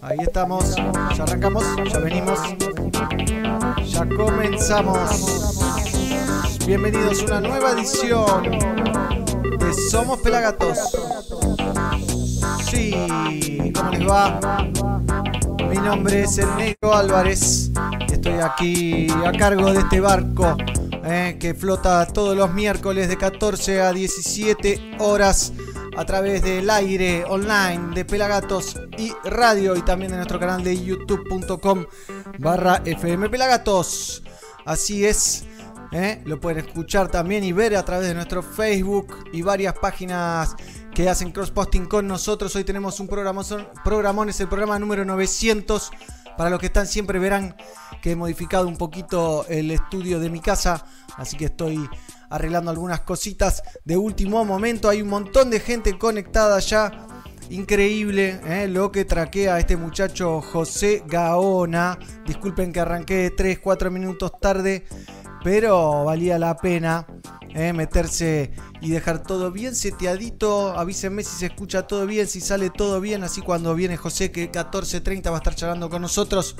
Ahí estamos, ya arrancamos, ya venimos, ya comenzamos. Bienvenidos a una nueva edición de Somos Pelagatos. Sí, ¿cómo les va? Mi nombre es el Negro Álvarez. Estoy aquí a cargo de este barco eh, que flota todos los miércoles de 14 a 17 horas a través del aire online de Pelagatos y radio y también de nuestro canal de youtube.com barra FM Pelagatos. Así es, ¿eh? lo pueden escuchar también y ver a través de nuestro Facebook y varias páginas que hacen cross-posting con nosotros. Hoy tenemos un programa, programón, es el programa número 900. Para los que están siempre verán que he modificado un poquito el estudio de mi casa, así que estoy arreglando algunas cositas de último momento. Hay un montón de gente conectada ya. Increíble ¿eh? lo que traquea este muchacho José Gaona. Disculpen que arranqué 3, 4 minutos tarde, pero valía la pena ¿eh? meterse y dejar todo bien seteadito. Avísenme si se escucha todo bien, si sale todo bien. Así cuando viene José, que 14.30 va a estar charlando con nosotros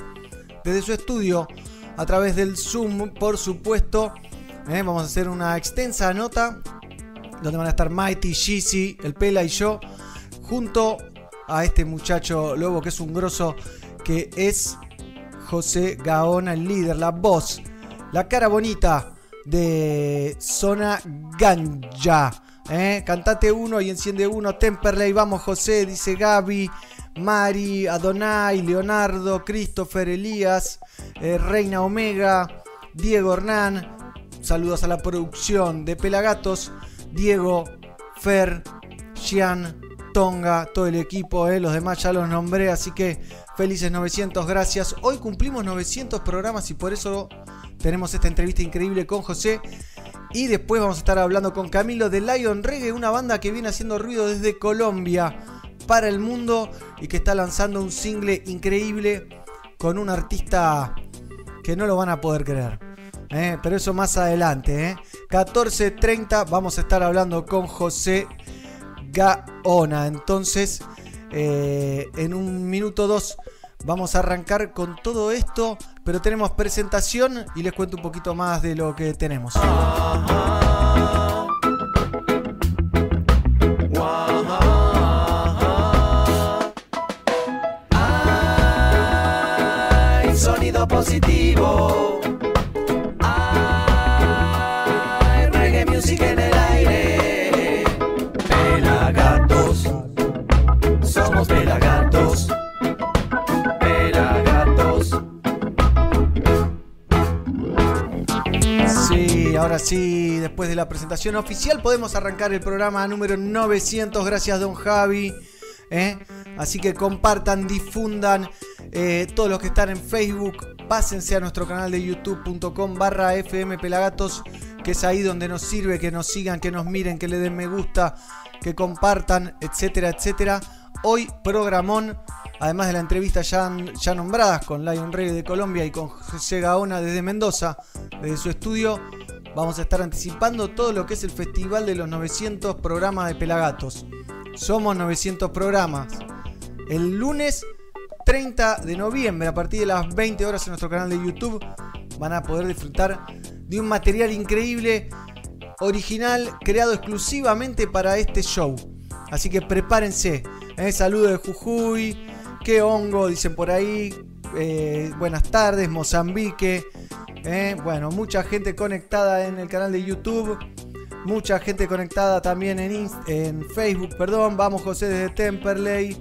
desde su estudio a través del Zoom, por supuesto. ¿Eh? vamos a hacer una extensa nota donde van a estar Mighty, Jeezy, el Pela y yo, junto a este muchacho lobo que es un grosso, que es José Gaona, el líder, la voz, la cara bonita de Zona Ganja. ¿eh? Cantate uno y enciende uno, Temperley, vamos José, dice Gaby. Mari, Adonai, Leonardo, Christopher, Elías, eh, Reina Omega, Diego Hernán, Saludos a la producción de Pelagatos, Diego, Fer, Gian, Tonga, todo el equipo, eh, los demás ya los nombré, así que felices 900, gracias. Hoy cumplimos 900 programas y por eso tenemos esta entrevista increíble con José. Y después vamos a estar hablando con Camilo de Lion Reggae, una banda que viene haciendo ruido desde Colombia para el mundo y que está lanzando un single increíble con un artista que no lo van a poder creer. ¿Eh? pero eso más adelante. 14.30 ¿eh? vamos a estar hablando con José Gaona. Entonces, eh, en un minuto dos vamos a arrancar con todo esto, pero tenemos presentación y les cuento un poquito más de lo que tenemos. sonido positivo. Ahora sí, después de la presentación oficial, podemos arrancar el programa número 900. Gracias, don Javi. ¿eh? Así que compartan, difundan. Eh, todos los que están en Facebook, pásense a nuestro canal de youtube.com barra FM Pelagatos, que es ahí donde nos sirve que nos sigan, que nos miren, que le den me gusta, que compartan, etcétera, etcétera. Hoy programón, además de la entrevista ya, ya nombradas con Lion Rey de Colombia y con José Gaona desde Mendoza, desde su estudio, vamos a estar anticipando todo lo que es el festival de los 900 programas de Pelagatos. Somos 900 programas. El lunes 30 de noviembre, a partir de las 20 horas en nuestro canal de YouTube, van a poder disfrutar de un material increíble, original, creado exclusivamente para este show. Así que prepárense. ¿eh? Saludo de Jujuy, qué hongo, dicen por ahí. Eh, buenas tardes, Mozambique. ¿eh? Bueno, mucha gente conectada en el canal de YouTube. Mucha gente conectada también en, en Facebook, perdón. Vamos José desde Temperley.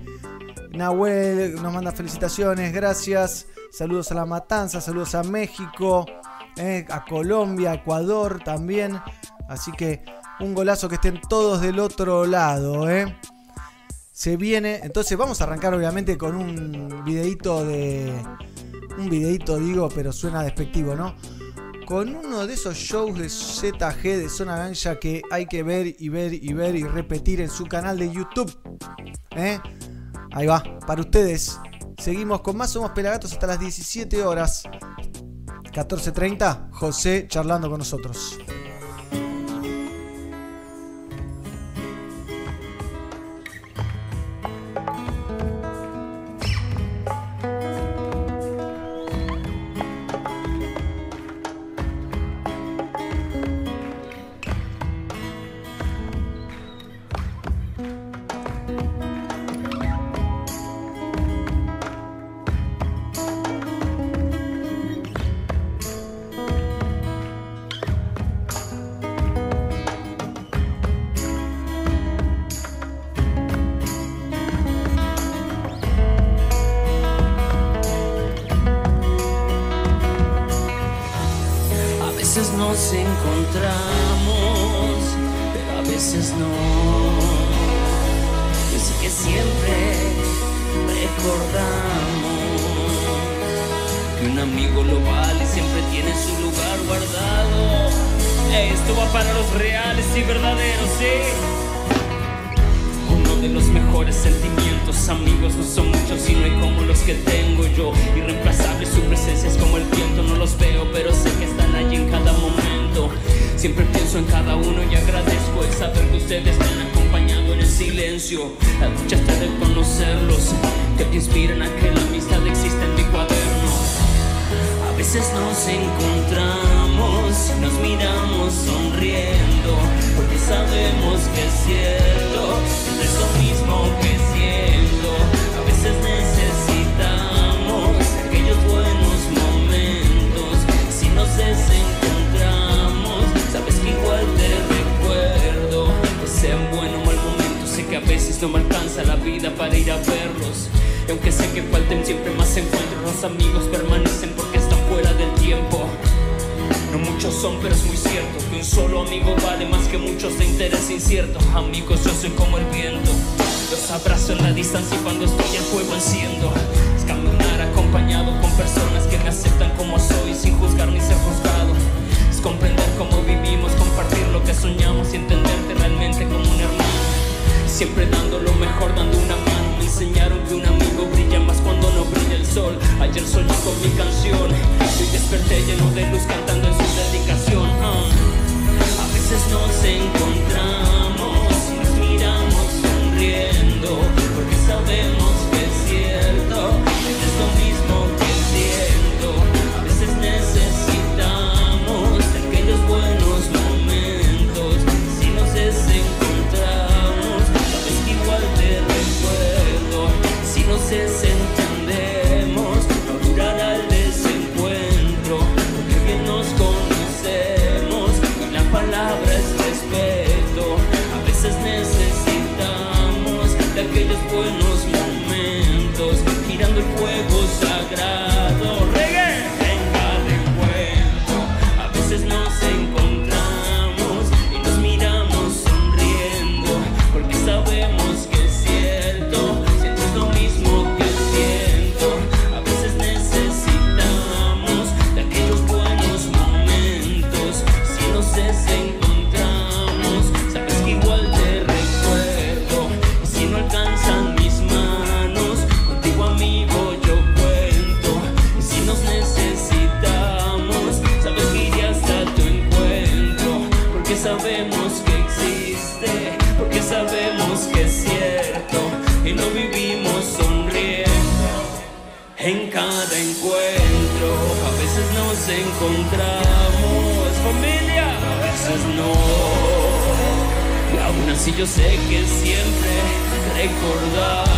Nahuel nos manda felicitaciones, gracias. Saludos a La Matanza, saludos a México, ¿eh? a Colombia, Ecuador también. Así que un golazo que estén todos del otro lado. ¿eh? Se viene, entonces vamos a arrancar obviamente con un videito de un videito digo, pero suena despectivo, ¿no? Con uno de esos shows de ZG de Zona Ganja que hay que ver y ver y ver y repetir en su canal de YouTube. ¿eh? Ahí va, para ustedes. Seguimos con más Somos Pelagatos hasta las 17 horas. 14.30, José charlando con nosotros. Esto va para los reales y verdaderos, sí de los mejores sentimientos. Amigos no son muchos y no hay como los que tengo yo. Irreemplazable su presencia es como el viento. No los veo, pero sé que están allí en cada momento. Siempre pienso en cada uno y agradezco el saber que ustedes me han en el silencio. La dicha está de conocerlos, que te inspiran a que la amistad exista en mi cuaderno. A veces nos encontramos, nos miramos sonriendo, porque sabemos que es cierto es lo mismo que siento. A veces necesitamos aquellos buenos momentos. Si nos desencontramos, sabes que igual te recuerdo. Que sea un buen o mal momento, sé que a veces no me alcanza la vida para ir a verlos. Y aunque sé que falten siempre más encuentros, los amigos permanecen porque fuera del tiempo. No muchos son, pero es muy cierto que un solo amigo vale más que muchos de interés incierto. Amigos, yo soy como el viento. Los abrazo en la distancia y cuando estoy en fuego enciendo. Es caminar acompañado con personas que me aceptan como soy sin juzgar ni ser juzgado. Es comprender cómo vivimos, compartir lo que soñamos y entenderte realmente como un hermano. Siempre dando lo mejor, dando una mano. Enseñaron que un amigo brilla más cuando no brilla el sol. Ayer soñé con mi canción. Hoy desperté lleno de luz cantando en su dedicación. Ah. A veces nos encontramos y nos miramos sonriendo. Porque sabemos que es cierto. Es así yo sé que siempre recordamos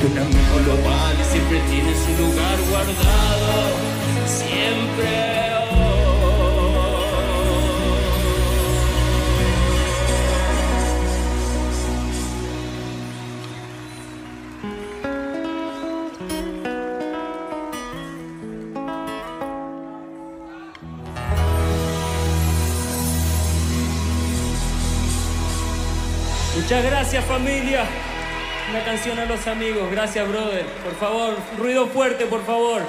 que un amigo lo vale, siempre tiene su lugar guardado. Siempre. Muchas gracias familia. Una canción a los amigos. Gracias, brother. Por favor, ruido fuerte, por favor.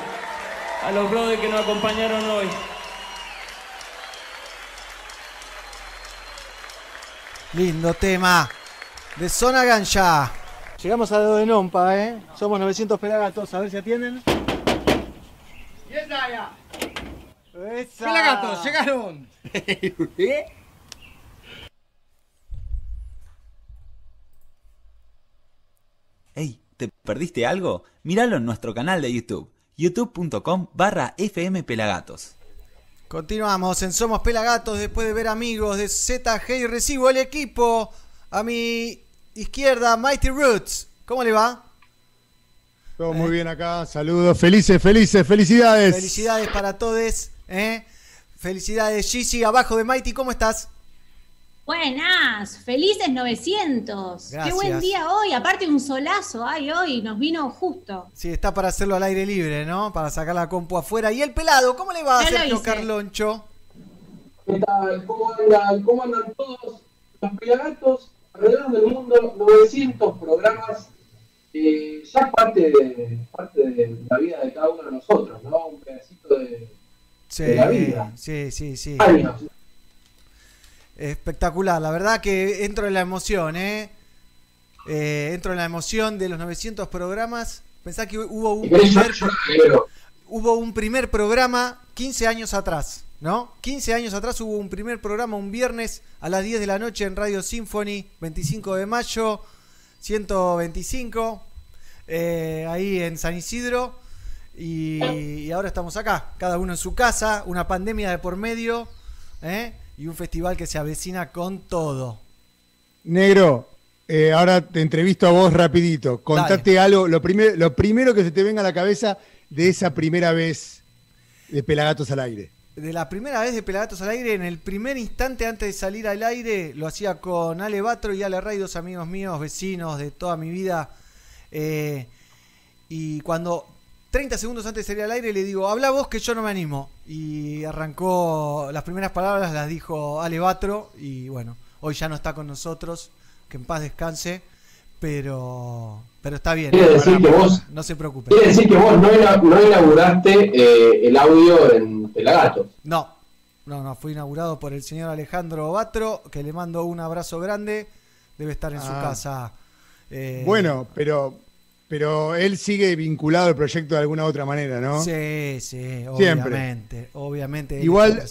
A los brothers que nos acompañaron hoy. Lindo tema de Zona Gancha. Llegamos a lo de Nompa, ¿eh? Somos 900 pelagatos, a ver si atienden. ¡Esa! Pelagatos, llegaron. Hey, ¿te perdiste algo? Míralo en nuestro canal de YouTube, youtube.com barra fmpelagatos. Continuamos en Somos Pelagatos después de ver amigos de ZG y recibo el equipo. A mi izquierda, Mighty Roots. ¿Cómo le va? Todo muy bien acá, saludos, felices, felices, felicidades. Felicidades para todos. ¿eh? Felicidades, Gigi. Abajo de Mighty, ¿cómo estás? Buenas, felices 900. Qué buen día hoy, aparte un solazo, ay, hoy nos vino justo. Sí, está para hacerlo al aire libre, ¿no? Para sacar la compu afuera. ¿Y el pelado? ¿Cómo le va a Ya lo Sergio. Carloncho? ¿Qué tal? ¿Cómo andan? ¿Cómo andan todos los pelagatos alrededor del mundo? 900 programas, eh, ya parte de, parte de la vida de cada uno de nosotros, ¿no? Un pedacito de Sí, De la vida. sí, sí, sí. años. Espectacular, la verdad que entro en la emoción, ¿eh? Eh, entro en la emoción de los 900 programas. Pensá que hubo un primer, hubo un primer programa 15 años atrás, ¿no? 15 años atrás hubo un primer programa un viernes a las 10 de la noche en Radio Symphony, 25 de mayo, 125, eh, ahí en San Isidro. Y, y ahora estamos acá, cada uno en su casa, una pandemia de por medio, ¿eh? Y un festival que se avecina con todo. Negro, eh, ahora te entrevisto a vos rapidito. Contate algo, lo, primer- lo primero que se te venga a la cabeza de esa primera vez de Pelagatos al aire. De la primera vez de Pelagatos al aire, en el primer instante antes de salir al aire, lo hacía con Ale Batro y Ale Ray, dos amigos míos, vecinos de toda mi vida. Eh, y cuando 30 segundos antes de salir al aire le digo, habla vos que yo no me animo. Y arrancó, las primeras palabras las dijo Ale Batro y bueno, hoy ya no está con nosotros, que en paz descanse, pero, pero está bien, Quiere decir que vos- no se preocupe. Quiere decir que vos no, ina- no inauguraste eh, el audio en Pelagatos. No, no, no, fue inaugurado por el señor Alejandro Batro, que le mando un abrazo grande. Debe estar en su Ah. casa. eh, Bueno, pero, pero él sigue vinculado al proyecto de alguna otra manera, ¿no? Sí, sí, Siempre. obviamente. Obviamente. él Igual-.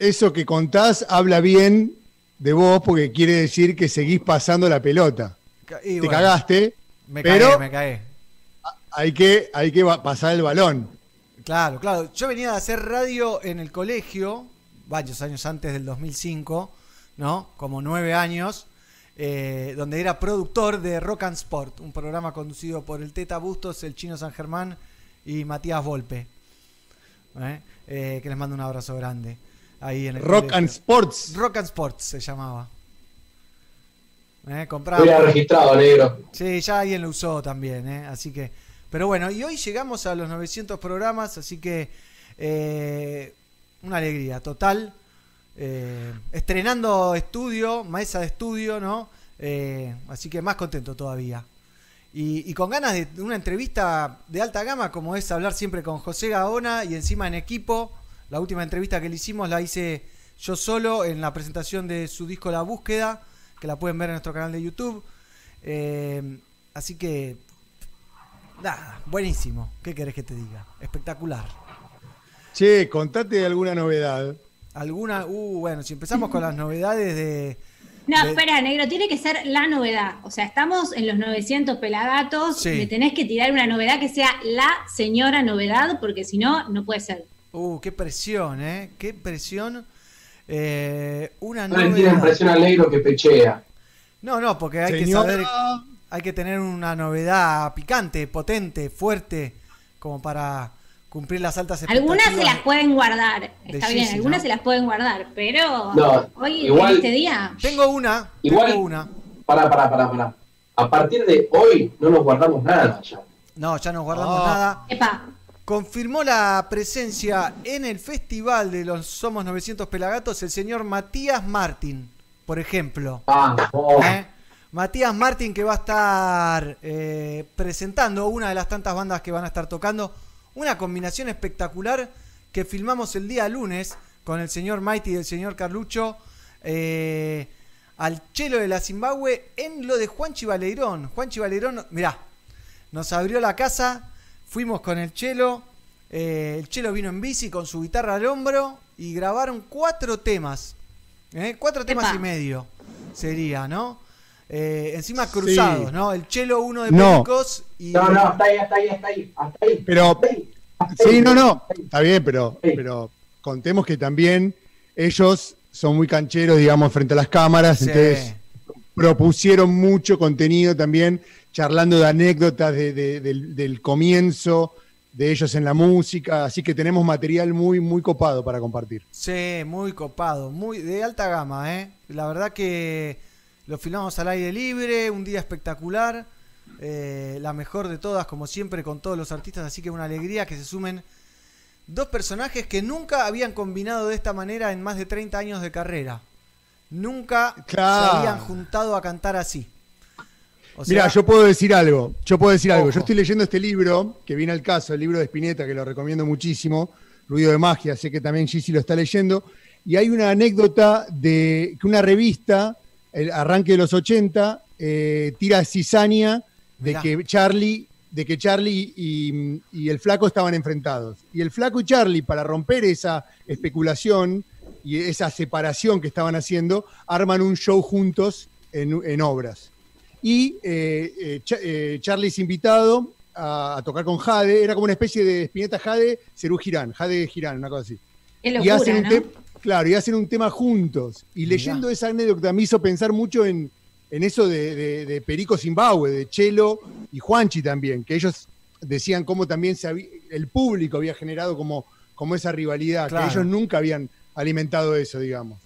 Eso que contás habla bien de vos porque quiere decir que seguís pasando la pelota. Y Te bueno, cagaste, Me pero- cagué, me cagué. hay que, hay que pasar el balón. Claro, claro. Yo venía de hacer radio en el colegio, varios años antes del 2005, ¿no? Como nueve años, eh, donde era productor de Rock and Sport, un programa conducido por el Teta Bustos, el Chino San Germán y Matías Volpe. ¿eh? Eh, que les mando un abrazo grande. Ahí en el Rock colegio. and Sports. Rock and Sports se llamaba. ¿Eh? Compraba. registrado, negro. Sí, ya alguien lo usó también, ¿eh? así que. Pero bueno, y hoy llegamos a los 900 programas, así que eh, una alegría total. Eh, estrenando estudio, maestra de estudio, ¿no? Eh, así que más contento todavía. Y, con ganas de una entrevista de alta gama, como es hablar siempre con José Gaona y encima en equipo. La última entrevista que le hicimos la hice yo solo en la presentación de su disco La Búsqueda, que la pueden ver en nuestro canal de YouTube. Eh, así que, nada, buenísimo. ¿Qué querés que te diga? Espectacular. Che, contate alguna novedad. Alguna, uh, bueno, si empezamos con las novedades de... No, de- espera, negro, tiene que ser la novedad. O sea, estamos en los 900 pelagatos. Sí. Me tenés que tirar una novedad que sea la señora novedad, porque si no, no puede ser. Uh, qué presión, ¿eh? Qué presión. Eh, una No le novedad. impresión al negro que pechea. No, no, porque hay que saber, hay que tener una novedad picante, potente, fuerte, como para cumplir las altas expectativas. Algunas se las pueden guardar. Está bien, Gigi, algunas ¿no? se las pueden guardar. Pero No, hoy, igual- en este día, Tengo una, Igual- tengo una. Pará, pará, pará, pará. A partir de hoy no nos guardamos nada ya. No, ya no guardamos Ah. nada. epa, Confirmó la presencia en el festival de los Somos 900 Pelagatos el señor Matías Martín, por ejemplo. Ah, oh. ¿eh? Matías Martín que va a estar eh, presentando una de las tantas bandas que van a estar tocando. Una combinación espectacular que filmamos el día lunes con el señor Mighty y el señor Carlucho. eh, al chelo de la Zimbabue en lo de Juanchi Baleirón. Juanchi Baleirón, mirá, nos abrió la casa, fuimos con el chelo. eh, el chelo vino en bici con su guitarra al hombro y grabaron cuatro temas. ¿eh? Cuatro temas Epa. y medio sería, ¿no? Eh, encima cruzados, Sí. ¿no? El chelo uno de No. Pericos y. No, no, hasta ahí, hasta ahí, hasta ahí. Hasta ahí. Pero- hasta ahí, hasta Sí, ahí, no, no. Está bien, pero, Sí. pero contemos que también ellos son muy cancheros, digamos, frente a las cámaras. Sí. Entonces propusieron mucho contenido también, charlando de anécdotas de- de- del, del comienzo de ellos en la música, así que tenemos material muy, muy copado para compartir. Sí, muy copado, muy de alta gama, ¿eh? La verdad que lo filmamos al aire libre, un día espectacular, eh, la mejor de todas, como siempre, con todos los artistas, así que una alegría que se sumen dos personajes que nunca habían combinado de esta manera en más de 30 años de carrera. Nunca Claro. se habían juntado a cantar así. O Mira, yo puedo decir algo, yo puedo decir algo. Yo estoy leyendo este libro, que viene al caso, el libro de Spinetta, que lo recomiendo muchísimo, Ruido de Magia, sé que también Gigi lo está leyendo, y hay una anécdota de que una revista, el arranque de los 80, eh, tira cizaña de Mirá. que Charlie, de que Charlie y, y el flaco estaban enfrentados. Y el flaco y Charlie, para romper esa especulación y esa separación que estaban haciendo, arman un show juntos en, en obras. Y eh, eh, Cha- eh, Charlie es invitado a, a tocar con Jade, era como una especie de Spinetta Jade, Cerú Girán, Jade Girán, una cosa así. Qué y hacen un ¿no? Claro, y hacen un tema juntos. Y leyendo esa anécdota me hizo pensar mucho en, en eso de, de- de Perico Zimbabue, de Chelo y Juanchi también, que ellos decían cómo también se había- el público había generado como, como esa rivalidad, Claro. que ellos nunca habían alimentado eso, digamos.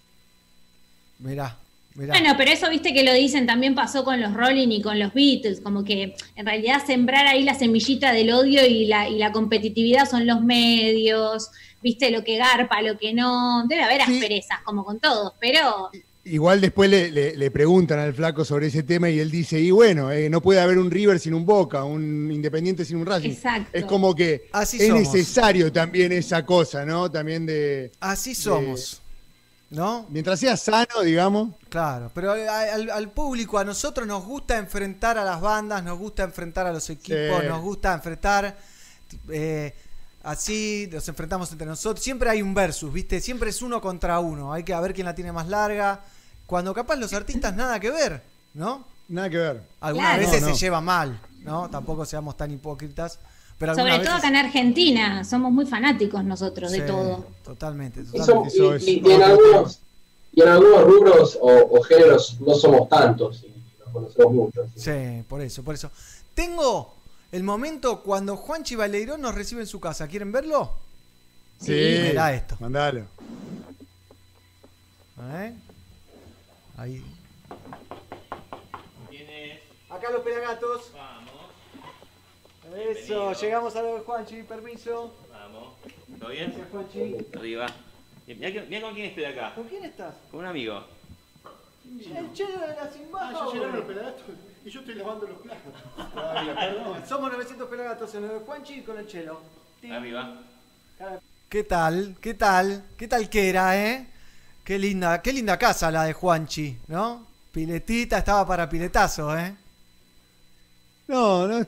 mirá, mirá. Bueno, pero eso viste que lo dicen, también pasó con los Rolling y con los Beatles, como que en realidad sembrar ahí la semillita del odio y la, y la competitividad son los medios, viste lo que garpa, lo que no, debe haber Sí. asperezas como con todos, pero Igual después le, le- le preguntan al flaco sobre ese tema y él dice, y bueno, eh, no puede haber un River sin un Boca, un Independiente sin un Racing. Exacto. Es como que Así es somos. necesario también esa cosa, ¿no? También de... Así somos. ¿No? Mientras sea sano, digamos. Claro, pero al, al público, a nosotros nos gusta enfrentar a las bandas, nos gusta enfrentar a los equipos, Sí. nos gusta enfrentar eh, así, nos enfrentamos entre nosotros. Siempre hay un versus, ¿viste? Siempre es uno contra uno. Hay que ver quién la tiene más larga. Cuando capaz los artistas nada que ver, ¿no? Nada que ver. Algunas Claro. veces No, no. se lleva mal, ¿no? Tampoco seamos tan hipócritas. Pero sobre todo veces- acá en Argentina, somos muy fanáticos nosotros de todo. Totalmente, Eso, totalmente. Eso y, es y- y otro en algunos, y en algunos rubros o, o géneros no somos tantos y nos conocemos mucho. así. Sí, por eso, por eso. Tengo el momento cuando Juanchi Baleirón nos recibe en su casa. ¿Quieren verlo? Sí. Mirá esto. Mandalo. ¿Eh? Ahí. Acá los pelagatos. Eso, llegamos a lo de Juanchi, permiso. Vamos. ¿Todo bien? Gracias, Juanchi. Arriba. Mira, mira con quién estoy acá. ¿Con quién estás? Con un amigo. El chelo de la Simbaja. Ah, boludo. Y yo estoy lavando los platos. Somos 900 pelagatos en de Juanchi y con el chelo. Arriba. ¿Qué tal? ¿Qué tal? ¿Qué tal que era, eh? Qué linda, qué linda casa la de Juanchi, ¿no? Piletita, estaba para piletazo, ¿eh? No, no,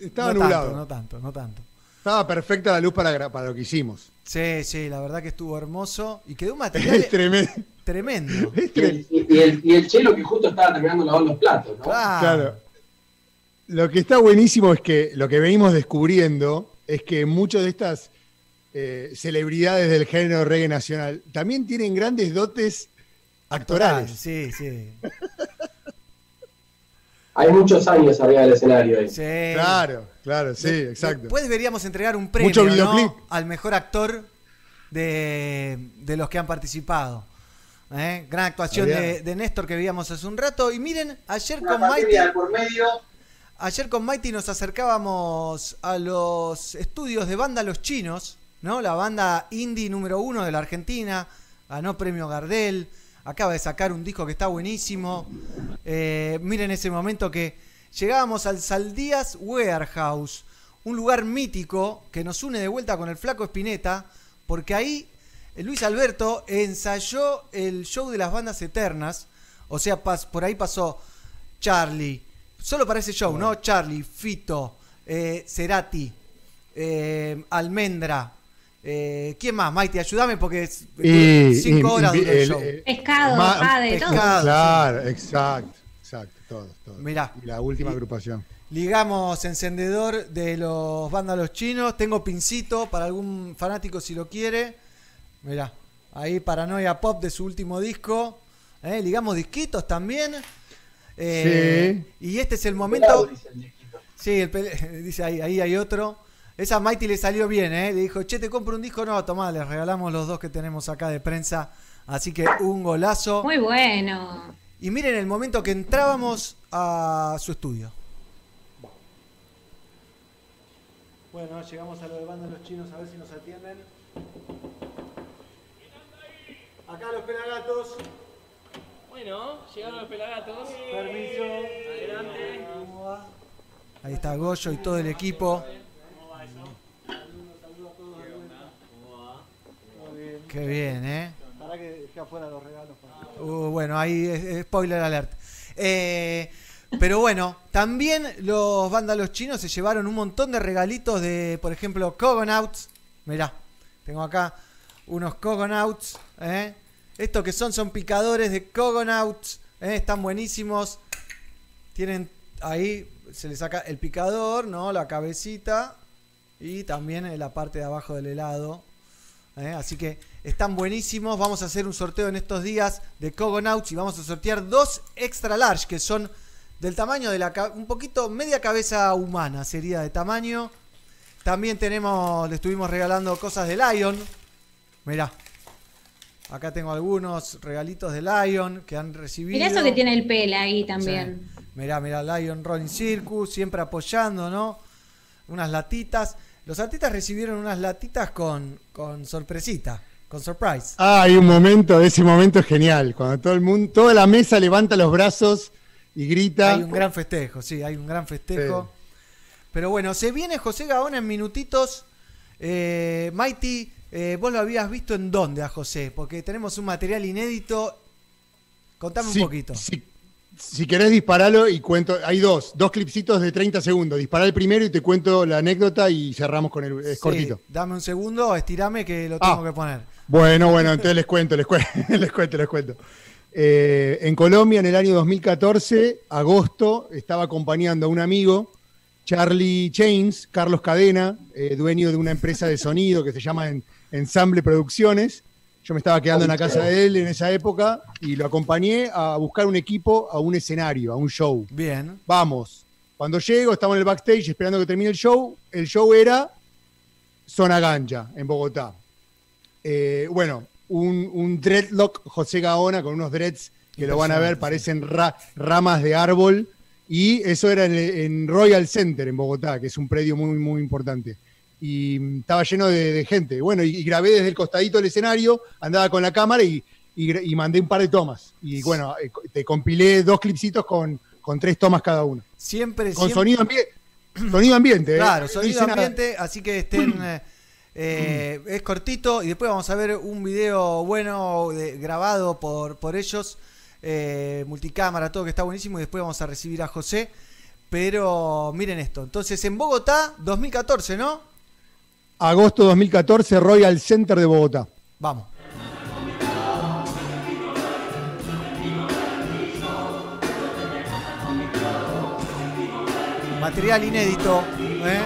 estaba no nublado. tanto, no tanto, no tanto. Estaba perfecta la luz para, para lo que hicimos. Sí, sí, la verdad que estuvo hermoso y quedó un material Es tremendo. tremendo. Es Y el, y, el, y el chelo que justo estaba terminando de lavar los platos, ¿no? Claro. Claro. Lo que está buenísimo es que lo que venimos descubriendo es que muchas de estas eh, celebridades del género reggae nacional también tienen grandes dotes actorales. Sí, sí. Hay muchos años arriba del escenario ahí. sí. Claro, claro, sí, exacto. Después deberíamos entregar un premio Mucho ¿no? videoclip. al mejor actor de, de los que han participado. ¿Eh? Gran actuación de, de Néstor que veíamos hace un rato. Y miren, ayer Una con Mighty, por medio. ayer con Mighty nos acercábamos a los estudios de banda Los Chinos, ¿no? La banda indie número uno de la Argentina, ganó premio Gardel, acaba de sacar un disco que está buenísimo. Eh, miren ese momento que llegábamos al Saldías Warehouse, un lugar mítico que nos une de vuelta con el flaco Espineta, porque ahí Luis Alberto ensayó el show de las bandas eternas, o sea, pas- por ahí pasó Charlie, solo para ese show, ¿no? Charlie, Fito, eh, Cerati, eh, Almendra. Eh, ¿Quién más? Maite, ayúdame porque es, Y- cinco y- horas duró el el- show. Pescado, Ma- jade, todo. pescado. Claro, exacto, exacto, todos, todos. Mirá. Y la última agrupación. Ligamos encendedor de los vándalos chinos. Tengo pincito para algún fanático si lo quiere. Mirá, ahí Paranoia Pop de su último disco. Eh, ligamos disquitos también. Eh, Y este es el momento. Dice el disquito. Sí, el dice ahí, ahí hay otro. Esa Mighty le salió bien, ¿eh? Le dijo, che, te compro un disco. No, tomá, les regalamos los dos que tenemos acá de prensa. Así que un golazo. Muy bueno. Y miren el momento que entrábamos a su estudio. Bueno, llegamos a lo de banda de los chinos a ver si nos atienden. Acá los pelagatos. Bueno, llegaron los pelagatos. Permiso. Adelante. Ahí está Goyo y todo el equipo. Qué bien, ¿eh? Para que dejé afuera los regalos. Uh, bueno, ahí es- es spoiler alert. Eh, pero bueno, también los vándalos chinos se llevaron un montón de regalitos de, por ejemplo, Cogonauts. Mirá, tengo acá unos Cogonauts. ¿eh? Estos que son son picadores de Cogonauts. ¿eh? Están buenísimos. Tienen ahí, se le saca el picador, ¿no? La cabecita. Y también en la parte de abajo del helado. ¿eh? Así que están buenísimos. Vamos a hacer un sorteo en estos días de Cogonauts y vamos a sortear dos extra large que son del tamaño de la un poquito media cabeza humana sería de tamaño. También tenemos, le estuvimos regalando cosas de Lion. Mirá. Acá tengo algunos regalitos de Lion que han recibido. Mirá eso que tiene el pela ahí también. Sí. Mirá, mirá, Lion Rolling Circus, siempre apoyando, ¿no? Unas latitas. Los artistas recibieron unas latitas con, con sorpresita, con surprise. Ah, hay un momento, ese momento es genial, cuando todo el mundo, toda la mesa levanta los brazos y grita. Hay un gran festejo, sí, hay un gran festejo. Pero bueno, se viene José Gaona en minutitos. Eh, Mighty, eh, vos lo habías visto en dónde a José, porque tenemos un material inédito. Contame un poquito. Si, si querés disparalo y cuento, hay dos, dos clipsitos de 30 segundos. Dispará el primero y te cuento la anécdota y cerramos con el, es Sí, cortito. dame un segundo, estirame que lo Ah. tengo que poner. Bueno, bueno, entonces les cuento, les cuento, les cuento, les cuento. Eh, en Colombia, en el año 2014, agosto, estaba acompañando a un amigo, Charlie Chains, Carlos Cadena, eh, dueño de una empresa de sonido que se llama En- Ensamble Producciones. Yo me estaba quedando en la casa de él en esa época y lo acompañé a buscar un equipo a un escenario, a un show. Bien. Vamos. Cuando llego, estamos en el backstage esperando que termine el show. El show era Zona Ganja, en Bogotá. Eh, bueno, un, un dreadlock José Gaona con unos dreads que lo van a ver, parecen ra- ramas de árbol. Y eso era en, en Royal Center, en Bogotá, que es un predio muy, muy importante. Y mm, estaba lleno de, de gente. Bueno, y, y grabé desde el costadito del escenario, andaba con la cámara y, y mandé un par de tomas. Y bueno, eh, te compilé dos clipsitos con, con tres tomas cada uno. Siempre, Con siempre- sonido, ambie- sonido ambiente. ¿eh? Claro, sonido nada. ambiente, así que estén. eh, es cortito y después vamos a ver un video bueno de- grabado por, por ellos, eh, multicámara, todo que está buenísimo. Y después vamos a recibir a José. Pero miren esto. Entonces, en Bogotá, 2014, ¿no? Agosto 2014, Royal Center de Bogotá. Vamos. Material inédito. ¿eh?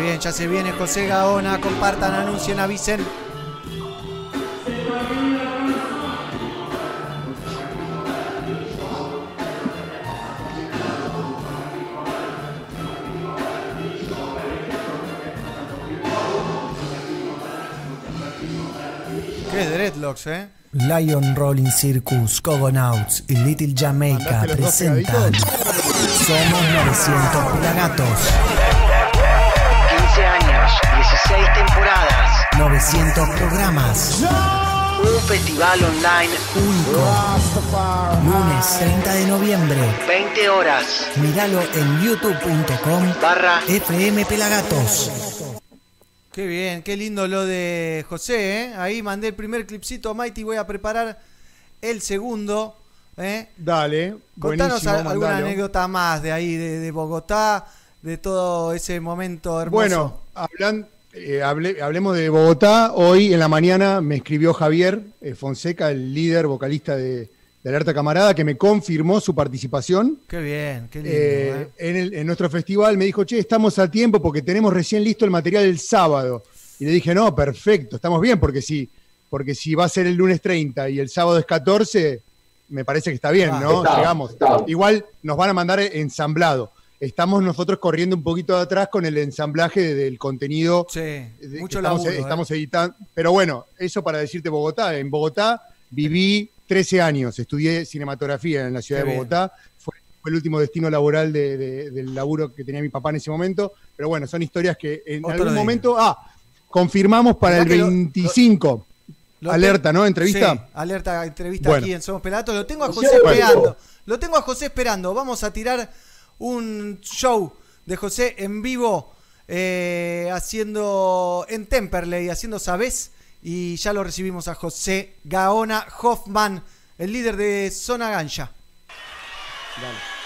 Bien, ya se viene José Gaona. Compartan, anuncien, avisen. Qué dreadlocks, ¿eh? Lion Rolling Circus, Cogonauts y Little Jamaica ¿Mandaste los dos presentan Somos 900 Pelagatos, 900 programas, un festival online, único. Lunes 30 de noviembre. 20 horas, Míralo en youtube.com barra FM Pelagatos. Qué bien, qué lindo lo de José, ¿eh? Ahí mandé el primer clipcito a Mighty, voy a preparar el segundo, ¿eh? Dale. Contanos a- alguna mandalo. anécdota más de ahí, de, de Bogotá, de todo ese momento hermoso. Bueno, hablan, eh, hable- hablemos de Bogotá. Hoy en la mañana me escribió Javier eh, Fonseca, el líder vocalista de, de Alerta Camarada, que me confirmó su participación. qué bien, qué lindo. Eh, en, el- en nuestro festival me dijo, che, estamos a tiempo porque tenemos recién listo el material el sábado. Y le dije, no, perfecto, estamos bien, porque si, porque si va a ser el lunes 30 y el sábado es 14, me parece que está bien, Ah, ¿no? está, Llegamos. está. Igual nos van a mandar ensamblado. Estamos nosotros corriendo un poquito de atrás con el ensamblaje de- del contenido. Sí, de- mucho estamos, laburo. ¿eh? estamos editando. Pero bueno, eso para decirte Bogotá. En Bogotá viví 13 años, estudié cinematografía en la ciudad Qué de. Bogotá. Fue, fue el último destino laboral de- de- del laburo que tenía mi papá en ese momento. Pero bueno, son historias que en Otro algún día. momento. Ah, confirmamos para el Mirá que lo- 25. Lo alerta, ¿no? Entrevista. Sí, alerta, entrevista Bueno. aquí en Somos Pelatos. Lo tengo a José esperando. Lo tengo a José esperando. Vamos a tirar un show de José en vivo eh, haciendo en Temperley, haciendo Sabes. Y ya lo recibimos a José Gaona Hoffman, el líder de Zona Gancha. Y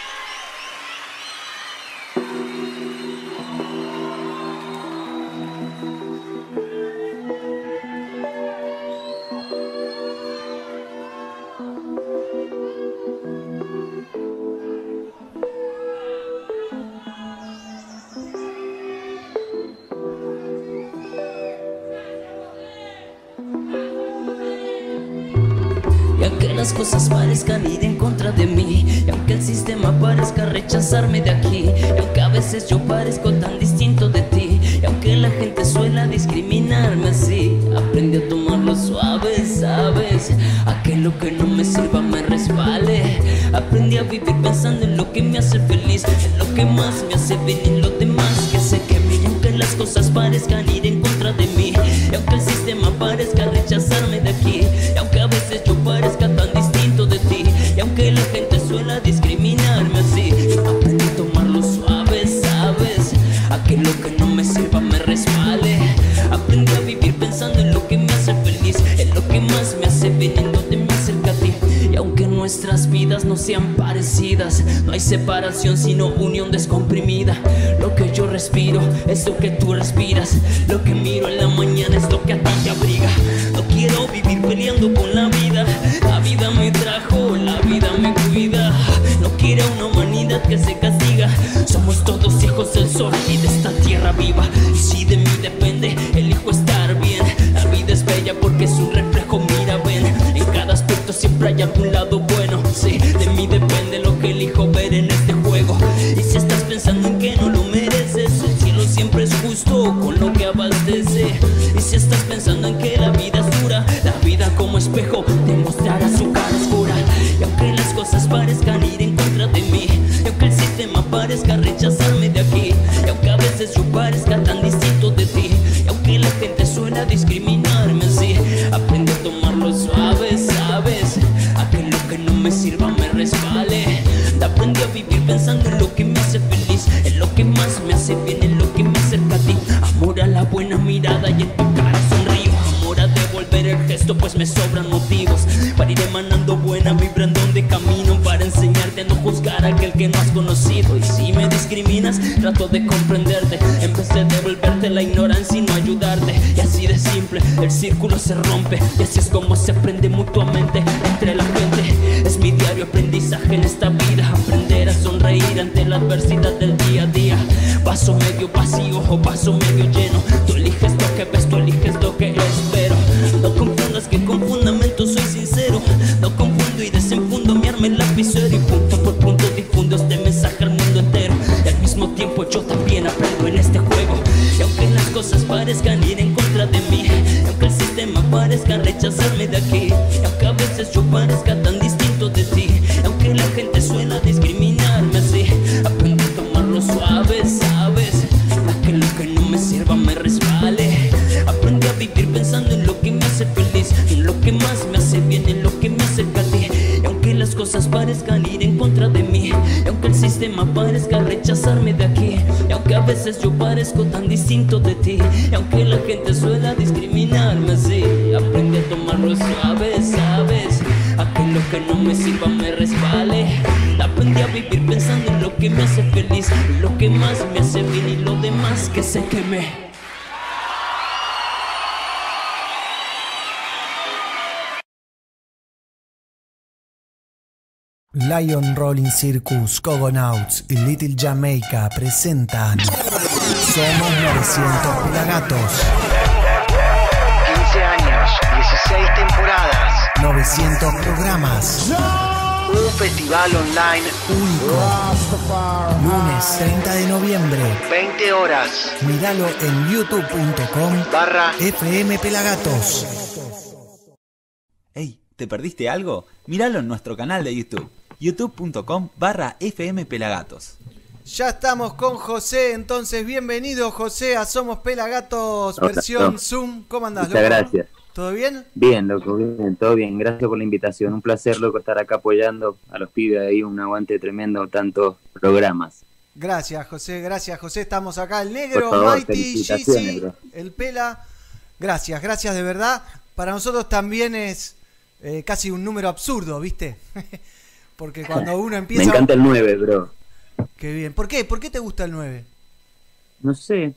cosas parezcan ir en contra de mí. Y aunque el sistema parezca rechazarme de aquí Y aunque a veces yo parezco tan distinto de ti Y aunque la gente suela discriminarme así Aprendí a tomarlo suave, ¿sabes? A que lo que no me sirva me resbale. Aprendí a vivir pensando en lo que me hace feliz En lo que más me hace bien y lo demás que sé que Y aunque las cosas parezcan ir en contra de mí Y aunque el sistema parezca rechazarme de aquí Y aunque nuestras vidas no sean parecidas. No hay separación sino unión descomprimida. Lo que yo respiro es lo que tú respiras. Lo que miro en la mañana es lo que a ti te abriga. No quiero vivir peleando con la vida. La vida me trajo, la vida me cuida. No quiero una humanidad que se castiga. Somos todos hijos del sol y de esta tierra viva. Si de mí depende, elijo estar bien. La vida es bella porque es un reflejo, mira, ven. En cada aspecto siempre hay algún lado cosas parezcan ir en contra de mí. Aunque el sistema parezca rechazarme de aquí. Aunque a veces yo parezca tan distinto de ti. Aunque la gente suena discriminarme así. Aprendí a tomarlo suave, ¿sabes? A que lo que no me sirva me resbale. Aprendí a vivir pensando en lo que me hace feliz. En lo que más me hace bien, en lo que me acerca a ti. Y aunque las cosas parezcan ir en contra de mí. Y aunque el sistema parezca rechazarme de aquí. aunque veces yo parezco tan distinto de ti. Y aunque la gente suela discriminarme así Aprendí a tomarlo suave, ¿sabes? A que lo que no me sirva me resbale. Aprendí a vivir pensando en lo que me hace feliz Lo que más me hace bien y lo demás que se queme Lion Rolling Circus, Cogonauts y Little Jamaica presentan Somos 900 Pelagatos, 15 años, 16 temporadas. 900 programas, Un festival online, Único. Lunes 30 de noviembre. 20 horas, Míralo en youtube.com barra FM Pelagatos. Ey, ¿te perdiste algo? Míralo en nuestro canal de YouTube, youtube.com barra FM Pelagatos. Ya estamos con José, entonces bienvenido José a Somos Pelagatos Hola, versión no. Zoom. ¿Cómo andás, Muchas loco? gracias. ¿Todo bien? Bien, loco, bien, todo bien. Gracias por la invitación. Un placer, loco, estar acá apoyando a los pibes ahí. Un aguante tremendo, tantos programas. Gracias, José, gracias, José. Estamos acá, el negro, favor, Mighty, el Pela. Gracias, gracias de verdad. Para nosotros también es eh, casi un número absurdo, ¿viste? Porque cuando uno Me empieza... encanta el 9, bro. Qué bien. ¿Por qué? ¿Por qué te gusta el 9? No sé.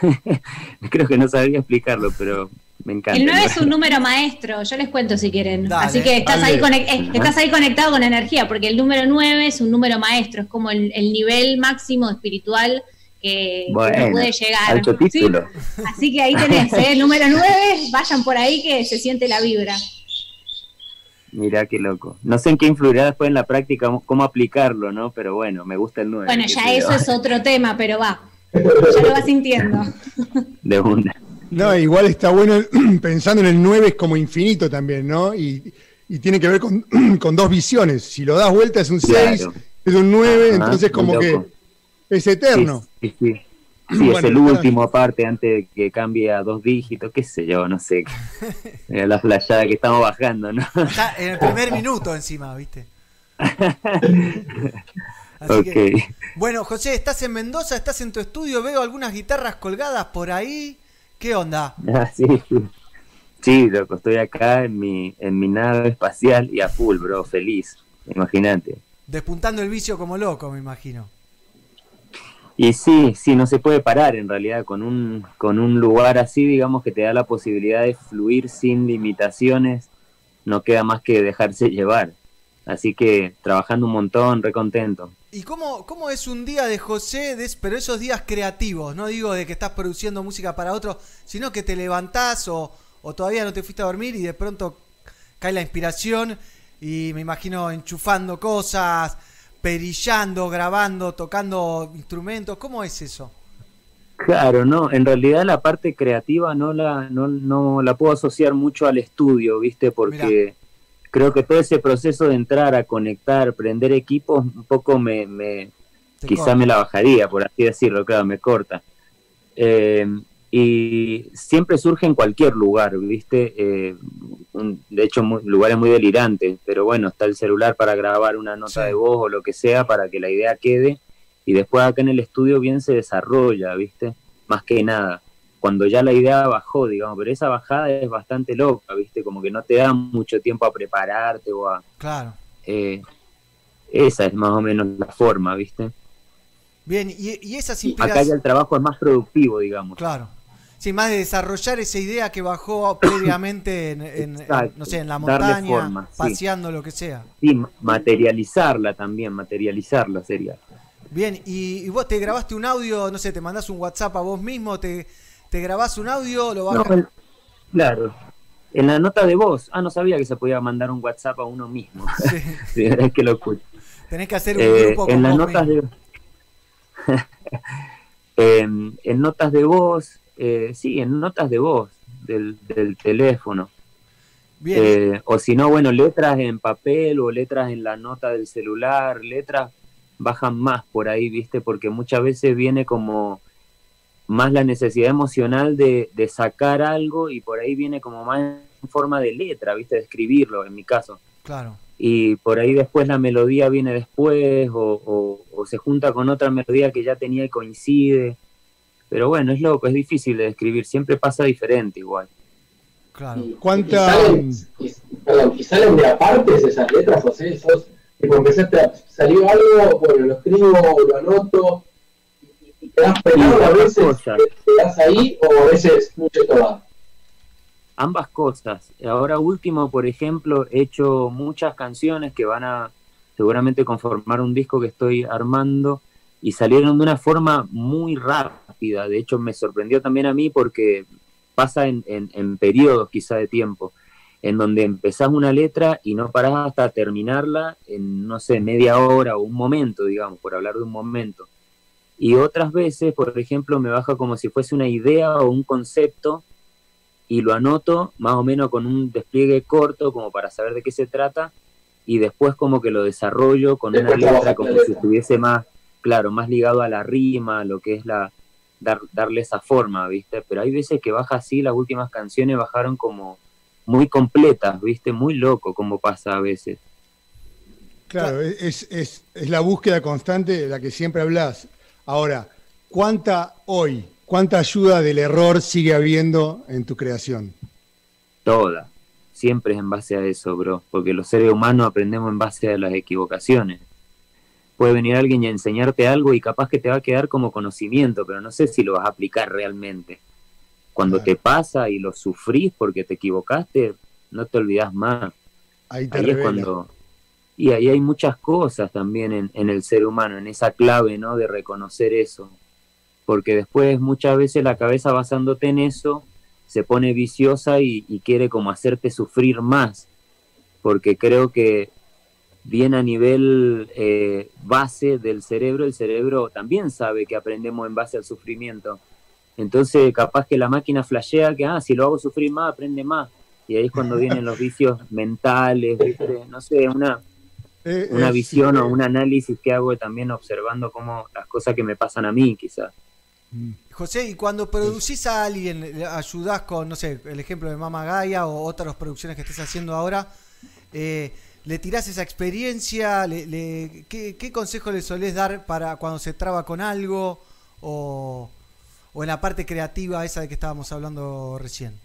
Creo que no sabría explicarlo, pero me encanta. El 9 el es un número maestro, yo les cuento si quieren. Dale, Así que estás ahí, conec- eh, estás ahí conectado con energía, porque el número 9 es un número maestro, es como el, el nivel máximo espiritual que, que Bueno, uno puede llegar. Alto ¿sí? título. Así que ahí tenés, ¿eh? el número 9, vayan por ahí que se siente la vibra. Mirá qué loco. No sé en qué influirá después en la práctica cómo- aplicarlo, ¿no? Pero bueno, me gusta el 9. Bueno, ya eso es otro tema, pero va, ya lo vas sintiendo. De una. No, igual está bueno pensando en el 9 es como infinito también, ¿no? Y, y tiene que ver con, con dos visiones. Si lo das vuelta es un 6, Claro. es un 9, Ajá, entonces como que es eterno. Sí, sí, sí. Sí, Bueno, es el último aparte antes de que cambie a dos dígitos, qué sé yo, no sé. La flayada que estamos bajando, ¿no? Está en el primer minuto encima, ¿viste? Así ok. que, bueno, José, estás en Mendoza, estás en tu estudio, veo algunas guitarras colgadas por ahí. ¿Qué onda? Ah, sí, sí. Sí, loco, estoy acá en mi, en mi nave espacial y a full, bro, feliz. Imagínate. Despuntando el vicio como loco, me imagino. Y sí, sí, no se puede parar en realidad con un, con un lugar así, digamos, que te da la posibilidad de fluir sin limitaciones, no queda más que dejarse llevar. Así que trabajando un montón, re contento. ¿Y cómo, cómo es un día de José, de- pero esos días creativos? No digo de que estás produciendo música para otro, sino que te levantás o, o todavía no te fuiste a dormir y de pronto cae la inspiración y me imagino enchufando cosas, perillando, grabando, tocando instrumentos. ¿Cómo es eso? Claro, no, en realidad la parte creativa no la, no, no la puedo asociar mucho al estudio, ¿viste? Porque creo que todo ese proceso de entrar a conectar, prender equipos, un poco me, me quizá corta. me la bajaría, por así decirlo, claro, me corta. Eh, y siempre surge en cualquier lugar, ¿viste? Eh, un- de hecho, muy- lugares muy delirantes, pero bueno, está el celular para grabar una nota Sí. de voz o lo que sea para que la idea quede y después acá en el estudio bien se desarrolla, ¿viste? Más que nada. Cuando ya la idea bajó, digamos, pero esa bajada es bastante loca, ¿viste? Como que no te da mucho tiempo a prepararte o a... Claro. eh, esa es más o menos la forma, ¿viste? Bien, y, y esas Acá ya inspiraciones... el trabajo es más productivo, digamos. Claro. Sí, más de desarrollar esa idea que bajó previamente en, en- en, Exacto. no sé, en la montaña, forma, sí. paseando, lo que sea. Sí, ma- materializarla también, materializarla sería. Bien, y, y vos te grabaste un audio, no sé, te mandás un WhatsApp a vos mismo, te, te grabás un audio, lo No, bajas. el- claro. En la nota de voz, ah, no sabía que se podía mandar un WhatsApp a uno mismo. Sí, es que lo escucho. tenés que hacer un Eh, grupo con en las notas mismo. de en, en notas de voz, eh, sí, en notas de voz del, del teléfono. Bien, Eh, o si no, bueno, letras en papel o letras en la nota del celular, letras bajan más por ahí, ¿viste? Porque muchas veces viene como más la necesidad emocional de, de sacar algo y por ahí viene como más en forma de letra, ¿viste? De escribirlo, en mi caso. claro. Y por ahí después la melodía viene después o, o- o se junta con otra melodía que ya tenía y coincide. Pero bueno, es loco, es difícil de describir, siempre pasa diferente igual. Claro. Y, ¿Cuánta- y salen, y, perdón, y salen de apartes esas letras, José, sos, tipo, empezaste a, salió algo, bueno, lo escribo, lo anoto, y, y te das pegado Sí, a veces, cosas. te, te das ahí, o a veces mucho tomar. ambas cosas. Ahora último, por ejemplo, he hecho muchas canciones que van a seguramente conformar un disco que estoy armando y salieron de una forma muy rápida. De hecho, me sorprendió también a mí porque pasa en, en- en periodos quizá de tiempo. en donde empezás una letra y no parás hasta terminarla en, no sé, media hora o un momento, digamos, por hablar de un momento. Y otras veces, por ejemplo, me baja como si fuese una idea o un concepto y lo anoto más o menos con un despliegue corto como para saber de qué se trata y después como que lo desarrollo con una letra como si estuviese más, claro, más ligado a la rima, a lo que es la, dar, darle esa forma, ¿viste? Pero hay veces que baja así, las últimas canciones bajaron como muy completas, ¿viste? Muy loco como pasa a veces. Claro, es, es, es la búsqueda constante de la que siempre hablas. Ahora, ¿cuánta hoy, cuánta ayuda del error sigue habiendo en tu creación? Toda. Siempre es en base a eso, bro. Porque los seres humanos aprendemos en base a las equivocaciones puede venir alguien y enseñarte algo y capaz que te va a quedar como conocimiento, pero no sé si lo vas a aplicar realmente. Cuando te pasa y lo sufrís porque te equivocaste, no te olvidas más. Ahí, te es cuando... Y ahí hay muchas cosas también en, en, el ser humano, en esa clave, ¿no? De reconocer eso. Porque después muchas veces la cabeza basándote en eso se pone viciosa y, y quiere como hacerte sufrir más. Porque creo que bien a nivel eh, base del cerebro, el cerebro también sabe que aprendemos en base al sufrimiento. Entonces, capaz que la máquina flashea que, ah, si lo hago sufrir más, aprende más. Y ahí es cuando vienen los vicios mentales, no sé, una, eh, una visión o un análisis que hago también observando cómo las cosas que me pasan a mí, quizás. Mm. José, y cuando producís a alguien, ayudás con, no sé, el ejemplo de Mama Gaia o otras producciones que estés haciendo ahora, eh, le tirás esa experiencia? Le, ¿qué, consejo le solés dar para cuando se traba con algo? O, en la parte creativa esa de que estábamos hablando recién.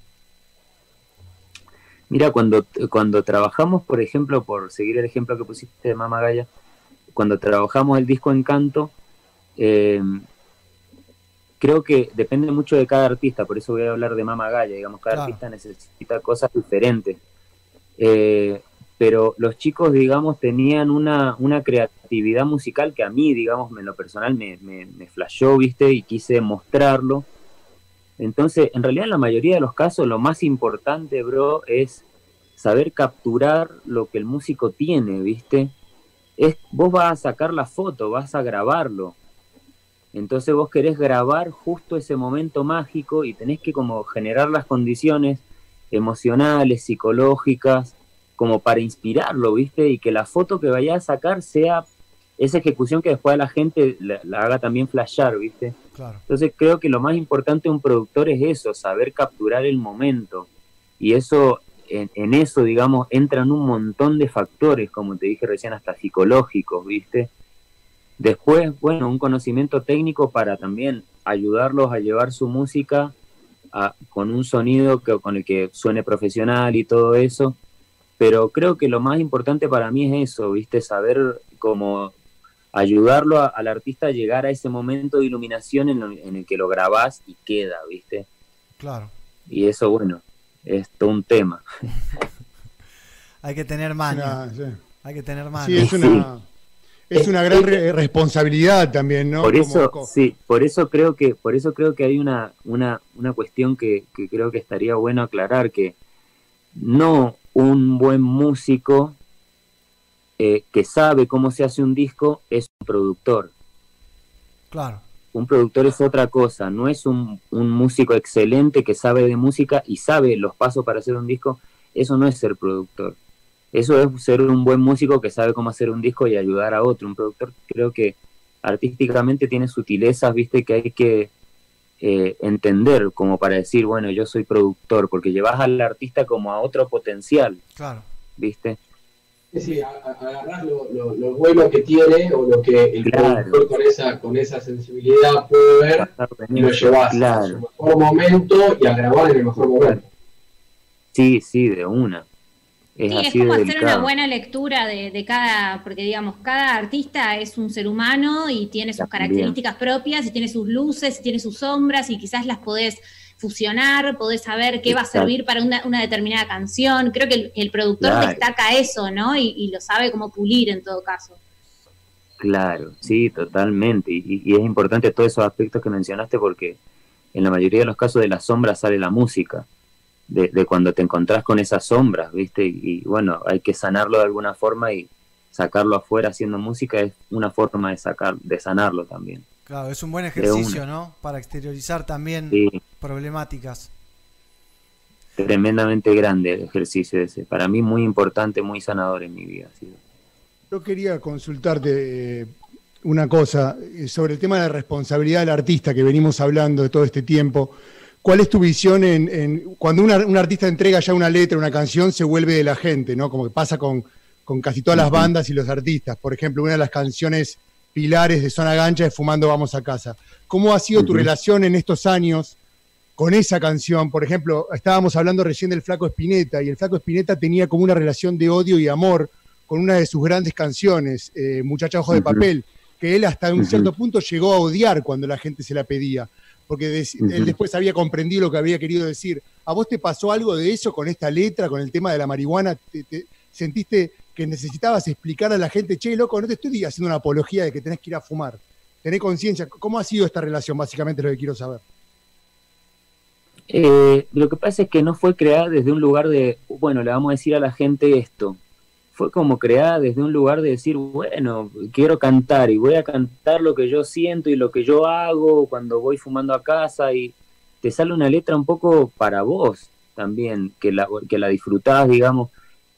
Mira, cuando, cuando trabajamos, por ejemplo, por seguir el ejemplo que pusiste de Mama Gaya, cuando trabajamos el disco Encanto, eh, creo que depende mucho de cada artista, por eso voy a hablar de Mama Gaya, digamos, cada artista necesita cosas diferentes. Eh, pero los chicos, digamos, tenían una, una creatividad musical que a mí, digamos, en lo personal me, me, me flashó, ¿viste? Y quise mostrarlo. Entonces, en realidad, en la mayoría de los casos, lo más importante, bro, es saber capturar lo que el músico tiene, ¿viste? Es, vos vas a sacar la foto, vas a grabarlo. Entonces vos querés grabar justo ese momento mágico y tenés que como generar las condiciones emocionales, psicológicas, como para inspirarlo, ¿viste? Y que la foto que vaya a sacar sea esa ejecución que después la gente la, haga también flashar, ¿viste? Entonces creo que lo más importante de un productor es eso, saber capturar el momento. Y eso, en, eso, digamos, entran un montón de factores, como te dije recién, hasta psicológicos, ¿viste? Después, bueno, un conocimiento técnico para también ayudarlos a llevar su música con un sonido que, con el que suene profesional y todo eso pero creo que lo más importante para mí es eso, ¿viste? Saber cómo ayudarlo al artista a llegar a ese momento de iluminación en, el que lo grabás y queda, ¿viste? Claro. Y eso, bueno, es todo un tema. Hay que tener mano. Hay que tener mano. Sí, es una, es una gran responsabilidad también, ¿no? Por eso, sí, por eso creo que, por eso creo que hay una, una, una cuestión que, que creo que estaría bueno aclarar, que no un buen músico eh, que sabe cómo se hace un disco es un productor. Claro. Un productor es otra cosa, no es un, músico excelente que sabe de música y sabe los pasos para hacer un disco, eso no es ser productor. Eso es ser un buen músico que sabe cómo hacer un disco y ayudar a otro. Un productor creo que artísticamente tiene sutilezas, viste, que hay que eh, entender como para decir, bueno, yo soy productor, porque llevas al artista como a otro potencial. Claro. ¿Viste? Sí, agarrar lo, lo, bueno que tiene o lo que el productor con esa, con esa sensibilidad puede ver y lo llevas a su mejor momento y a grabar en el mejor momento. Sí, sí, de una. Es sí, es como hacer una buena lectura de, cada, porque digamos, cada artista es un ser humano y tiene sus características propias y tiene sus luces, y tiene sus sombras y quizás las podés fusionar, podés saber qué va a servir para una, determinada canción. Creo que el, productor destaca eso, ¿no? Y, lo sabe cómo pulir en todo caso. Claro, sí, totalmente. Y, y es importante todos esos aspectos que mencionaste porque en la mayoría de los casos de la sombra sale la música. De, de cuando te encontrás con esas sombras, ¿viste? Y, y, bueno, hay que sanarlo de alguna forma y sacarlo afuera haciendo música es una forma de sacar, de sanarlo también. Claro, es un buen ejercicio. ¿no? Para exteriorizar también Sí. problemáticas. Tremendamente grande el ejercicio ese. Para mí muy importante, muy sanador en mi vida. sido. Yo quería consultarte eh, una cosa eh, sobre el tema de la responsabilidad del artista que venimos hablando de todo este tiempo. ¿Cuál es tu visión en, en- cuando una- un artista entrega ya una letra, una canción, se vuelve de la gente, ¿no? Como que pasa con, con casi todas las bandas y los artistas. Por ejemplo, una de las canciones pilares de Zona Gancha es Fumando Vamos a Casa. ¿Cómo ha sido tu relación en estos años con esa canción? Por ejemplo, estábamos hablando recién del Flaco Espineta y el Flaco Espineta tenía como una relación de odio y amor con una de sus grandes canciones, eh, Muchacha Ojo de Ujú. Papel, que él hasta un Ujú. cierto punto llegó a odiar cuando la gente se la pedía, porque él después había comprendido lo que había querido decir. ¿A vos te pasó algo de eso con esta letra, con el tema de la marihuana? ¿Te, te- sentiste que necesitabas explicar a la gente, che, loco, no te estoy haciendo una apología de que tenés que ir a fumar? Tenés conciencia. ¿Cómo ha sido esta relación? Básicamente es lo que quiero saber. Eh, lo que pasa es que no fue creada desde un lugar de, bueno, le vamos a decir a la gente esto. Fue como creada desde un lugar de decir, bueno, quiero cantar y voy a cantar lo que yo siento y lo que yo hago cuando voy fumando a casa y te sale una letra un poco para vos también, que la, que la disfrutás, digamos,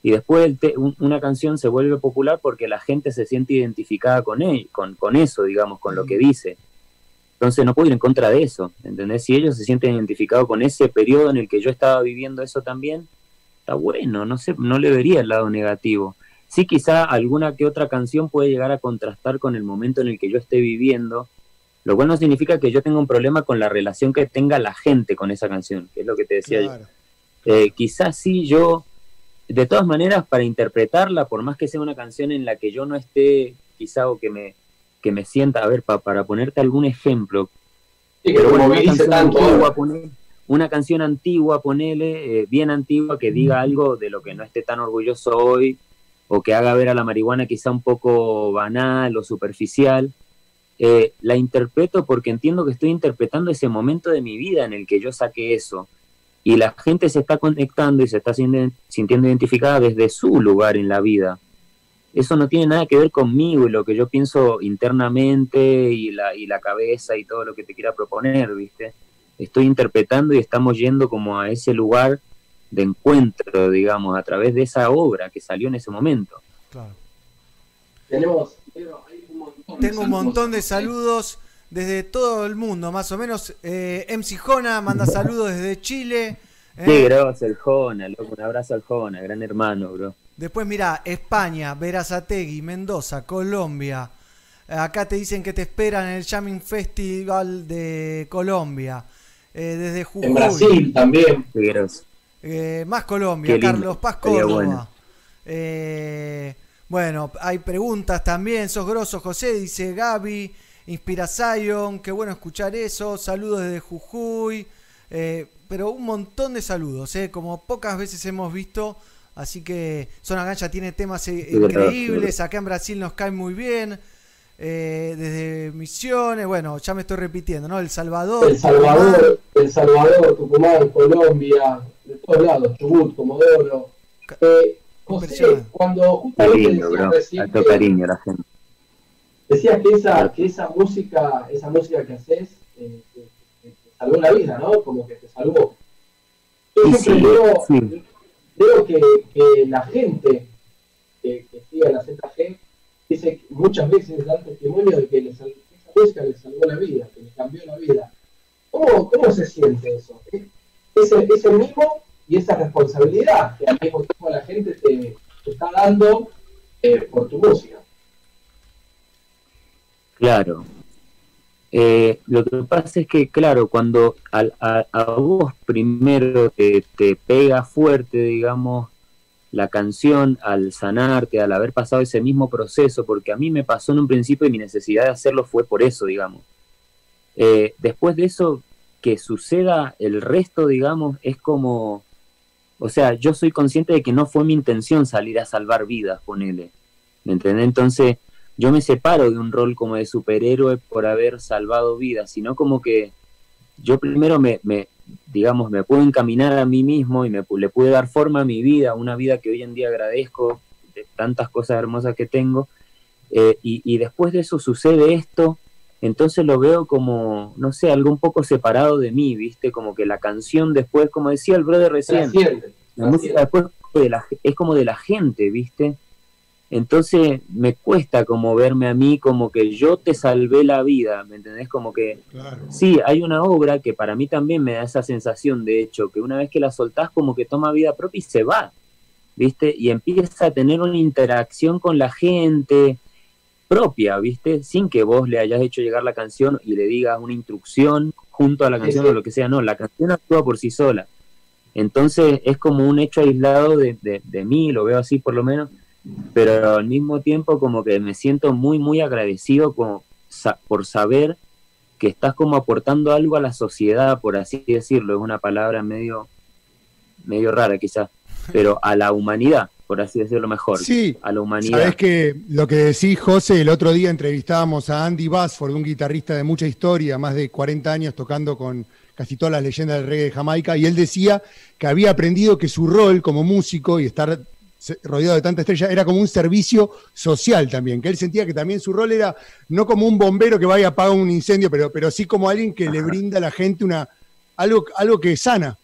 y después el te- un- una canción se vuelve popular porque la gente se siente identificada con, él, con, con eso, digamos, con lo que dice. Entonces no puedo ir en contra de eso, ¿entendés? Si ellos se sienten identificados con ese periodo en el que yo estaba viviendo eso también, está bueno, no sé, no le vería el lado negativo. Sí, quizá alguna que otra canción puede llegar a contrastar con el momento en el que yo esté viviendo, lo cual no significa que yo tenga un problema con la relación que tenga la gente con esa canción, que es lo que te decía yo. Claro. Eh, quizás sí yo, de todas maneras, para interpretarla, por más que sea una canción en la que yo no esté, quizá o que me, que me sienta, a ver, pa- para ponerte algún ejemplo, Sí, pero bueno, tanto una canción antigua, ponele, eh, bien antigua, que diga algo de lo que no esté tan orgulloso hoy, o que haga ver a la marihuana quizá un poco banal o superficial. eh, la interpreto porque entiendo que estoy interpretando ese momento de mi vida en el que yo saqué eso. Y la gente se está conectando y se está sintiendo, identificada desde su lugar en la vida. Eso no tiene nada que ver conmigo y lo que yo pienso internamente y la, y la cabeza y todo lo que te quiera proponer, ¿viste? Estoy interpretando y estamos yendo como a ese lugar de encuentro, digamos, a través de esa obra que salió en ese momento. Claro. Tenemos, Pedro, hay un montón de Tengo un saludos. montón de saludos desde todo el mundo, más o menos. Eh, MC Jona manda saludos desde Chile. eh. Grosso el Jona, loco, un abrazo al Jona, gran hermano, bro. Después, mira, España, Verazategui, Mendoza, Colombia. Acá te dicen que te esperan en el Jamming Festival de Colombia. Eh, desde Jujuy. En Brasil también. Eh, más Colombia, Qué lindo, Carlos Paz Córdoba. bueno. Eh, bueno, hay preguntas también. Sos grosso, José, dice Gaby. Inspira Zion, qué bueno escuchar eso. Saludos desde Jujuy. Eh, pero un montón de saludos, eh, como pocas veces hemos visto. Así que Zona Gancha tiene temas eh, increíbles. Acá en Brasil nos cae muy bien. Eh, desde Misiones, bueno, ya me estoy repitiendo, ¿no? El Salvador. El Salvador, El Salvador, Tucumán, Colombia, de todos lados, Chubut, Comodoro. Eh, José, cuando justamente lindo, bro. recién cariño la gente. decías que esa, que esa música, esa música que haces eh, te, te- te salvó la vida, ¿no? Como que te salvó. Yo Sí, siempre sí, que, que la gente que, que sigue a la ZG dice muchas veces dan testimonio de que les esa música les salvó la vida, que les cambió la vida. ¿Cómo, cómo se siente eso? Ese, ese mismo y esa responsabilidad que al mismo tiempo la gente te, te está dando eh, por tu música. Claro. Eh, lo que pasa es que, claro, cuando al- a, a vos primero te, te pega fuerte, digamos, la canción al sanarte, al haber pasado ese mismo proceso, porque a mí me pasó en un principio y mi necesidad de hacerlo fue por eso, digamos. Eh, después de eso, que suceda el resto, digamos, es como, o sea, yo soy consciente de que no fue mi intención salir a salvar vidas, ponele. ¿Me entendés? Entonces, yo me separo de un rol como de superhéroe por haber salvado vidas, sino como que yo primero me, me, digamos, me puedo encaminar a mí mismo y me, le pude dar forma a mi vida, una vida que hoy en día agradezco de tantas cosas hermosas que tengo. Eh, y, y, después de eso sucede esto, entonces lo veo como, no sé, algo un poco separado de mí, ¿viste? Como que la canción después, como decía el brother recién, la música después de la, es como de la gente, ¿viste? Entonces me cuesta como verme a mí como que yo te salvé la vida, ¿me entendés? Como que sí, hay una obra que para mí también me da esa sensación, de hecho, que una vez que la soltás como que toma vida propia y se va, ¿viste? Y empieza a tener una interacción con la gente propia, ¿viste? Sin que vos le hayas hecho llegar la canción y le digas una instrucción junto a la canción o lo que sea, no, la canción actúa por sí sola. Entonces es como un hecho aislado de, de mí, lo veo así por lo menos, pero al mismo tiempo como que me siento muy, muy agradecido como por saber que estás como aportando algo a la sociedad, por así decirlo, es una palabra medio, medio rara quizás, pero a la humanidad, por así decirlo mejor, sí, a la humanidad. Sabes que lo que decís, José, el otro día entrevistábamos a Andy Basford, un guitarrista de mucha historia, más de 40 años tocando con casi todas las leyendas del reggae de Jamaica, y él decía que había aprendido que su rol como músico y estar rodeado de tanta estrella, era como un servicio social también, que él sentía que también su rol era no como un bombero que vaya a apagar un incendio, pero, pero sí como alguien que le brinda a la gente una, algo, algo que sana.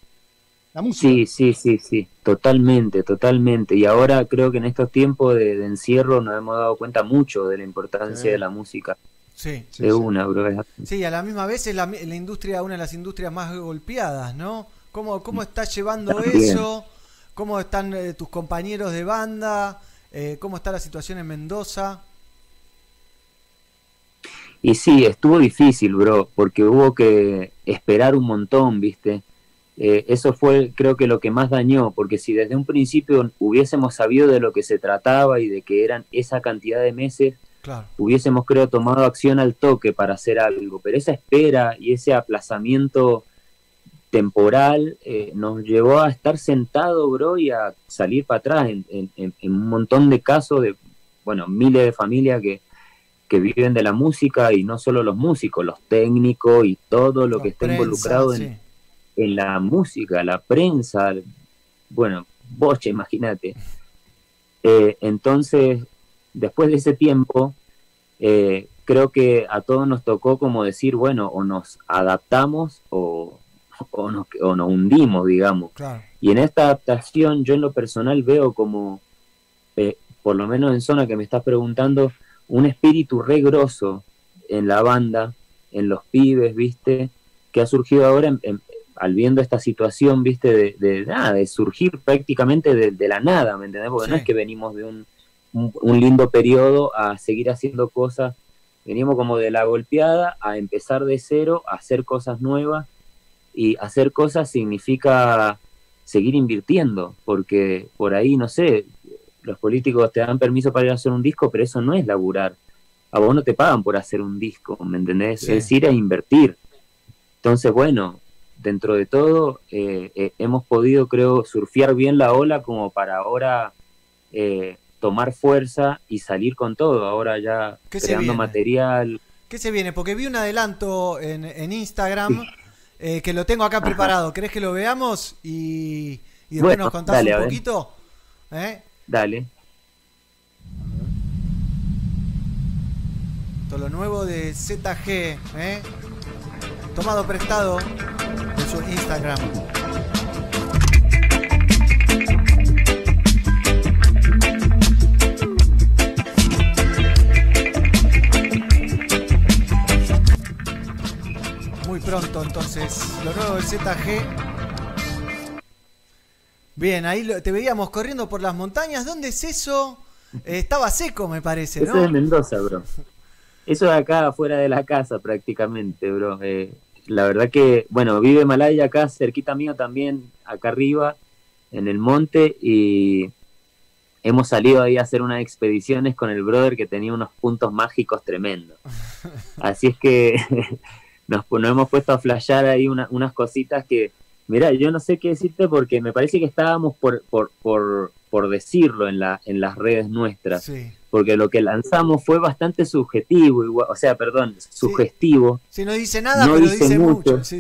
La música. Sí, sí, sí, sí, totalmente, totalmente. Y ahora creo que en estos tiempos de, encierro nos hemos dado cuenta mucho de la importancia de la música. Sí, de una, bro. Sí, a la misma vez es la, industria, una de las industrias más golpeadas, ¿no? ¿Cómo, cómo está llevando eso? ¿Cómo están eh, tus compañeros de banda? Eh, ¿Cómo está la situación en Mendoza? Y sí, estuvo difícil, bro, porque hubo que esperar un montón, ¿viste? Eh, eso fue, creo que lo que más dañó, porque si desde un principio hubiésemos sabido de lo que se trataba y de que eran esa cantidad de meses, hubiésemos, creo, tomado acción al toque para hacer algo. Pero esa espera y ese aplazamiento temporal eh, nos llevó a estar sentado, bro, y a salir para atrás en, un montón de casos de, bueno, miles de familias que, que, viven de la música y no solo los músicos, los técnicos y todo lo que está involucrado en, en, la música, la prensa, bueno, boche, imagínate. Eh, entonces, después de ese tiempo, eh, creo que a todos nos tocó como decir, bueno, o nos adaptamos o o nos, o nos hundimos, digamos. Y en esta adaptación yo en lo personal veo como, eh, por lo menos en zona que me estás preguntando, un espíritu re grosso en la banda, en los pibes, ¿viste? Que ha surgido ahora al viendo esta situación, ¿viste? De, de, nada, de surgir prácticamente de, la nada, ¿me entendés? Porque no es que venimos de un, un lindo periodo a seguir haciendo cosas venimos como de la golpeada a empezar de cero, a hacer cosas nuevas y hacer cosas significa seguir invirtiendo, porque por ahí, no sé, los políticos te dan permiso para ir a hacer un disco, pero eso no es laburar. A vos no te pagan por hacer un disco, ¿me entendés? Es ir a invertir. Entonces, bueno, dentro de todo, eh, eh, hemos podido, creo, surfear bien la ola como para ahora eh, tomar fuerza y salir con todo. Ahora ya creando material. ¿Qué se viene? Porque vi un adelanto en, en Instagram. Eh, que lo tengo acá preparado. ¿Querés que lo veamos? Y, después nos contás un poquito. ¿Eh? Dale. Todo lo nuevo de ZG, ¿eh? tomado prestado de su Instagram. Muy pronto entonces. Lo nuevo del ZG. Bien, ahí te veíamos corriendo por las montañas. ¿Dónde es eso? Eh, estaba seco, me parece, ¿no? Eso es Mendoza, bro. Eso es acá afuera de la casa prácticamente, bro. Eh, la verdad que, bueno, vive Malaya acá, cerquita mío también, acá arriba, en el monte, y hemos salido ahí a hacer unas expediciones con el brother que tenía unos puntos mágicos tremendos. Así es que nos, hemos puesto a flashear ahí unas cositas que, mira, yo no sé qué decirte porque me parece que estábamos por, por, por, por decirlo en, la, en las redes nuestras. Porque lo que lanzamos fue bastante subjetivo, igual, o sea, perdón, sugestivo. Si no dice nada, pero dice, mucho.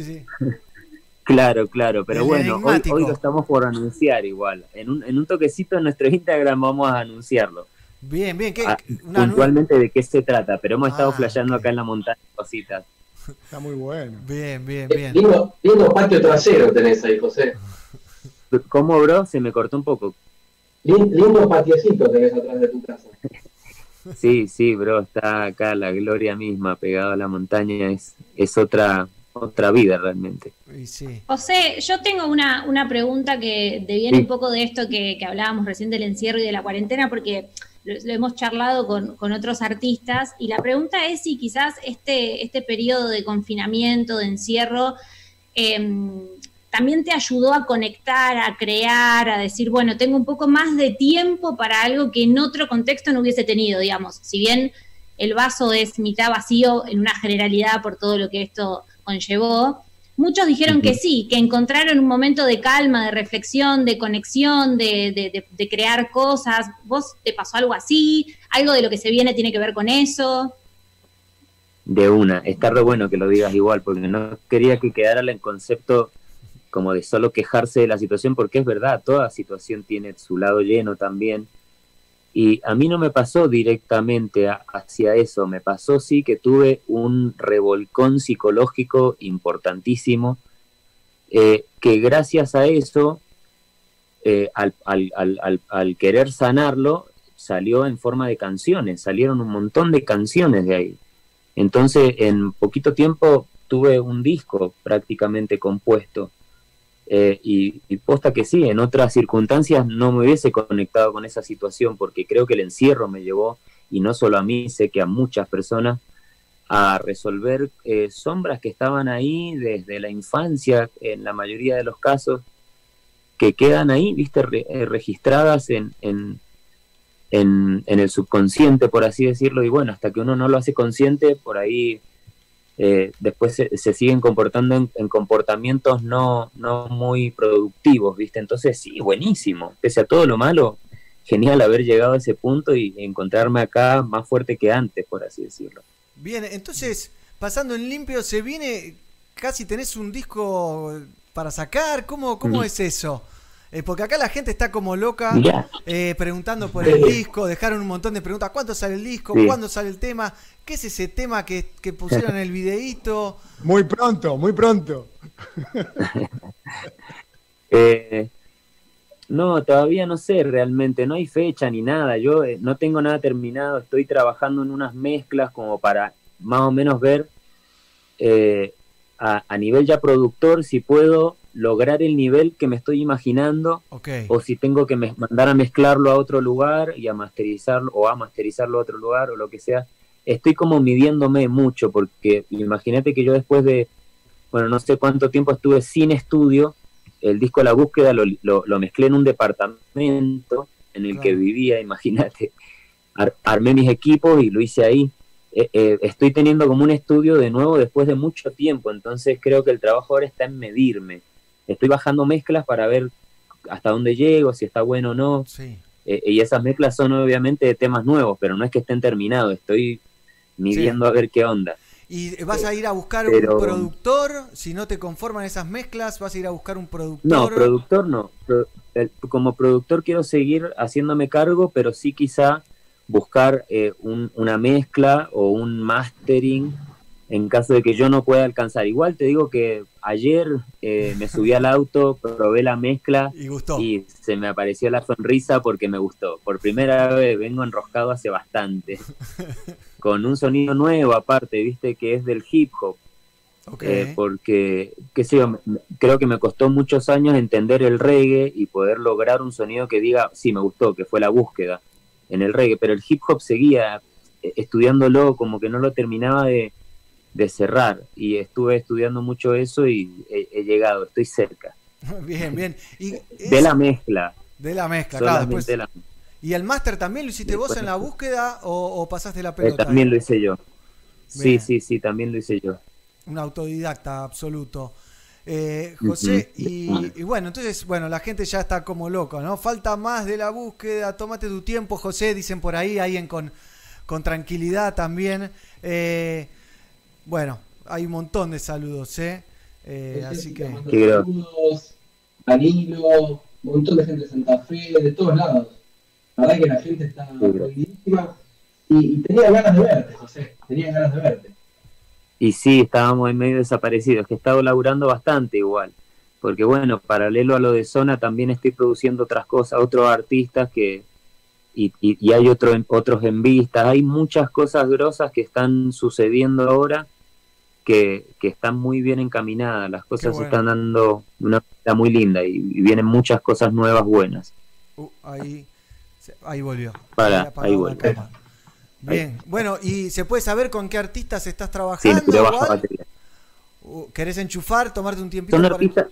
Claro, claro, pero bueno, hoy, hoy lo estamos por anunciar igual. En un, en un toquecito en nuestro Instagram vamos a anunciarlo. Bien, bien. ¿qué? Ah, Una puntualmente de qué se trata, pero hemos estado Ah, flasheando acá en la montaña cositas. Está muy bueno. Bien, bien, Eh, bien. Lindo, lindo patio trasero tenés ahí, José. ¿Cómo, bro? Se me cortó un poco. Lin- Lindo patiecito tenés atrás de tu casa. Sí, sí, bro, está acá la gloria misma pegada a la montaña, es, es otra, otra vida realmente. Sí. José, yo tengo una, una pregunta que deviene Sí. un poco de esto que, que hablábamos recién del encierro y de la cuarentena, porque lo, hemos charlado con, con otros artistas, y la pregunta es si quizás este, este periodo de confinamiento, de encierro, em, también te ayudó a conectar, a crear, a decir, bueno, tengo un poco más de tiempo para algo que en otro contexto no hubiese tenido, digamos. Si bien el vaso es mitad vacío en una generalidad por todo lo que esto conllevó, muchos dijeron que sí, que encontraron un momento de calma, de reflexión, de conexión, de, de- de- de crear cosas. ¿Vos te pasó algo así? ¿Algo de lo que se viene tiene que ver con eso? De una, está re bueno que lo digas igual, porque no quería que quedara el concepto como de solo quejarse de la situación, porque es verdad, toda situación tiene su lado lleno también. Y a mí no me pasó directamente hacia eso, me pasó sí que tuve un revolcón psicológico importantísimo, eh, que gracias a eso, eh, al- al querer sanarlo, salió en forma de canciones, salieron un montón de canciones de ahí. Entonces, en poquito tiempo tuve un disco prácticamente compuesto. Eh, y, posta que sí, en otras circunstancias no me hubiese conectado con esa situación porque creo que el encierro me llevó, y no solo a mí, sé que a muchas personas, a resolver eh, sombras que estaban ahí desde la infancia, en la mayoría de los casos, que quedan ahí, viste, eh, registradas en, en, en el subconsciente, por así decirlo, y bueno, hasta que uno no lo hace consciente, por ahí eh, después se, se siguen comportando en, en comportamientos no, no muy productivos, ¿viste? Entonces, sí, buenísimo. Pese a todo lo malo, genial haber llegado a ese punto y encontrarme acá más fuerte que antes, por así decirlo. Bien, entonces, pasando en limpio, se viene, casi tenés un disco para sacar, ¿cómo, cómo Mm. es eso? Eh, porque acá la gente está como loca eh, preguntando por el disco, dejaron un montón de preguntas, ¿cuándo sale el disco? Sí. ¿Cuándo sale el tema? ¿Qué es ese tema que, que pusieron en el videíto? Muy pronto, muy pronto. Eh, no, todavía no sé realmente, no hay fecha ni nada. Yo eh, no tengo nada terminado, estoy trabajando en unas mezclas como para más o menos ver eh, a, a nivel ya productor si puedo lograr el nivel que me estoy imaginando o si tengo que me- mandar a mezclarlo a otro lugar y a masterizarlo o a masterizarlo a otro lugar o lo que sea. Estoy como midiéndome mucho porque imagínate que yo después de, bueno, no sé cuánto tiempo estuve sin estudio, el disco La Búsqueda lo, lo- lo mezclé en un departamento en el que vivía, imagínate. Ar- armé mis equipos y lo hice ahí. Eh, eh, estoy teniendo como un estudio de nuevo después de mucho tiempo, entonces creo que el trabajo ahora está en medirme. Estoy bajando mezclas para ver hasta dónde llego, si está bueno o no. Sí. Eh, y esas mezclas son obviamente de temas nuevos, pero no es que estén terminados, estoy midiendo a ver qué onda. ¿Y vas a ir a buscar Pero- un productor? Si no te conforman esas mezclas, vas a ir a buscar un productor. No, productor no. El- como productor quiero seguir haciéndome cargo, pero sí quizá buscar eh, un- una mezcla o un mastering en caso de que yo no pueda alcanzar. Igual te digo que ayer eh, me subí al auto, probé la mezcla Y gustó. y se me apareció la sonrisa porque me gustó. Por primera vez vengo enroscado hace bastante. Con un sonido nuevo aparte, viste, que es del hip hop. Eh, porque, qué sé yo, creo que me costó muchos años entender el reggae y poder lograr un sonido que diga, sí, me gustó, que fue la búsqueda en el reggae, pero el hip hop seguía eh, estudiándolo, como que no lo terminaba de, de cerrar, y estuve estudiando mucho eso y he, he llegado, estoy cerca. Bien, bien. Y De la mezcla, de la mezcla, claro. la ¿Y el máster también lo hiciste vos en la búsqueda o, o pasaste la eh, pelota? también lo hice yo. Sí, Bien. sí, sí, también lo hice yo. Un autodidacta absoluto. Eh, José, y bueno, entonces, bueno, la gente ya está como loco, ¿no? Falta más de la búsqueda, tómate tu tiempo, José, dicen por ahí, alguien con, con tranquilidad también. Eh, bueno, hay un montón de saludos, ¿eh? Eh, así que. Saludos, Danilo, un montón de gente de Santa Fe, de todos lados. La verdad que la gente está prendidísima y, y tenía ganas de verte, José. Tenía ganas de verte. Y sí, estábamos en medio desaparecidos, que he estado laburando bastante igual. Porque bueno, paralelo a lo de Zona, también estoy produciendo otras cosas, otros artistas que... Y, y- y hay otro, en- otros en vistas. Hay muchas cosas grosas que están sucediendo ahora que, que están muy bien encaminadas. Las cosas bueno. se están dando de una manera muy linda y, y vienen muchas cosas nuevas buenas. Uh, ahí, ahí volvió. Para, Ahí cámara. Bien, bueno, ¿y se puede saber con qué artistas estás Sí, trabajando? tiré baja. Uh, ¿Querés enchufar, tomarte un tiempito? Son para- artistas.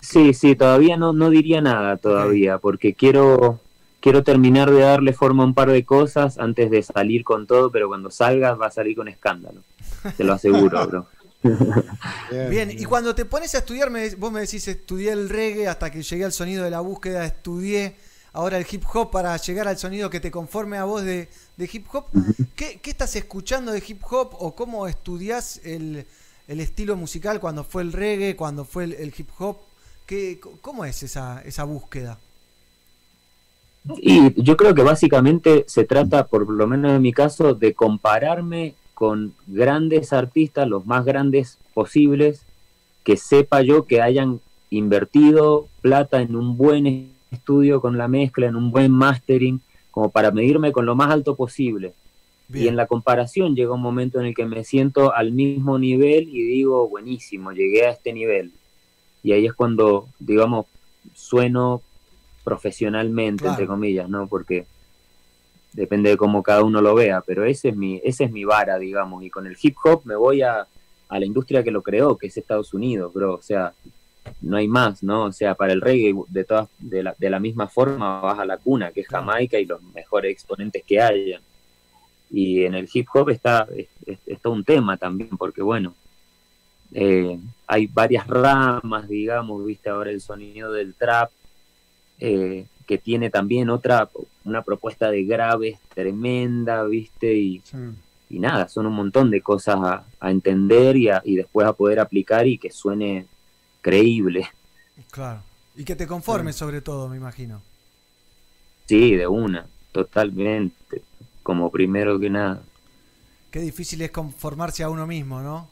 Sí, sí, todavía no, no diría nada todavía, porque quiero, quiero terminar de darle forma a un par de cosas antes de salir con todo, pero cuando salgas va a salir con escándalo. Te lo aseguro, bro. Bien, y cuando te pones a estudiar, me- vos me decís, estudié el reggae hasta que llegué al sonido de la búsqueda, estudié ahora el hip hop para llegar al sonido que te conforme a vos de, de hip hop. ¿Qué, qué estás escuchando de hip hop o cómo estudiás el, el estilo musical cuando fue el reggae, cuando fue el, el hip hop? ¿Qué, ¿Cómo es esa, esa búsqueda? Y yo creo que básicamente se trata, por lo menos en mi caso, de compararme con grandes artistas, los más grandes posibles, que sepa yo que hayan invertido plata en un buen estudio con la mezcla, en un buen mastering, como para medirme con lo más alto posible. Y en la comparación llega un momento en el que me siento al mismo nivel y digo, buenísimo, llegué a este nivel. Y ahí es cuando, digamos, sueno profesionalmente, Claro. entre comillas, ¿no? Porque depende de cómo cada uno lo vea, pero ese es mi, ese es mi vara, digamos. Y con el hip hop me voy a, a la industria que lo creó, que es Estados Unidos, bro. O sea, no hay más, ¿no? O sea, para el reggae, de, todas, de, la, de la misma forma vas a la cuna, que es Jamaica, y los mejores exponentes que haya. Y en el hip hop está, es, es- es todo un tema también, porque bueno, eh, hay varias ramas, digamos, viste ahora el sonido del trap, eh, que tiene también otra, una propuesta de graves tremenda, viste, y, y nada, son un montón de cosas a, a entender y, a- y después a poder aplicar y que suene creíble. Claro. Y que te conformes sobre todo, me imagino. Sí, de una, totalmente, como primero que nada. Qué difícil es conformarse a uno mismo, ¿no?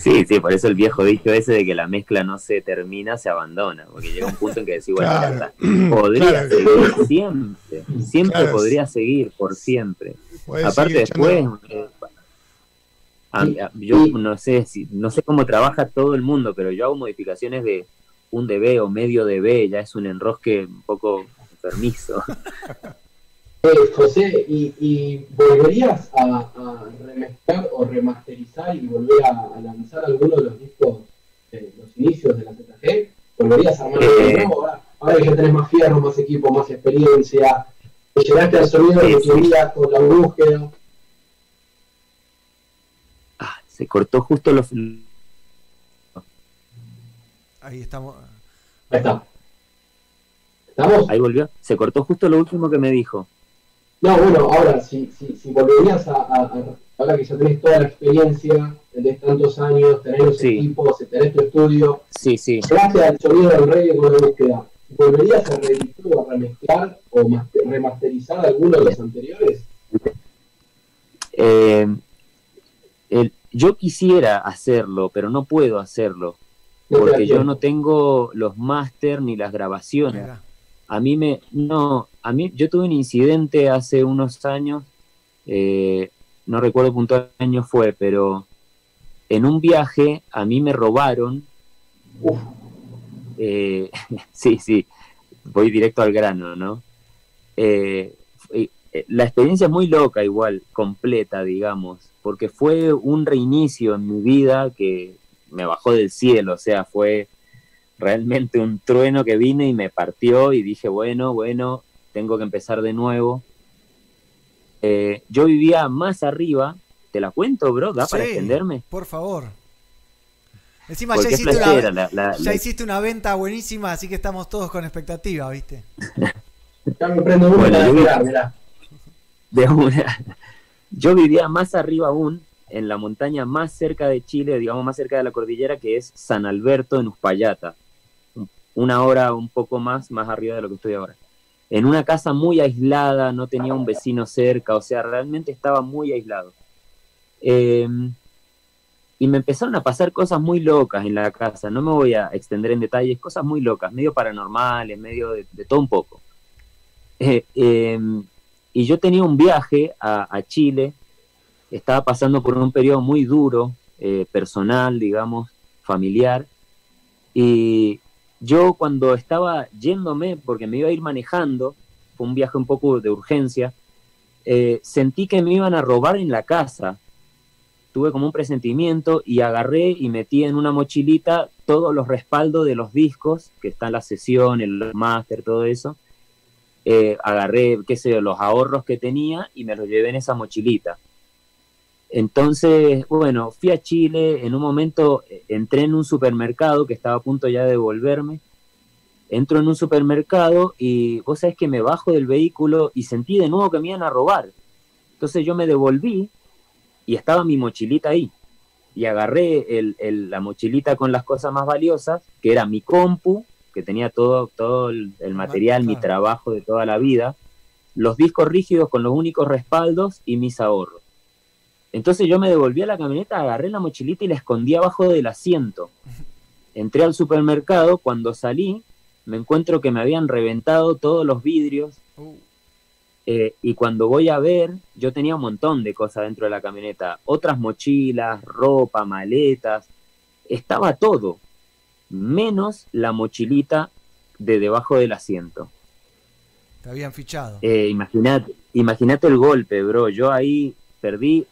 Sí, sí, por eso el viejo dicho ese de que la mezcla no se termina, se abandona, porque llega un punto en que decís, bueno, ya Claro. está. podría Claro. seguir siempre, siempre Claro. podría seguir, por siempre. Aparte después, eh, a- a- yo no sé si, no sé cómo trabaja todo el mundo, pero yo hago modificaciones de un dB o medio dB, ya es un enrosque un poco enfermizo. Eh, José, ¿y, y volverías a, a remezclar o remasterizar y volver a, a lanzar alguno de los discos de los inicios de la ZG? ¿Volverías a armar Eh. nuevo ahora, ahora que ya tenés más fierro, más equipo, más experiencia? que llegaste al sonido de tu vida con la búsqueda. Ah, se cortó justo los... Ahí estamos. Ahí está. ¿Estamos? Ahí volvió. Se cortó justo lo último que me dijo. No, bueno, ahora, si, si, si volverías a- ahora que ya tenés toda la experiencia, tenés tantos años, tenés los equipos, tenés tu estudio, Sí, sí. llegaste al sonido del reggae con la búsqueda, ¿volverías a reeditar o a remezclar o master- remasterizar alguno de los anteriores? Eh, el- yo quisiera hacerlo, pero no puedo hacerlo. Porque yo no tengo los máster ni las grabaciones. A mí me, no, a mí, yo tuve un incidente hace unos años, eh, no recuerdo puntual año fue, pero en un viaje a mí me robaron. Eh, sí, sí, voy directo al grano, ¿no? Eh, eh, la experiencia es muy loca igual, completa, digamos, porque fue un reinicio en mi vida que me bajó del cielo, o sea, fue realmente un trueno que vine y me partió y dije, bueno, bueno, tengo que empezar de nuevo. Eh, yo vivía más arriba, te la cuento, bro, ¿da para Sí, extenderme? Por favor. Encima ya hiciste, una, la- la- ya hiciste una venta buenísima, así que estamos todos con expectativa, ¿viste? Ya me prendo uno Bueno, para esperar, mirá. de una. Yo vivía más arriba aún en la montaña más cerca de Chile, digamos más cerca de la cordillera, que es San Alberto en Uspallata. Una hora un poco más, más arriba de lo que estoy ahora. En una casa muy aislada, no tenía un vecino cerca, o sea, realmente estaba muy aislado. Eh, y me empezaron a pasar cosas muy locas en la casa, no me voy a extender en detalles, cosas muy locas, medio paranormales, medio de, de todo un poco. Eh, eh, y yo tenía un viaje a, a, Chile, estaba pasando por un periodo muy duro, eh, personal, digamos, familiar, y yo cuando estaba yéndome, porque me iba a ir manejando, fue un viaje un poco de urgencia, eh, sentí que me iban a robar en la casa, tuve como un presentimiento y agarré y metí en una mochilita todos los respaldos de los discos, que están la sesión, el máster, todo eso. Eh, agarré, qué sé yo, los ahorros que tenía y me los llevé en esa mochilita. Entonces, bueno, fui a Chile, en un momento eh, entré en un supermercado que estaba a punto ya de volverme. Entro en un supermercado y vos sabés que me bajo del vehículo y sentí de nuevo que me iban a robar. Entonces yo me devolví y estaba mi mochilita ahí. Y agarré el, el, la mochilita con las cosas más valiosas, que era mi compu, que tenía todo, todo el, el material, mi trabajo de toda la vida, los discos rígidos con los únicos respaldos y mis ahorros. Entonces yo me devolví a la camioneta, agarré la mochilita y la escondí abajo del asiento. Entré al supermercado, cuando salí, me encuentro que me habían reventado todos los vidrios, eh, y cuando voy a ver, yo tenía un montón de cosas dentro de la camioneta, otras mochilas, ropa, maletas, estaba todo, menos la mochilita de debajo del asiento. Te habían fichado. Eh, Imagínate imagínate el golpe, bro. Yo ahí perdí,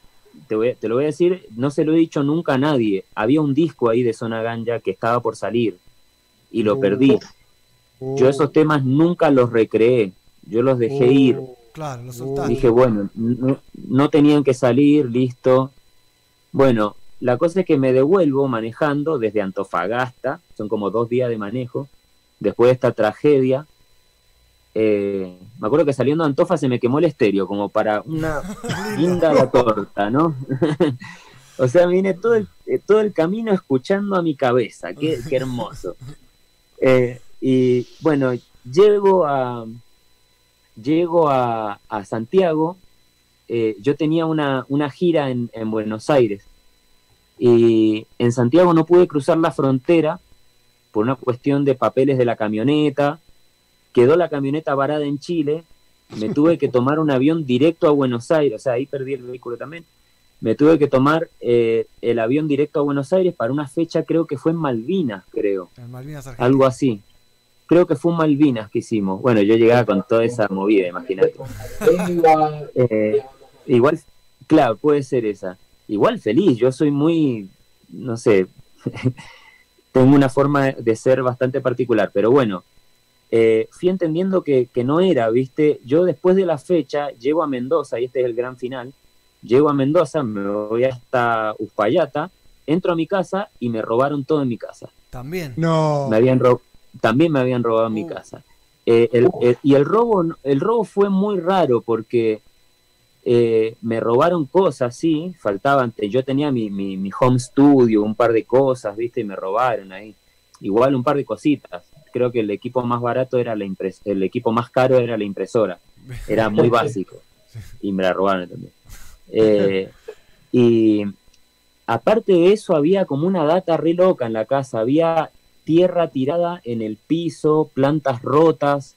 te, voy, te, lo voy a decir, no se lo he dicho nunca a nadie. Había un disco ahí de Zona Ganja que estaba por salir y lo uh, perdí. Uh. Yo esos temas nunca los recreé, yo los dejé uh. ir. Claro. Dije, bueno, no, no, tenían que salir, listo. Bueno, la cosa es que me devuelvo manejando desde Antofagasta, son como dos días de manejo, después de esta tragedia. Eh, me acuerdo que saliendo de Antofa se me quemó el estéreo, como para una linda la torta, ¿no? o sea, vine todo el, todo el camino escuchando a mi cabeza, qué, qué hermoso. Eh, y bueno, llego a, llego a, a Santiago, eh, yo tenía una, una gira en, en, Buenos Aires y en Santiago no pude cruzar la frontera por una cuestión de papeles de la camioneta, quedó la camioneta varada en Chile, me tuve que tomar un avión directo a Buenos Aires, o sea, ahí perdí el vehículo también, me tuve que tomar eh, el avión directo a Buenos Aires para una fecha, creo que fue en Malvinas, creo, en Malvinas, algo así creo que fue un Malvinas que hicimos. Bueno, yo llegaba con toda esa movida, imagínate. Eh, igual, claro, puede ser esa. Igual feliz, yo soy muy, no sé, tengo una forma de ser bastante particular, pero bueno, eh, fui entendiendo que, que, no era, ¿viste? Yo después de la fecha llego a Mendoza, y este es el gran final, llego a Mendoza, me voy hasta Uspallata, entro a mi casa y me robaron todo en mi casa. También. No. Me habían robado también me habían robado en mi casa. Eh, el, el, y el robo, el robo fue muy raro porque eh, me robaron cosas, sí, faltaban, yo tenía mi, mi, mi, home studio, un par de cosas, viste, y me robaron ahí. Igual un par de cositas. Creo que el equipo más barato era la impres el equipo más caro era la impresora. Era muy básico. Y me la robaron también. Eh, y aparte de eso, había como una data re loca en la casa. Había tierra tirada en el piso, plantas rotas,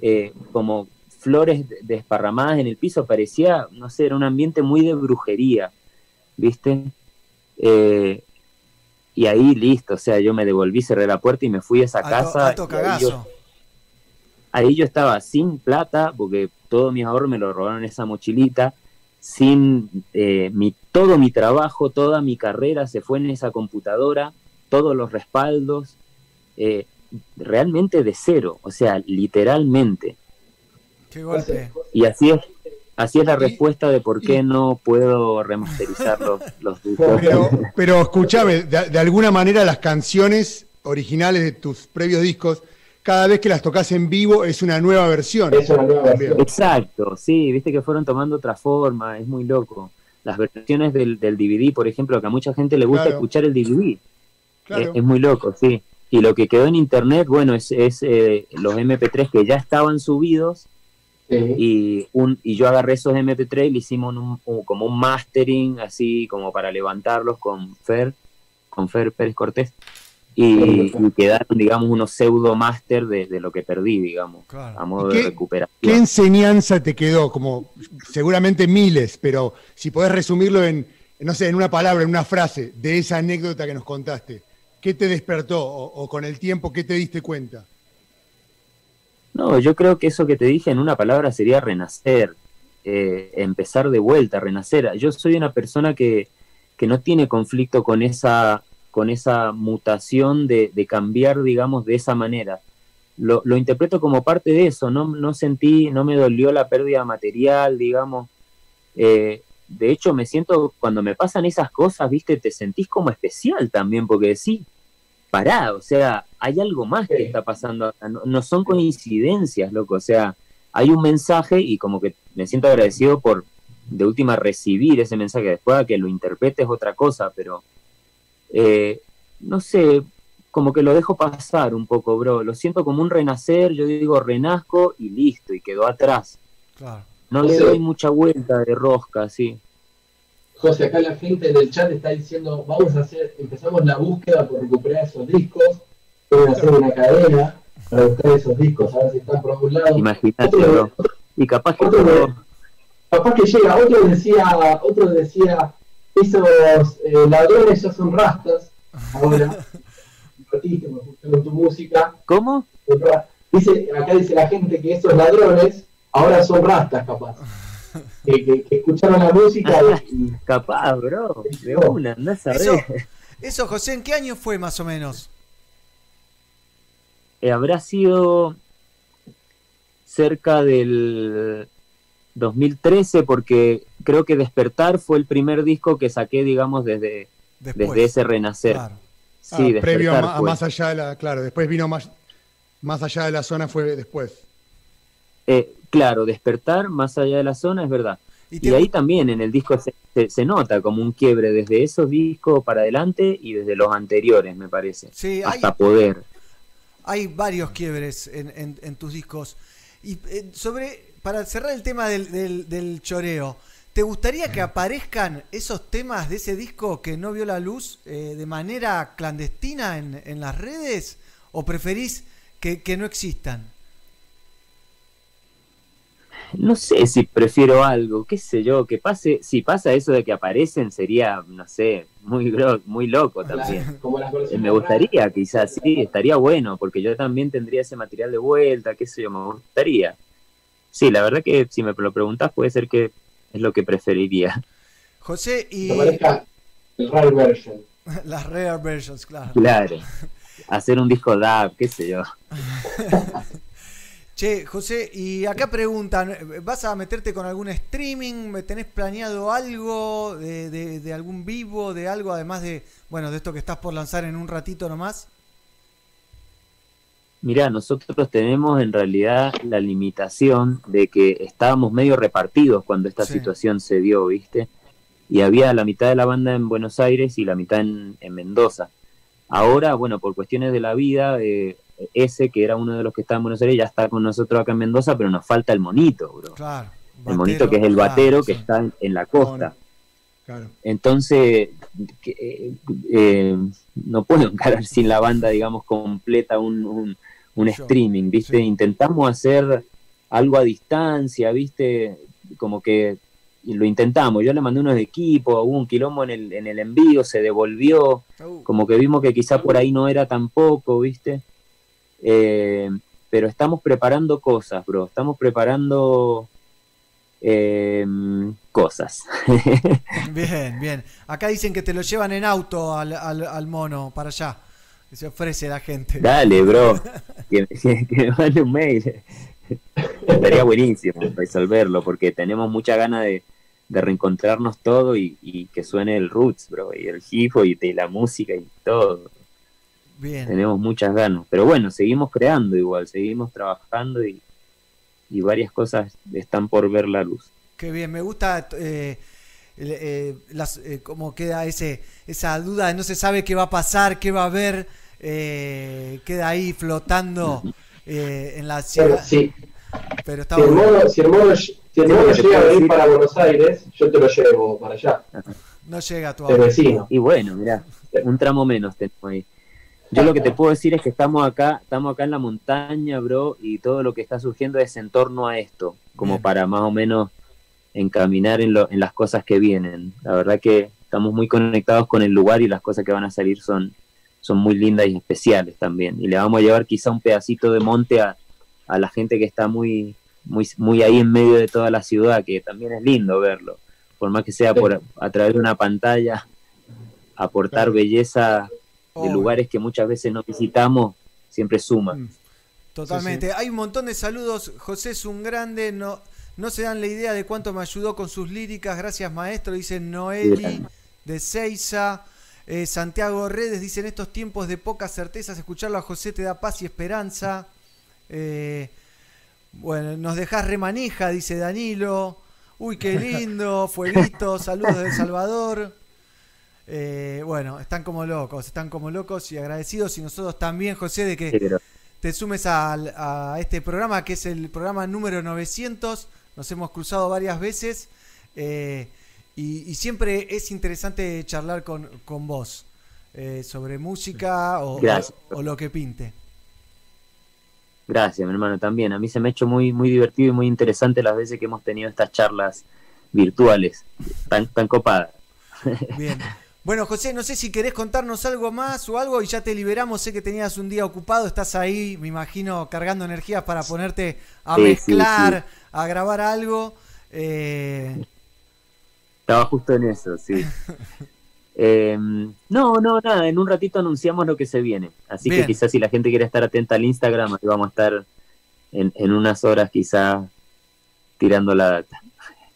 eh, como flores desparramadas en el piso, parecía, no sé, era un ambiente muy de brujería, ¿viste? Eh, y ahí listo, o sea, yo me devolví, cerré la puerta y me fui a esa alto, casa. Alto ahí, yo, ahí, yo, estaba sin plata, porque todos mis ahorros me lo robaron en esa mochilita, sin eh, mi, todo mi trabajo, toda mi carrera se fue en esa computadora todos los respaldos, eh, realmente de cero, o sea, literalmente. Qué golpe. Y así es, así es la respuesta de por qué no puedo remasterizar los, los discos. Pero, pero escúchame, de, de, alguna manera las canciones originales de tus previos discos, cada vez que las tocas en vivo es una nueva versión. Es una nueva versión. Exacto, sí, viste que fueron tomando otra forma, es muy loco. las versiones del, del DVD, por ejemplo, que a mucha gente le gusta Claro. escuchar el DVD. Claro. Es, es muy loco, sí. Y lo que quedó en internet, bueno, es, es eh, los MP3 que ya estaban subidos Sí. y, un, y yo agarré esos MP3 y le hicimos un- un- como un mastering, así como para levantarlos con Fer, con Fer Pérez Cortés. Y, y quedaron, digamos, unos pseudo master de, de lo que perdí, digamos, Claro. a modo ¿Y de qué- recuperación. ¿Qué enseñanza te quedó? Como seguramente miles, pero si podés resumirlo en, no sé, en una palabra, en una frase de esa anécdota que nos contaste. ¿Qué te despertó? O, o con el tiempo, ¿qué te diste cuenta? No, yo creo que eso que te dije en una palabra sería renacer, eh, empezar de vuelta, renacer. Yo soy una persona que, que no tiene conflicto con esa, con esa mutación de, de cambiar, digamos, de esa manera. Lo, lo interpreto como parte de eso, no, no sentí, no me dolió la pérdida material, digamos. Eh, de hecho, me siento, cuando me pasan esas cosas, viste, te sentís como especial también, porque decís, pará, o sea, hay algo más que está pasando acá, no, no son coincidencias, loco, o sea, hay un mensaje y como que me siento agradecido por, de última, recibir ese mensaje, después a que lo interpretes otra cosa, pero, eh, no sé, como que lo dejo pasar un poco, bro, lo siento como un renacer, yo digo, renazco y listo, y quedó atrás, Claro. no le doy mucha vuelta de rosca, sí. José, acá la gente en el chat está diciendo, vamos a hacer, empezamos la búsqueda por recuperar esos discos, pueden hacer una cadena para buscar esos discos, a ver si están por algún lado. Imagínate, bro. Y capaz que otro- Capaz que llega, otro decía, otro decía, esos eh, ladrones ya son rastas, ahora, artista, me gustaron tu música. ¿Cómo? Dice, acá dice la gente que esos ladrones ahora son rastas, capaz. Que, que- que escucharon la música y, Capaz, bro. De una, andás a Eso, ver. eso, José, ¿en qué año fue más o menos? Eh, habrá sido cerca del 2013 porque creo que Despertar fue el primer disco que saqué, digamos, desde, Después. desde ese renacer. Claro. Sí, Ah, previo a, más allá de la, claro, después vino más, más allá de la zona fue después. Eh, claro, Despertar más allá de la zona es verdad. Y ahí también en el disco se, se- se nota como un quiebre desde esos discos para adelante y desde los anteriores, me parece. Sí, hay, Hasta poder. hay varios quiebres en, en- en tus discos. Y eh, sobre, para cerrar el tema del, del- del choreo, ¿te gustaría que aparezcan esos temas de ese disco que no vio la luz eh, de manera clandestina en, en las redes? ¿O preferís que, que no existan? No sé si prefiero algo, qué sé yo, que pase, si pasa eso de que aparecen sería, no sé, muy gro- muy loco también. Eh, Me gustaría, quizás sí, estaría bueno, porque yo también tendría ese material de vuelta, qué sé yo, me gustaría. Sí, la verdad que si me lo preguntas puede ser que es lo que preferiría. José, y Que aparezca el rare version. las rare versions, claro. Claro. Hacer un disco DAB, qué sé yo. Che, José, y acá preguntan, ¿vas a meterte con algún streaming? ¿Tenés planeado algo de, de- de algún vivo, de algo, además de, bueno, de esto que estás por lanzar en un ratito nomás? Mirá, nosotros tenemos en realidad la limitación de que estábamos medio repartidos cuando esta Sí. situación se dio, ¿viste? Y había la mitad de la banda en Buenos Aires y la mitad en, en Mendoza. Ahora, bueno, por cuestiones de la vida, eh, ese que era uno de los que estaba en Buenos Aires ya está con nosotros acá en Mendoza, pero nos falta el monito, bro. Claro. el monito que es el claro, batero que sí. está en, en la costa. Claro. Entonces, eh, eh, no puedo encarar sin la banda, digamos, completa un, un, streaming, ¿viste? sí. Intentamos hacer algo a distancia, ¿viste? Como que lo intentamos. Yo le mandé unos equipos, hubo un quilombo en el, en el envío, se devolvió, Uh, como que vimos que quizá por ahí no era tampoco, ¿viste? Eh, pero estamos preparando cosas, bro. Estamos preparando eh, cosas. bien, bien. Acá dicen que te lo llevan en auto al, al- al mono para allá. Que se ofrece la gente. Dale, bro. Que, que- que me mande un mail. Estaría buenísimo resolverlo porque tenemos mucha ganas de, de reencontrarnos todo y, y que suene el roots, bro, y el hip hop y de la música y todo. Bien. Tenemos muchas ganas. Pero bueno, seguimos creando igual, seguimos trabajando y, y varias cosas están por ver la luz. Qué bien, me gusta eh, eh, las, eh, cómo queda ese, esa duda, no se sabe qué va a pasar, qué va a haber, eh, queda ahí flotando eh, en la ciudad. Pero, sí. Pero está Si el bueno. mono, si si Sí, llega a venir para Buenos Aires, yo te lo llevo para allá. No llega tu vecino. Y bueno, mirá, un tramo menos tenemos ahí. Yo lo que te puedo decir es que estamos acá, estamos acá en la montaña, bro, y todo lo que está surgiendo es en torno a esto, como Bien. para más o menos encaminar en, lo, en las cosas que vienen. La verdad que estamos muy conectados con el lugar y las cosas que van a salir son, son muy lindas y especiales también. Y le vamos a llevar quizá un pedacito de monte a, a la gente que está muy, muy, muy ahí en medio de toda la ciudad, que también es lindo verlo, por más que sea por, a través de una pantalla, aportar Claro. De lugares que muchas veces no visitamos, siempre suma. Mm. Totalmente. Hay un montón de saludos. José es un grande. No, no se dan la idea de cuánto me ayudó con sus líricas. Gracias, maestro. Dice Noeli de Seiza. Eh, Santiago Redes dice: En estos tiempos de pocas certezas, escucharlo a José te da paz y esperanza. Eh, bueno, nos dejás remanija, dice Danilo. Uy, qué lindo. Fueguito. Saludos de El Salvador. Eh, bueno, están como locos, están como locos y agradecidos. Y nosotros también, José, de que Sí, pero- te sumes al- a, este programa, que es el programa número 900. Nos hemos cruzado varias veces eh, y, y siempre es interesante charlar con, con vos eh, sobre música o, Gracias. o- o lo que pinte. Gracias, mi hermano, también. A mí se me ha hecho muy, muy divertido y muy interesante las veces que hemos tenido estas charlas virtuales, tan, tan copadas. Bien. Bueno, José, no sé si querés contarnos algo más o algo y ya te liberamos. Sé que tenías un día ocupado, estás ahí, me imagino, cargando energías para ponerte a Sí, sí, mezclar, a grabar algo. Eh, Estaba justo en eso, sí. Eh, no, no, nada, en un ratito anunciamos lo que se viene. Así Bien. que quizás si la gente quiere estar atenta al Instagram, ahí vamos a estar en, en unas horas quizás tirando la data.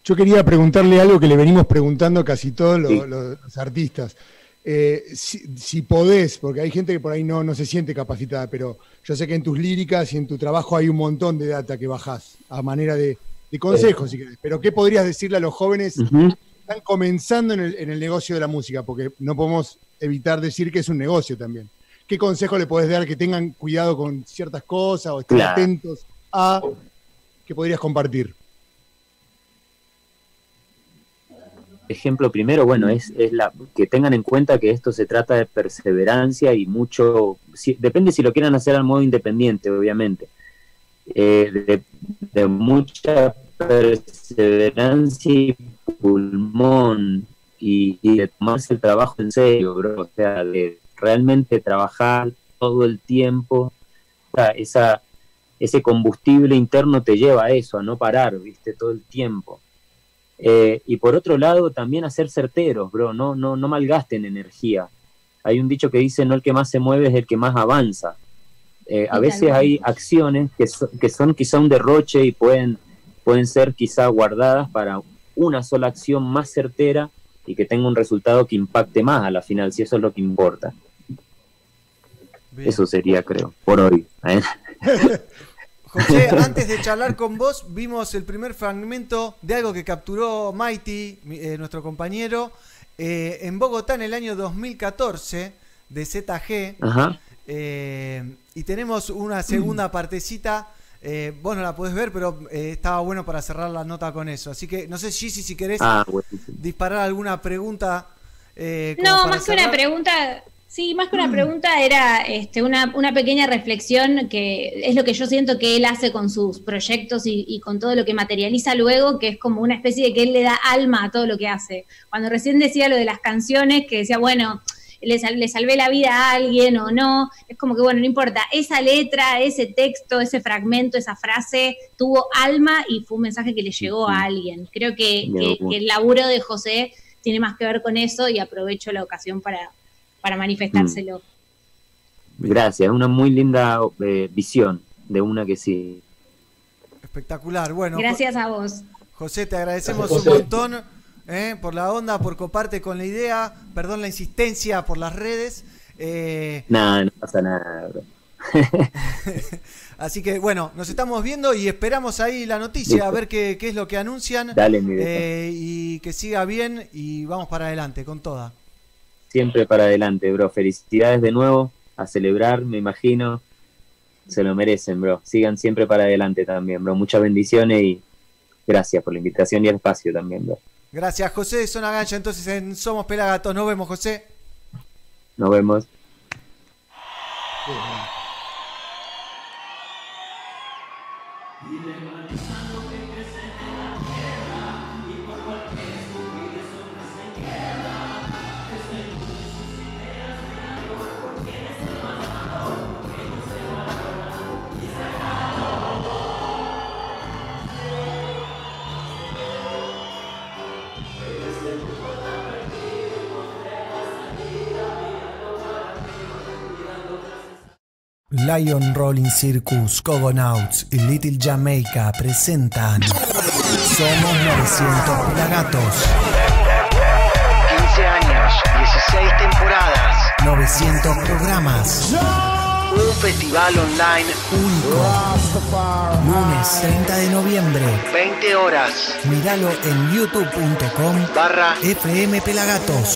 Yo quería preguntarle algo que le venimos preguntando a casi todos los, Sí. los- los artistas. Eh, si, si podés, porque hay gente que por ahí no, no se siente capacitada, pero yo sé que en tus líricas y en tu trabajo hay un montón de data que bajás a manera de, de consejos, si querés. Pero ¿qué podrías decirle a los jóvenes que están comenzando en el, en el negocio de la música? Porque no podemos evitar decir que es un negocio también. ¿Qué consejo le podés dar que tengan cuidado con ciertas cosas o estén Claro. atentos a que podrías compartir? Ejemplo primero, bueno, es, es la que tengan en cuenta que esto se trata de perseverancia y mucho, si- depende si lo quieran hacer al modo independiente, obviamente, eh, de, mucha perseverancia y pulmón y, y de tomarse el trabajo en serio, bro, o sea, de realmente trabajar todo el tiempo, o sea, esa, ese combustible interno te lleva a eso, a no parar, viste, todo el tiempo. Eh, y por otro lado, también a ser certeros, bro, no, no, no malgasten energía. Hay un dicho que dice, no el que más se mueve es el que más avanza. Eh, a veces hay acciones que, so- que son quizá un derroche y pueden, pueden ser quizá guardadas para una sola acción más certera y que tenga un resultado que impacte más a la final, si eso es lo que importa. bien. Eso sería, creo, por hoy. ¿eh? José, antes de charlar con vos, vimos el primer fragmento de algo que capturó Mighty, mi- eh, nuestro compañero, eh, en Bogotá en el año 2014 de ZG. Ajá. eh, y tenemos una segunda partecita. eh, vos no la podés ver, pero eh, estaba bueno para cerrar la nota con eso. Así que no sé, Gigi, si querés Ah, disparar alguna pregunta. eh, No, más que una pregunta, sí, más que una pregunta era este, una, una pequeña reflexión que es lo que yo siento que él hace con sus proyectos y, y con todo lo que materializa luego, que es como una especie de que él le da alma a todo lo que hace. Cuando recién decía lo de las canciones, que decía, bueno, le, sal- le salvé la vida a alguien o no, es como que, bueno, no importa, esa letra, ese texto, ese fragmento, esa frase tuvo alma y fue un mensaje que le llegó a alguien. Creo que, que- que el laburo de José tiene más que ver con eso y aprovecho la ocasión para, para manifestárselo. Mm. Gracias, una muy linda eh, visión de una que sí. Espectacular, bueno. Gracias a vos. José, te agradecemos un montón eh, por la onda, por coparte con la idea, perdón la insistencia por las redes. Eh... No, no pasa nada. Así que bueno, nos estamos viendo y esperamos ahí la noticia, a ver qué, es lo que anuncian. Dale, mi eh, y que siga bien y vamos para adelante con toda siempre para adelante, bro. Felicidades de nuevo, a celebrar, me imagino. Se lo merecen, bro. Sigan siempre para adelante también, bro. Muchas bendiciones y gracias por la invitación y el espacio también, bro. Gracias, José. Zona Gancha, entonces en Somos Pelagatos. Nos vemos, José. Nos vemos. Lion Rolling Circus, Cogonauts y Little Jamaica presentan Somos 900 Pelagatos. 15 años, 16 temporadas, 900 programas. Un festival online único. Lunes 30 de noviembre, 20 horas. Míralo en youtube.com barra FM Pelagatos.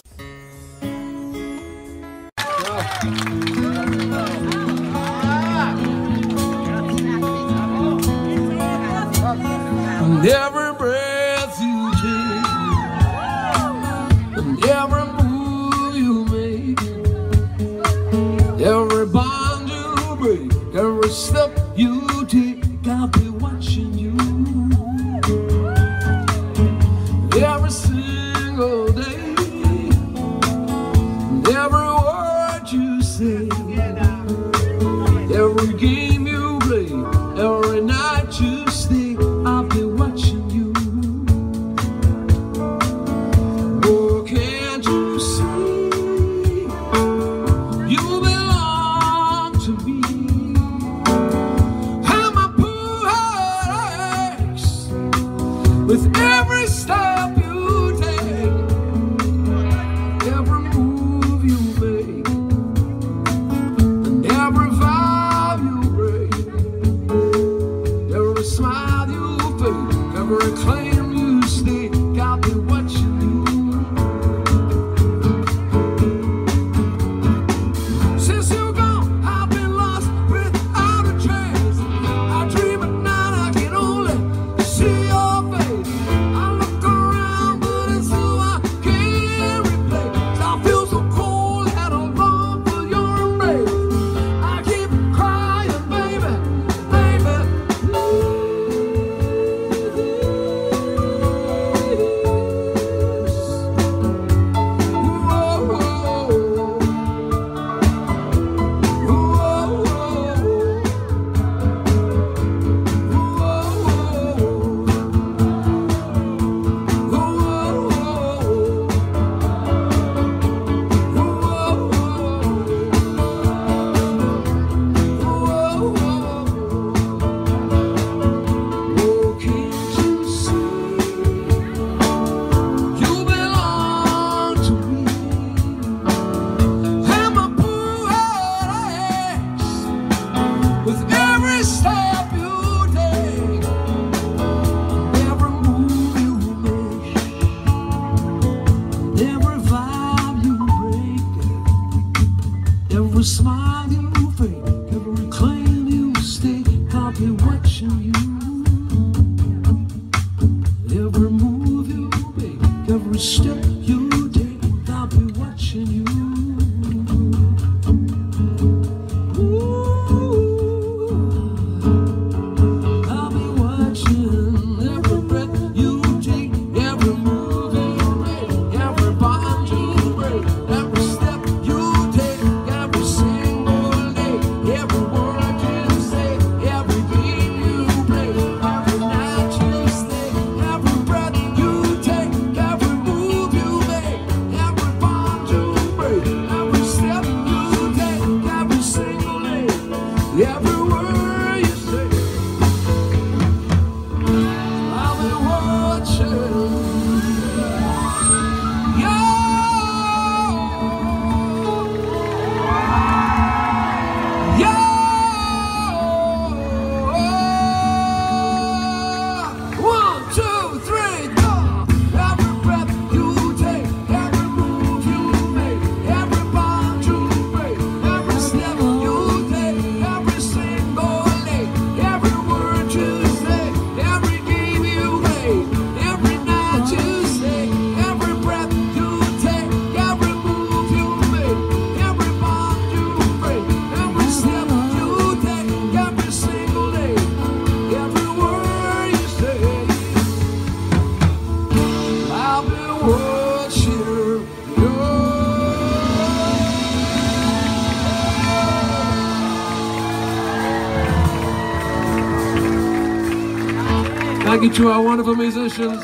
To our wonderful musicians.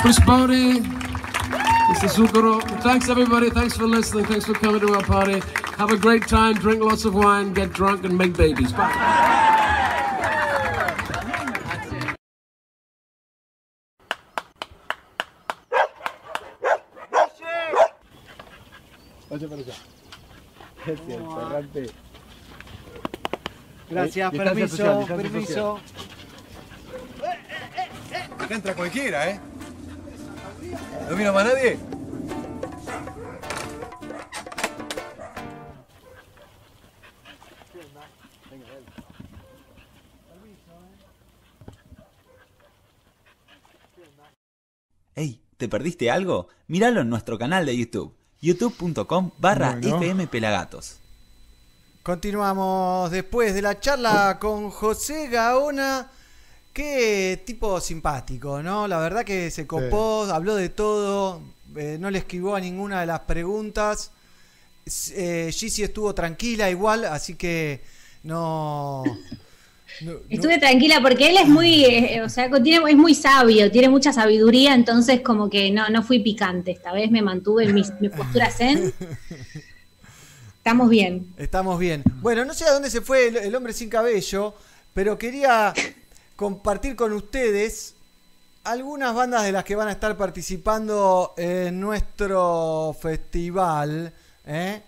Chris Bodie, Mr. Zucchero. Thanks, everybody. Thanks for listening. Thanks for coming to our party. Have a great time. Drink lots of wine. Get drunk and make babies. Bye. Distancia permiso, social, distancia permiso. Acá entra cualquiera, ¿eh? ¿No vino más nadie? Hey, ¿te perdiste algo? Míralo en nuestro canal de YouTube, youtube.com barra Bueno. Continuamos después de la charla con José Gaona. Qué tipo simpático, ¿no? La verdad que se copó, habló de todo, eh, no le esquivó a ninguna de las preguntas. Eh, Gigi estuvo tranquila igual, así que no... no- Estuve tranquila porque él es muy, eh, o sea, tiene, es muy sabio, tiene mucha sabiduría, entonces como que no, no fui picante. Esta vez me mantuve en mi, mi postura zen. Estamos bien. Estamos bien. Bueno, no sé a dónde se fue el, el hombre sin cabello, pero quería compartir con ustedes algunas bandas de las que van a estar participando en nuestro festival. ¿eh?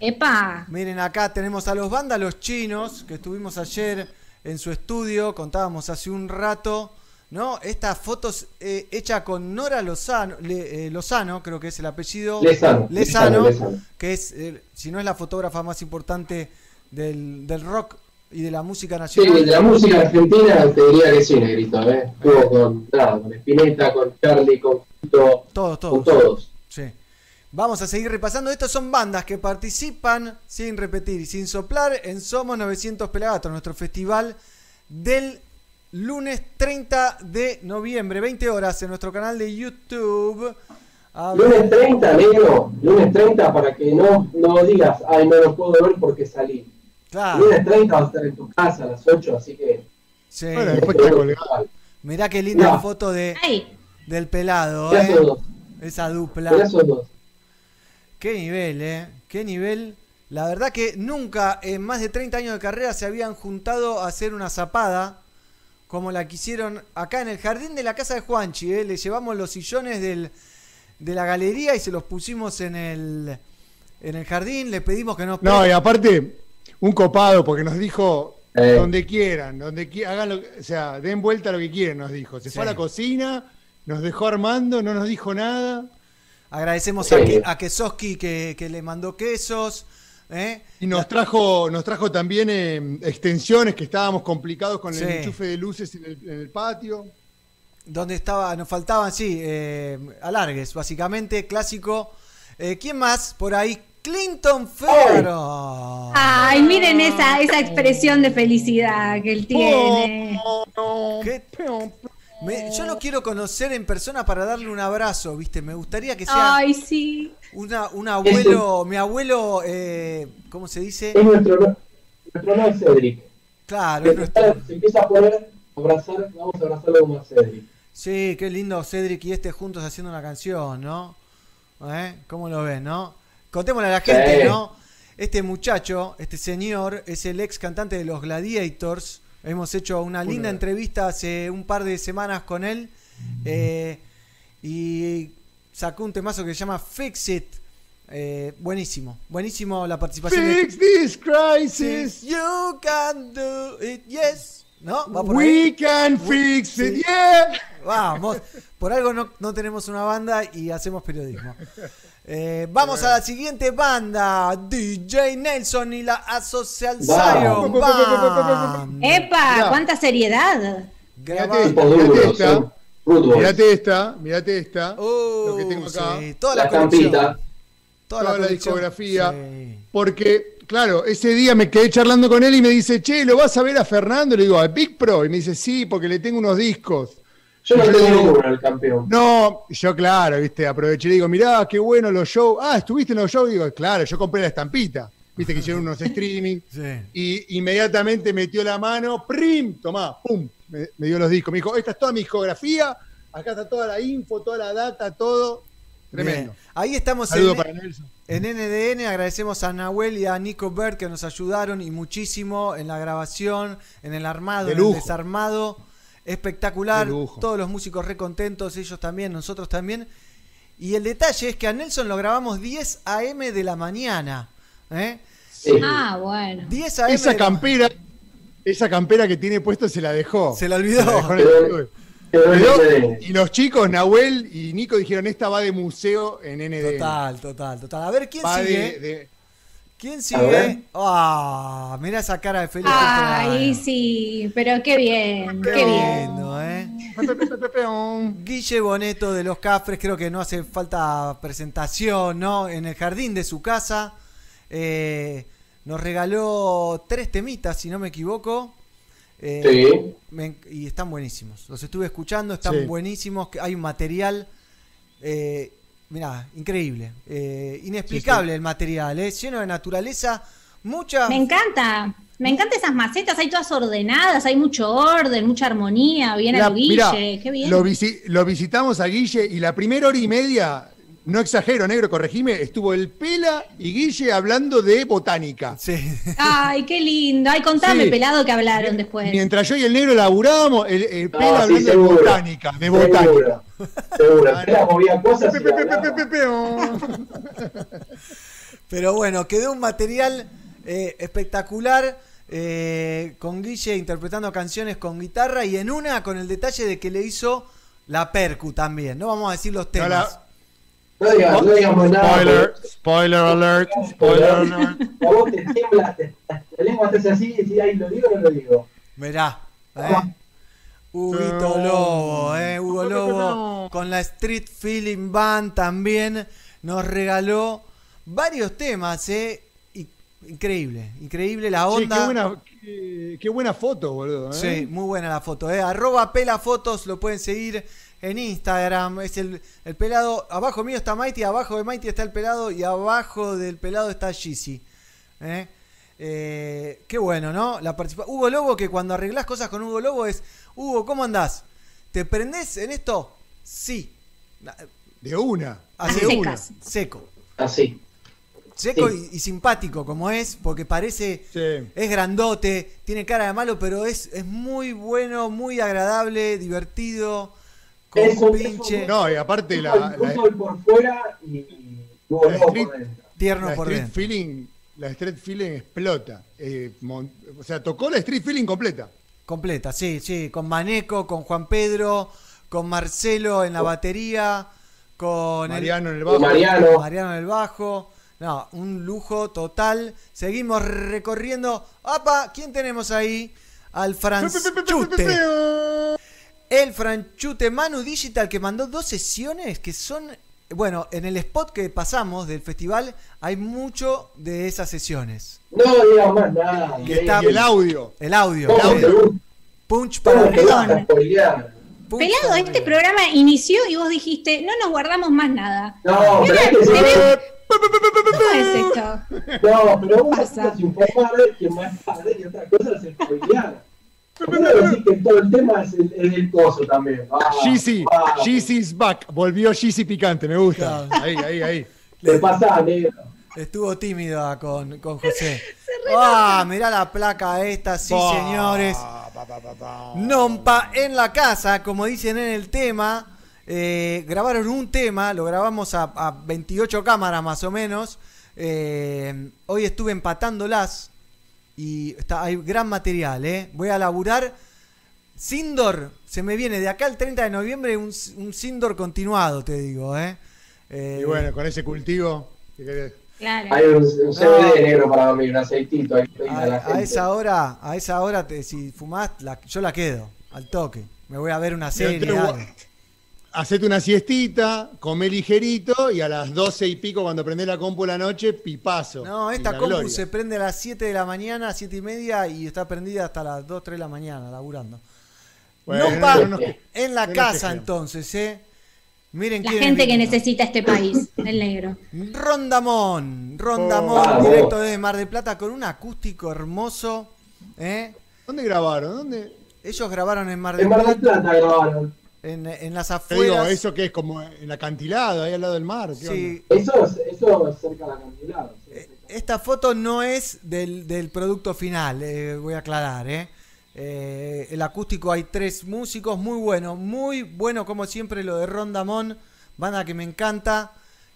Epa. Miren, acá tenemos a los vándalos chinos que estuvimos ayer en su estudio, contábamos hace un rato. ¿No? Estas fotos eh, hechas con Nora Lozano, Le- eh, Lozano, creo que es el apellido. Lezano, Lezano, que es, eh, si no es la fotógrafa más importante del, del rock y de la música Sí, nacional. de la música argentina te diría que sí, Negrito, ¿eh? Estuvo con, nada, con Spinetta, con Charlie, con Fito, Todos, todos. con todos. Sí. Vamos a seguir repasando. Estas son bandas que participan sin repetir y sin soplar en Somos 900 Pelagatos, nuestro festival del lunes 30 de noviembre, 20 horas en nuestro canal de YouTube. A. Lunes 30, negro, lunes 30 para que no, no digas, ay, no lo puedo ver porque salí. Claro. Lunes 30 vas a estar en tu casa a las 8, así que... Sí. Bueno, después. Mirá qué linda Mirá. foto de, del pelado. Mirá ¿eh? dos. Esa dupla. Mirá esos dos. Qué nivel, ¿eh? Qué nivel. La verdad que nunca en más de 30 años de carrera se habían juntado a hacer una zapada como la que hicieron acá en el jardín de la casa de Juanchi. ¿eh? Le llevamos los sillones del, de la galería y se los pusimos en el, en el jardín. Le pedimos que nos... No, y aparte, un copado, porque nos dijo Eh. donde quieran, donde qui- hagan lo que- o sea, den vuelta a lo que quieran, nos dijo. Se fue a la cocina, nos dejó armando, no nos dijo nada. Agradecemos Sí. a, Ke- a Kesoski que, que le mandó quesos. ¿Eh? Y nos trajo, nos trajo también eh, extensiones que estábamos complicados con Sí. el enchufe de luces en el, en el patio. Donde estaba, nos faltaban, sí, eh, alargues, básicamente, clásico. Eh, ¿Quién más? Por ahí, Clinton Figaro. Ay, miren esa, esa expresión de felicidad que él tiene. ¿Qué? Me- yo lo quiero conocer en persona para darle un abrazo, ¿viste? Me gustaría que sea Ay, sí. una, un abuelo, mi abuelo, eh, ¿cómo se dice? Es nuestro, nuestro no es Cedric. Claro, Se es nuestro- empieza, se empieza a poner, abrazar, vamos a abrazarlo como a Cedric. Sí, qué lindo Cedric y este juntos haciendo una canción, ¿no? ¿Eh? ¿Cómo lo ven, no? Contémosle a la gente, Sí. ¿no? Este muchacho, este señor, es el ex cantante de los Gladiators. Hemos hecho una linda entrevista hace un par de semanas con él. eh, y sacó un temazo que se llama Fix It. Eh, buenísimo, buenísimo la participación de- Fix this crisis. You can do it, yes. ¿No? ¿Va por We ahí? can fix Sí. it, yeah. Vamos, por algo no, no tenemos una banda y hacemos periodismo. Eh, vamos a la siguiente banda, DJ Nelson y la Asocial Zion Band. ¡Epa! Mirá. ¡Cuánta seriedad! Mirate esta, Tipo mirate esta. Root Boys. Mirate esta, mirate esta. Uh, lo que tengo acá. sí, toda la, La colección. estampita. Toda, toda la, discografía. Sí. Porque, claro, ese día me quedé charlando con él y me dice, che, ¿lo vas a ver a Fernando? Le digo, ¿a Big Pro? Y me dice, sí, porque le tengo unos discos. Yo no tengo digo, el campeón. No, yo claro, viste, aproveché y digo, mirá, qué bueno los shows. Ah, ¿estuviste en los shows? Digo, claro, yo compré la estampita. viste que hicieron unos streaming, Sí. y inmediatamente metió la mano, ¡prim! Tomá, ¡pum! Me, me dio los discos. Me dijo, esta es toda mi discografía, acá está toda la info, toda la data, todo. Tremendo. Bien. Ahí estamos Saludo en, para Nelson. en NDN. Agradecemos a Nahuel y a Nico Bert que nos ayudaron y muchísimo en la grabación, en el armado, en el desarmado. Espectacular. Todos los músicos recontentos, ellos también, nosotros también. Y el detalle es que a Nelson lo grabamos 10 a.m. de la mañana. ¿eh? Ah, bueno. 10 a.m. Esa campera, esa campera que tiene puesto se la dejó. Se la olvidó. Se la dejó y los chicos, Nahuel y Nico, dijeron, esta va de museo en NDN. Total, total, total. A ver, ¿quién Va sigue? de- de- ¿Quién sigue? Ah, mirá esa cara de feliz. Ay, sí, pero qué bien, qué, bien. lindo, ¿eh? Guille Boneto de los Cafres, creo que no hace falta presentación, ¿no? En el jardín de su casa. eh, nos regaló tres temitas, si no me equivoco. Eh, Sí. me- y están buenísimos. Los estuve escuchando, están Sí. buenísimos. que Hay un material, eh, mirá, increíble. eh, inexplicable el material, ¿eh? lleno de naturaleza. Mucha. Me encanta. Me encantan esas macetas, hay todas ordenadas, hay mucho orden, mucha armonía, bien La- al Guille, mirá, qué bien. Lo, visi- lo visitamos a Guille y la primera hora y media, no exagero, negro, corregime, estuvo el Pela y Guille hablando de botánica. Sí. Ay, qué lindo. Ay, contame, Sí. pelado, que hablaron después. Mientras yo y el negro laburábamos, el, el Pela Ah, sí, hablando seguro. de botánica, de botánica. Seguro. Seguro. Movía cosas Pe, pe, pe, oh. Pero bueno, quedó un material eh, espectacular. eh, con Guille interpretando canciones con guitarra y en una con el detalle de que le hizo la percu también. No vamos a decir los temas. la- No digas, no digamos nada. Spoiler, spoiler alert, spoiler alert. A vos te tiembla, te- la lengua te hace así y decís, ay, ¿lo digo o no lo digo? Mirá, ¿eh? Huguito Lobo, ¿eh? Hugo Lobo con la Street Feeling Band también nos regaló varios temas, ¿eh? Increíble, increíble la onda. qué, buena, qué, qué buena foto, boludo. ¿eh? Sí, muy buena la foto. ¿eh? Arroba Pela Fotos, lo pueden seguir en Instagram. Es el, el pelado. Abajo mío está Mighty, abajo de Mighty está el pelado y abajo del pelado está Yeezy. ¿eh? Eh, qué bueno, ¿no? La participa Hugo Lobo, que cuando arreglás cosas con Hugo Lobo es: Hugo, ¿cómo andás? ¿Te prendés en esto? Sí. De una. Así, de una. una. Seco. Así. Seco Sí. y, y simpático como es, porque parece, Sí. es grandote, tiene cara de malo, pero es, es muy bueno, muy agradable, divertido, con Es un- pinche, es un- No, y aparte la, Un la, sol por fuera y luego La street- por dentro. tierno la por street dentro. feeling, la street feeling explota. Eh, mon- o sea, tocó la street feeling completa. Completa, sí, sí, con Maneco, con Juan Pedro, con Marcelo en la batería, con el- Mariano en el bajo. Mariano. Mariano en el bajo. No, un lujo total. Seguimos recorriendo. ¡Apa! ¿Quién tenemos ahí? Al Franchute. El Franchute Manu Digital que mandó dos sesiones que son. Bueno, en el spot que pasamos del festival hay mucho de esas sesiones. No digas más nada. Y está- el audio. El audio. ¿Cómo el audio. Punch para punch Pelado, para este programa inició y vos dijiste, no nos guardamos más nada. No, pero es que si Tenés- ¿Cómo es esto? No, pero una cosa es informar que más padre y otra cosa es spoilear. ¿Por qué no decís que todo el tema es el, es el coso también? Ah, Jeezy, ah, Jeezy's back. Volvió Jeezy picante, me gusta. Ahí, ahí, ahí. Te pasa, negro. Estuvo tímido con, con José. Ah, mirá la placa esta, sí, señores. pa, pa, pa, pa. Nompa en la casa, como dicen en el tema. eh, grabaron un tema, lo grabamos a, a 28 cámaras más o menos. Eh, hoy estuve empatándolas y está, hay gran material. ¿eh? Voy a laburar. Sindor, se me viene de acá al 30 de noviembre un, un Sindor continuado, te digo. ¿eh? Eh, Y bueno, con ese cultivo. ¿qué querés? Claro. Hay un, un CBD negro para dormir, un aceitito. Ahí, ahí a, a la a gente. esa hora, a esa hora, te- si fumás, la- yo la quedo al toque. Me voy a ver una serie. Hacete una siestita, come ligerito y a las 12 y pico cuando prendés la compu la noche, pipazo. No, esta compu gloria. se prende a las 7 de la mañana, 7 y media, y está prendida hasta las 2, 3 de la mañana, laburando. Bueno, no pa no nos- en la no nos casa entonces, ¿eh? Miren La gente que necesita este país, el negro. Rondamón, Rondamón, Oh. directo desde Mar del Plata con un acústico hermoso. ¿eh? ¿Dónde grabaron? ¿Dónde? Ellos grabaron en Mar del En Mar del Plata, Plata grabaron. En, en las digo, afueras. eso que es como en acantilado, ahí al lado del mar. ¿qué Sí, Eso es, eso es cerca de la acantilado. sí. Esta foto no es del, del producto final, eh, voy a aclarar. ¿eh? Eh, el acústico hay tres músicos, muy bueno, muy bueno como siempre lo de Rondamón, banda que me encanta.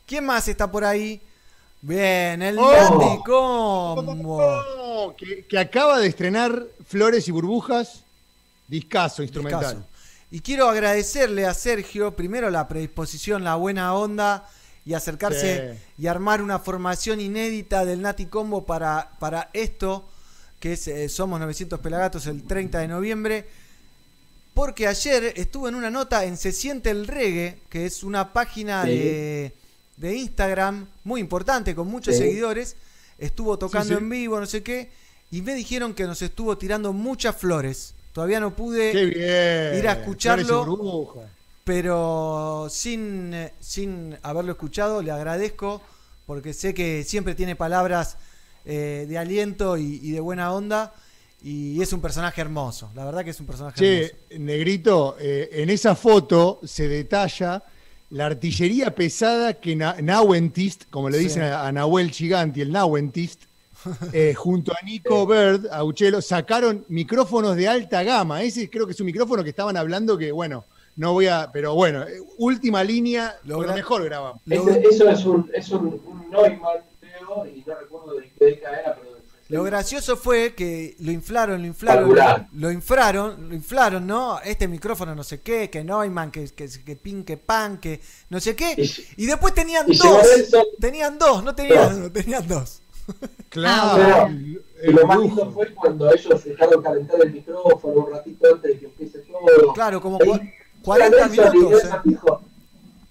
¿Quién más está por ahí? Bien, el Oh. Nati Combo. onda? Que, que acaba de estrenar Flores y Burbujas, discazo instrumental. Y quiero agradecerle a Sergio, primero la predisposición, la buena onda y acercarse Sí. y armar una formación inédita del Nati Combo para, para esto, que es eh, Somos 900 Pelagatos el 30 de noviembre. Porque ayer estuvo en una nota en Se Siente el Reggae, que es una página Sí. de, de Instagram muy importante, con muchos Sí. seguidores. Estuvo tocando en vivo, no sé qué. Y me dijeron que nos estuvo tirando muchas flores. Todavía no pude bien. ir a escucharlo. Pero sin, sin haberlo escuchado, le agradezco porque sé que siempre tiene palabras eh, de aliento y, y de buena onda y es un personaje hermoso, la verdad que es un personaje Che, hermoso. Negrito, eh, en esa foto se detalla la artillería pesada que Na- Nauentist, como le Sí. dicen a, a Nahuel Giganti, el Nauentist, eh, junto a Nico Bird, a Uchelo, sacaron micrófonos de alta gama. Ese creo que es un micrófono que estaban hablando que, bueno, no voy a. Pero bueno, eh, última línea, Lo mejor grabamos. Eso es un, es un, un Neumann, creo, y no recuerdo de qué década era, pero. lo gracioso fue que lo inflaron, lo inflaron, Calcular. lo inflaron, lo inflaron, ¿no? Este micrófono no sé qué, que Neumann, que, que, que pin, que pan, que no sé qué. Y- Y después tenían y dos, tenían dos, no tenían uno, tenían dos. Claro. Ah, Y lo más lindo fue cuando ellos dejaron calentar el micrófono un ratito antes de que empiece todo. Claro, como Ahí, cua- 40 Nelson, y minutos. Nelson ¿eh? dijo,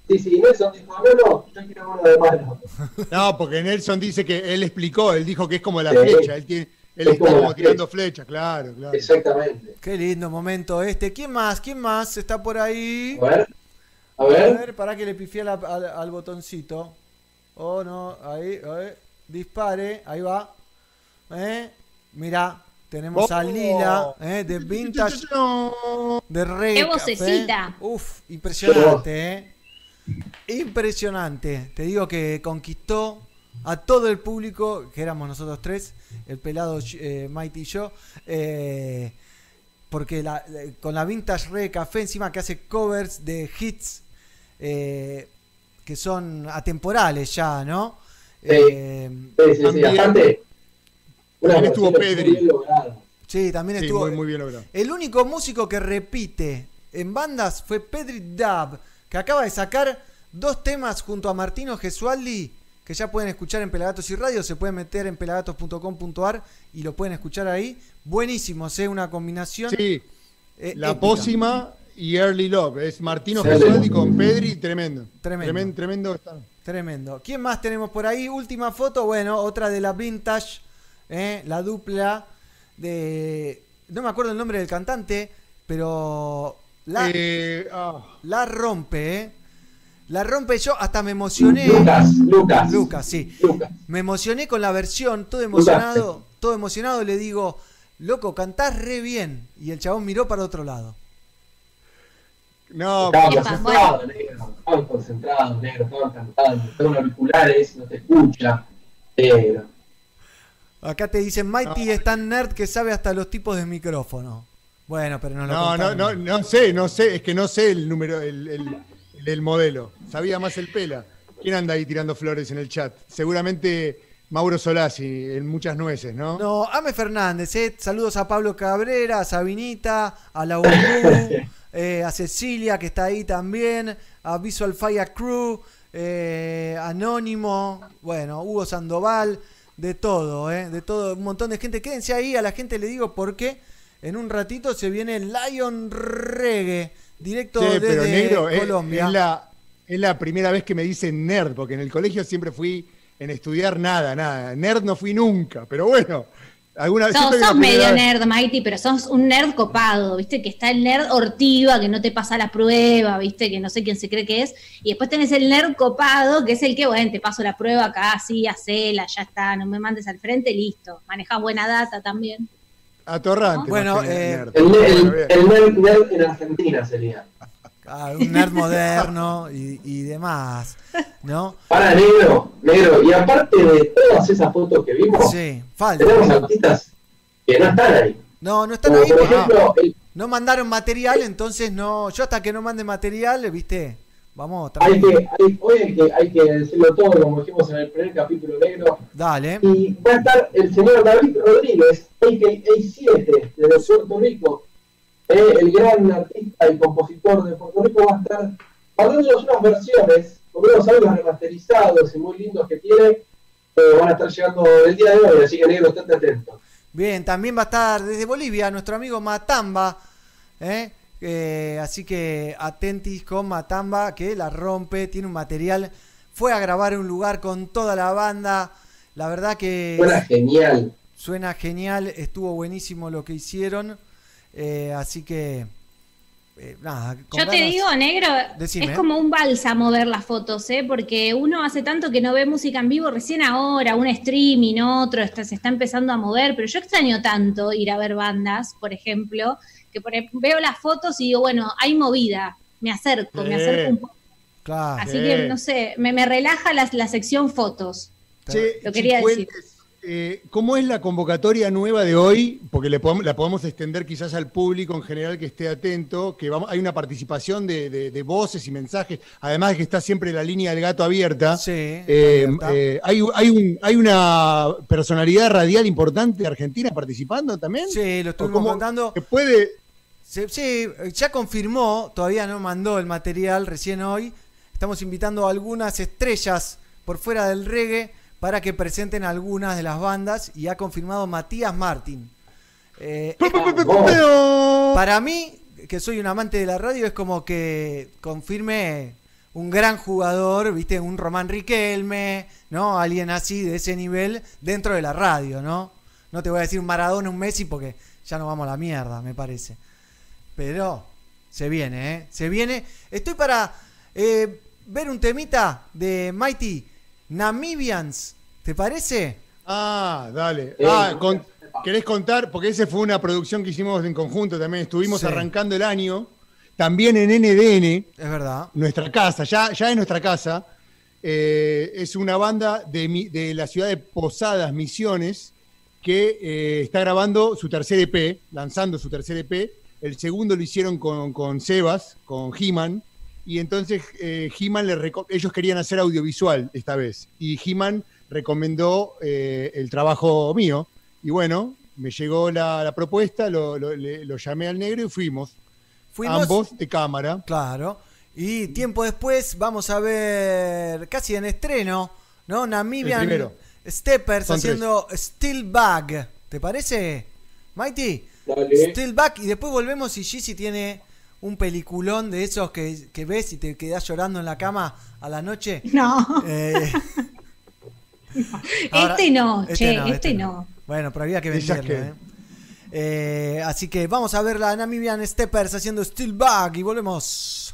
sí, sí, Nelson dijo, no, no, yo quiero uno de mano. No, porque Nelson dice que él explicó, él dijo que es como la Sí. flecha, él, tiene, él Es está como tirando flecha, claro, claro. Exactamente. Qué lindo momento este. ¿Quién más? ¿Quién más está por ahí? A ver, a A ver. ver, para que le pifié la- al, al botoncito. Oh, no, ahí, ahí. Dispare, ahí va. ¿Eh? Mira, tenemos a Oh. Lila, ¿eh? de Vintage, de Reggae. ¡Qué vocecita! Uf, impresionante, ¿eh? Impresionante. Te digo que conquistó a todo el público, que éramos nosotros tres, el pelado eh, Mighty y yo. eh, porque la- la- con la Vintage Reggae Café encima que hace covers de hits eh, que son atemporales ya, ¿no? Sí. Eh, Sí, sí, sí, También- aparte. Una También estuvo Pedri. muy bien lograda. sí, también Sí, estuvo. muy, muy bien logrado. El único músico que repite en bandas fue Pedri Dab, que acaba de sacar dos temas junto a Martino Gesualdi, que ya pueden escuchar en Pelagatos y Radio, se pueden meter en pelagatos.com.ar y lo pueden escuchar ahí. Buenísimos, ¿eh? Una combinación. Sí, eh, la épica. pócima y Early Love. Es Martino Sí. Gesualdi con Pedri, tremendo. Tremendo. Tremendo, tremendo está. Tremendo. ¿Quién más tenemos por ahí? Última foto, bueno, otra de la Vintage, ¿eh? la dupla de... No me acuerdo el nombre del cantante, pero la, Eh, ah, la rompe, ¿eh? La rompe yo, hasta me emocioné. Lucas, Lucas. Lucas, sí. Lucas. Me emocioné con la versión, todo emocionado, todo emocionado, le digo, loco, cantás re bien. Y el chabón miró para otro lado. No, Estaban pero- concentrados, negro. Estaban concentrados, negro. Estaban cantando. Estaban auriculares, no te escucha. Negro. Acá te dicen, Mighty es tan nerd que sabe hasta los tipos de micrófono. Bueno, pero no lo no, no, no, no sé, no sé, es que no sé el número, el, el- el- el modelo. Sabía más el pela. ¿Quién anda ahí tirando flores en el chat? Seguramente Mauro Solasi, en muchas nueces, ¿no? No, Ame Fernández, eh. saludos a Pablo Cabrera, a Sabinita, a la Ubu, eh, a Cecilia que está ahí también, a Visual Fire Crew, eh, Anónimo, bueno, Hugo Sandoval, de todo, eh, de todo, un montón de gente. Quédense ahí, a la gente le digo porque en un ratito se viene Lion Reggae, directo Sí, desde pero negro, es- Colombia. Es, la, es la primera vez que me dicen nerd, porque en el colegio siempre fui en estudiar nada, nada. Nerd no fui nunca, pero bueno, Alguna, Sos, hay sos una medio nerd, Mighty, pero sos un nerd copado, ¿viste? Que está el nerd ortiva, que no te pasa la prueba, ¿viste? Que no sé quién se cree que es. Y después tenés el nerd copado, que es el que, bueno, te paso la prueba acá, sí, hacela, ya está, no me mandes al frente, listo. Manejás buena data también. Atorrante. Bueno, más que eh. El, el, Bueno, el nerd, nerd en Argentina sería. Ah, un nerd moderno y, y demás, ¿no? Para negro, negro. Y aparte de todas esas fotos que vimos, Sí, falta. tenemos artistas que no están ahí. No, no están Como ahí por el- no mandaron material, entonces no. Yo hasta que no mande material, ¿viste? Vamos, hay que, hay, hoy hay que, hay que decirlo todo, como dijimos en el primer capítulo negro. Dale. Y va a estar el señor David Rodríguez, AKA7, de Puerto Rico. Eh, el gran artista y compositor de Puerto Rico va a estar mandándonos unas versiones con unos audios remasterizados y muy lindos que tiene. que van a estar llegando el día de hoy, así que negro, estate atento. Bien, también va a estar desde Bolivia nuestro amigo Matamba. ¿eh? Eh, así que atentis con Matamba, que la rompe, tiene un material. Fue a grabar en un lugar con toda la banda. La verdad que Suena genial. suena genial, estuvo buenísimo lo que hicieron. Eh, así que, eh, nada. Yo te digo, negro, Decime. es como un bálsamo ver las fotos, ¿eh? Porque uno hace tanto que no ve música en vivo, recién ahora, un streaming, otro, está- se está empezando a mover, pero yo extraño tanto ir a ver bandas, por ejemplo, que por ejemplo, veo las fotos y digo, bueno, hay movida, me acerco, me Sí. acerco un poco. Claro. Así Sí. que, no sé, me, me relaja la, la sección fotos. Che, Lo quería decir. Eh, ¿Cómo es la convocatoria nueva de hoy? Porque le podemos- la podemos extender quizás al público en general que esté atento, que vamos, hay una participación de, de- de voces y mensajes, además de que está siempre la línea del gato abierta. Sí, Eh, abierta. eh, hay, hay, un- hay una personalidad radial importante de Argentina participando también. Sí, lo ¿O estuvimos contando. que puede, Sí, sí, ya confirmó, todavía no mandó el material recién hoy. Estamos invitando a algunas estrellas por fuera del reggae para que presenten algunas de las bandas y ha confirmado Matías Martín. Eh, para mí, que soy un amante de la radio, es como que confirme un gran jugador, viste, un Román Riquelme, ¿no? Alguien así de ese nivel dentro de la radio, ¿no? No te voy a decir un Maradona, un Messi, porque ya nos vamos a la mierda, me parece. Pero se viene, ¿eh? Se viene. Estoy para eh, ver un temita de Mighty Namibians. ¿Te parece? Ah, dale. Eh, Ah, con- ¿querés contar? Porque esa fue una producción que hicimos en conjunto también. Estuvimos Sí. arrancando el año. También en NDN, Es verdad. nuestra casa, ya, ya es nuestra casa. eh, es una banda de, mi- de la ciudad de Posadas, Misiones, que eh, está grabando su tercer EP, lanzando su tercer EP. El segundo lo hicieron con, con Sebas, con He-Man. Y entonces eh, He-Man le ellos querían hacer audiovisual esta vez. Y He-Man recomendó eh, el trabajo mío. Y bueno, me llegó la, la propuesta, lo, lo- le- lo llamé al negro y fuimos. Fuimos. Ambos de cámara. Claro. Y tiempo después vamos a ver, casi en estreno, ¿no? Namibian. Steppers Son haciendo Steel Bag. ¿Te parece, Mighty? Dale. Steel Bag. Y después volvemos y Gizzy tiene un peliculón de esos que, que ves y te quedás llorando en la cama a la noche. No, Eh, ahora- este no, este che, no, este, este no. Bueno, pero había que venderlo, ¿eh? Eh, así que vamos a ver la Namibian Steppers haciendo Steel Bag y volvemos.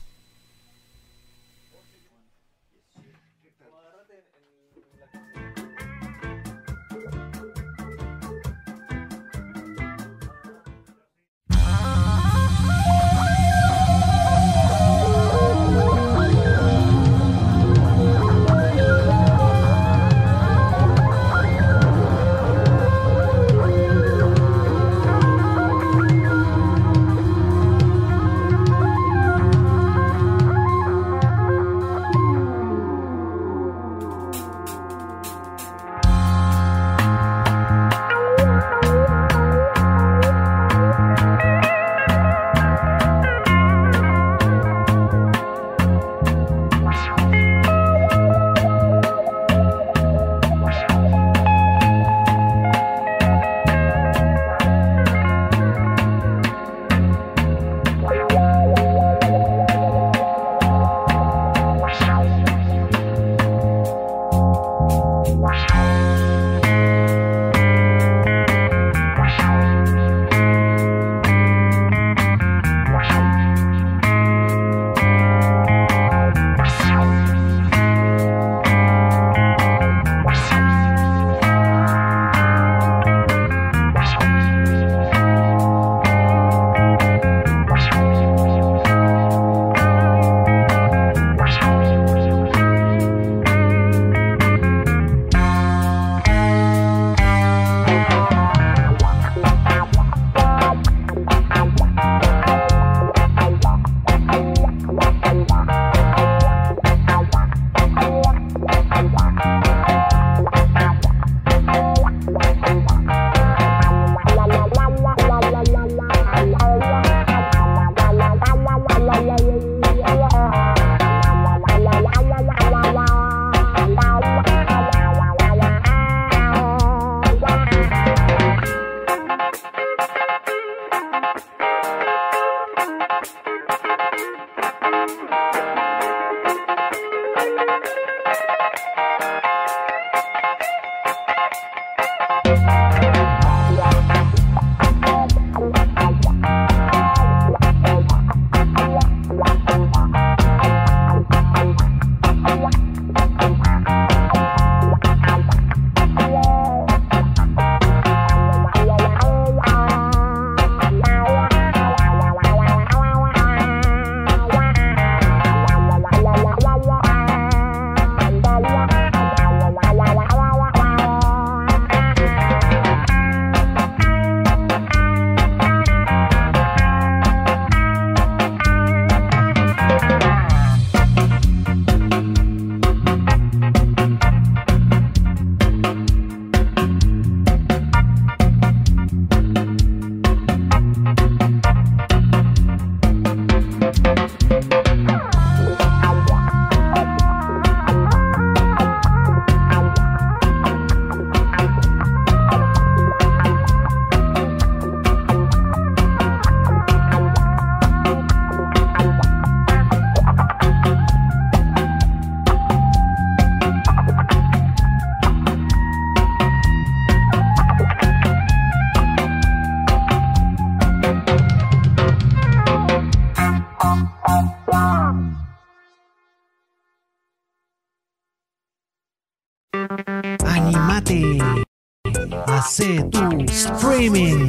Tu streaming.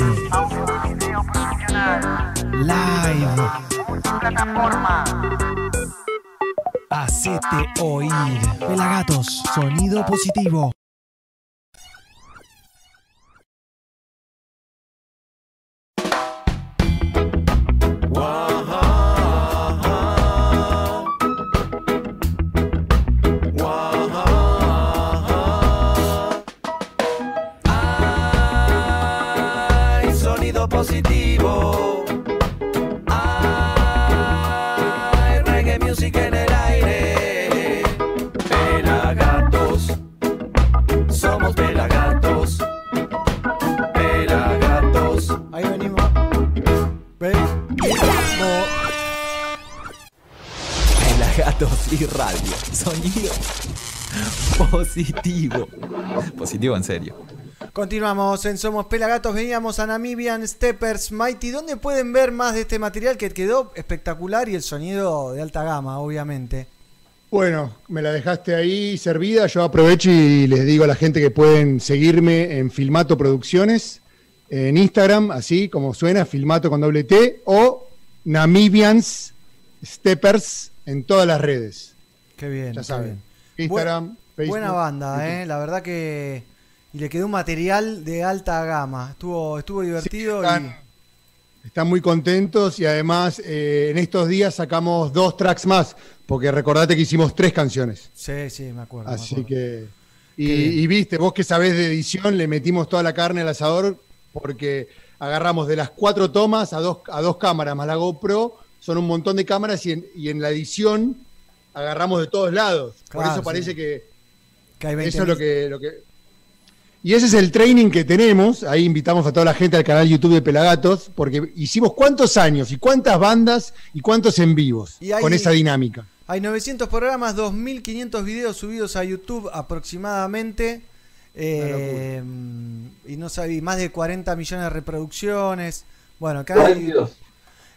Live. Hacete oír. Pelagatos. Sonido positivo. Positivo en serio. Continuamos en Somos Pelagatos, veníamos a Namibian Steppers Mighty, donde pueden ver más de este material que quedó espectacular y el sonido de alta gama, obviamente. Bueno, me la dejaste ahí servida. Yo aprovecho y les digo a la gente que pueden seguirme en Filmato Producciones, en Instagram, así como suena, Filmato con doble T, o Namibians Steppers en todas las redes. Qué bien. Ya saben. bien. Instagram, Facebook. Buena banda, YouTube. eh, la verdad que y le quedó un material de alta gama. Estuvo estuvo divertido están- Están muy contentos y además eh, en estos días sacamos dos tracks más, porque recordate que hicimos tres canciones. sí, sí, me acuerdo. me Así acuerdo. que. Y, viste, vos que sabés de edición, le metimos toda la carne al asador porque agarramos de las cuatro tomas a dos, a dos cámaras más la GoPro, son un montón de cámaras y en, y en la edición agarramos de todos lados. Por eso parece sí. que, Que hay eso 20.000. es lo que, lo que. Y ese es el training que tenemos. Ahí invitamos a toda la gente al canal YouTube de Pelagatos, porque hicimos cuántos años y cuántas bandas y cuántos en vivos Y hay- con esa dinámica. Hay 900 programas, 2.500 videos subidos a YouTube aproximadamente. eh, y no sabía, más de 40 millones de reproducciones. Bueno, acá hay- 42.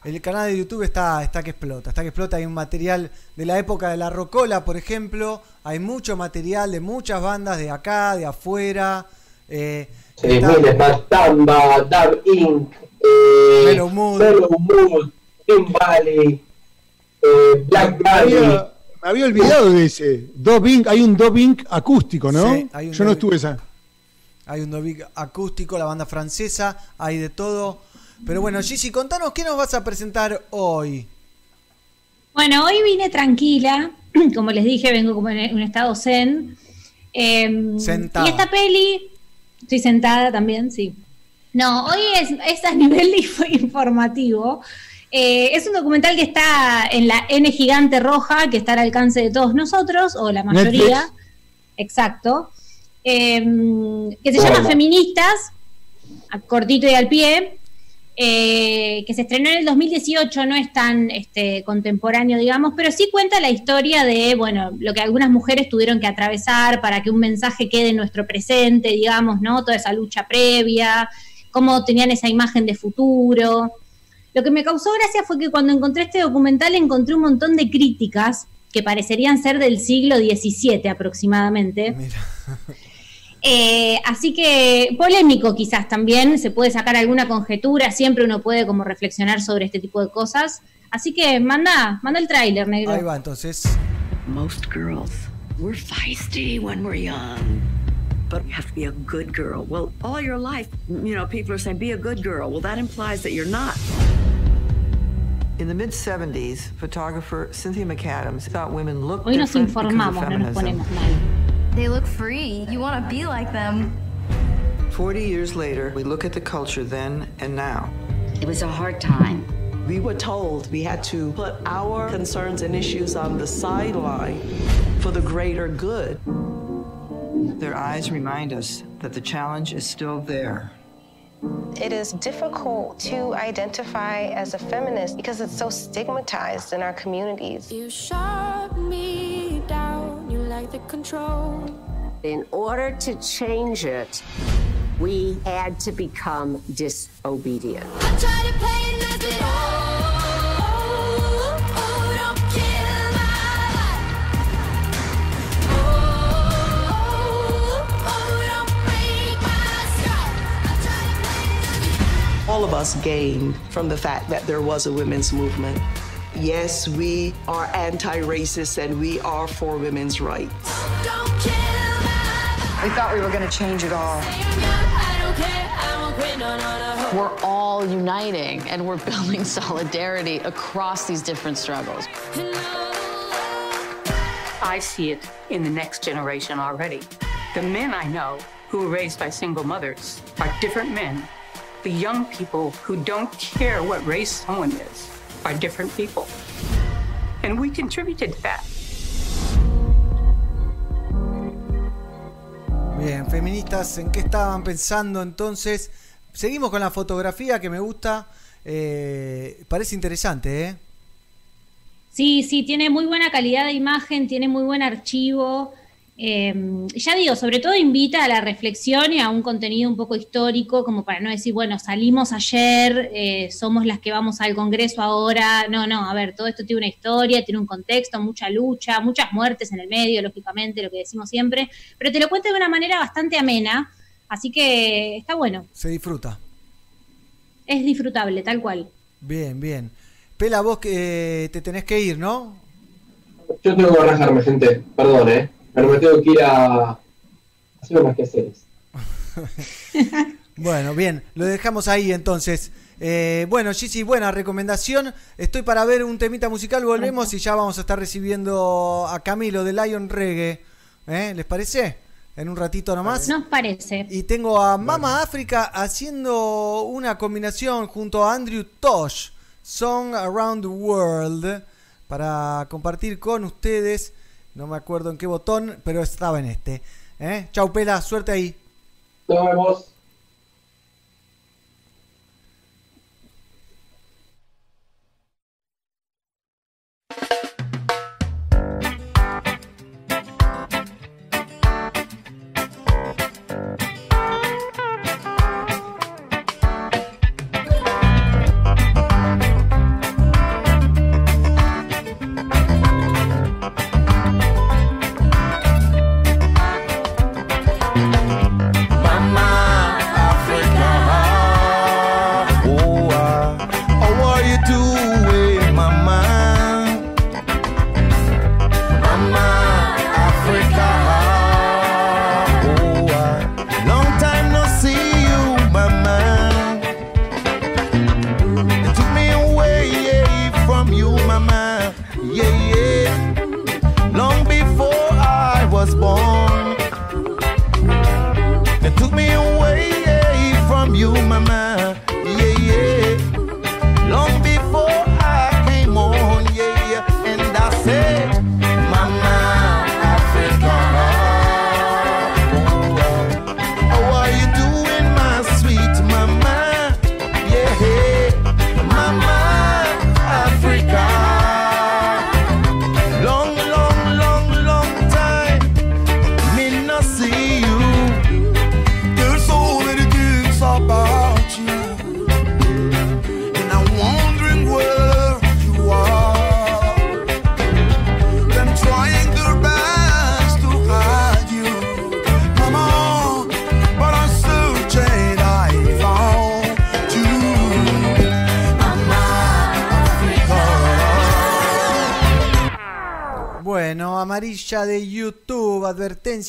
El canal de YouTube está, está que explota, está que explota. Hay un material de la época de la Rocola, por ejemplo. Hay mucho material de muchas bandas de acá, de afuera. eh, Sí, está- Miles, Bastamba, Dark Inc., eh, Mellow Mood. Mellow Mood, Green Valley, eh, Black Me Valley. había, me había olvidado de ese. Dobing, hay un dubbing acústico, ¿no? Sí, hay un Yo no estuve esa. Hay un Dovic acústico, la banda francesa, hay de todo. Pero bueno, Gigi, contanos qué nos vas a presentar hoy. Bueno, hoy vine tranquila, como les dije, vengo como en un estado zen. Eh, Sentada. Y esta peli, estoy sentada también, sí. No, hoy es, es a nivel info- informativo. Eh, es un documental que está en la N gigante roja, que está al alcance de todos nosotros, o la mayoría. Netflix. Exacto. Eh, que se llama. Feministas, a cortito y al pie. Eh, que se estrenó en el 2018, no es tan este, contemporáneo, digamos, pero sí cuenta la historia de, bueno, lo que algunas mujeres tuvieron que atravesar para que un mensaje quede en nuestro presente, digamos, ¿no? Toda esa lucha previa, cómo tenían esa imagen de futuro. Lo que me causó gracia fue que cuando encontré este documental encontré un montón de críticas que parecerían ser del siglo XVII aproximadamente. Eh, así que polémico quizás también, se puede sacar alguna conjetura, siempre uno puede como reflexionar sobre este tipo de cosas. Así que manda, manda el tráiler, negro. Ahí va, entonces. Most girls, we're feisty when we're young. But you have to be a good girl. Well, all your life, you know, people are saying, be a good girl. Well, that implies that you're not. In the mid 70s, photographer Cynthia McAdams thought women looked Hoy nos informamos, no nos ponemos mal. They look free. You want to be like them. 40 years later, we look at the culture then and now. It was a hard time. We were told we had to put our concerns and issues on the sideline for the greater good. Their eyes remind us that the challenge is still there. It is difficult to identify as a feminist because it's so stigmatized in our communities. You shut me down, you like the control. In order to change it, we had to become disobedient. all of us gained from the fact that there was a women's movement. Yes, we are anti racist and we are for women's rights. We thought we were going to change it all. We're all uniting and we're building solidarity across these different struggles. I see it in the next generation already. The men I know who were raised by single mothers are different men. The young people who don't care what race someone is are different people. And we contributed to that. Bien, feministas, ¿en qué estaban pensando entonces? Seguimos con la fotografía que me gusta. eh, parece interesante, ¿eh? Sí, sí, tiene muy buena calidad de imagen, tiene muy buen archivo. Eh, ya digo, sobre todo invita a la reflexión y a un contenido un poco histórico, como para no decir, bueno, salimos ayer, eh, somos las que vamos al Congreso ahora. No, no, a ver, todo esto tiene una historia, tiene un contexto, mucha lucha, muchas muertes en el medio, lógicamente, lo que decimos siempre, pero te lo cuenta de una manera bastante amena, así que está bueno, Se disfruta. es disfrutable, tal cual. Bien, bien. Pela, vos que eh, te tenés que ir, ¿no? Yo tengo que rajarme, gente. Perdón, ¿eh? Pero me tengo que ir a hacer unos quehaceres. Bueno, bien, lo dejamos ahí entonces. Eh, bueno, Gigi, buena recomendación. Estoy para ver un temita musical, volvemos y ya vamos a estar recibiendo a Camilo de Lion Reggae. ¿Eh? ¿Les parece? En un ratito nomás. Nos parece. Y tengo a Mama África haciendo una combinación junto a Andrew Tosh, Song Around the World, para compartir con ustedes. No me acuerdo en qué botón, pero estaba en este. ¿Eh? Chau, Pela, suerte ahí. Nos vemos.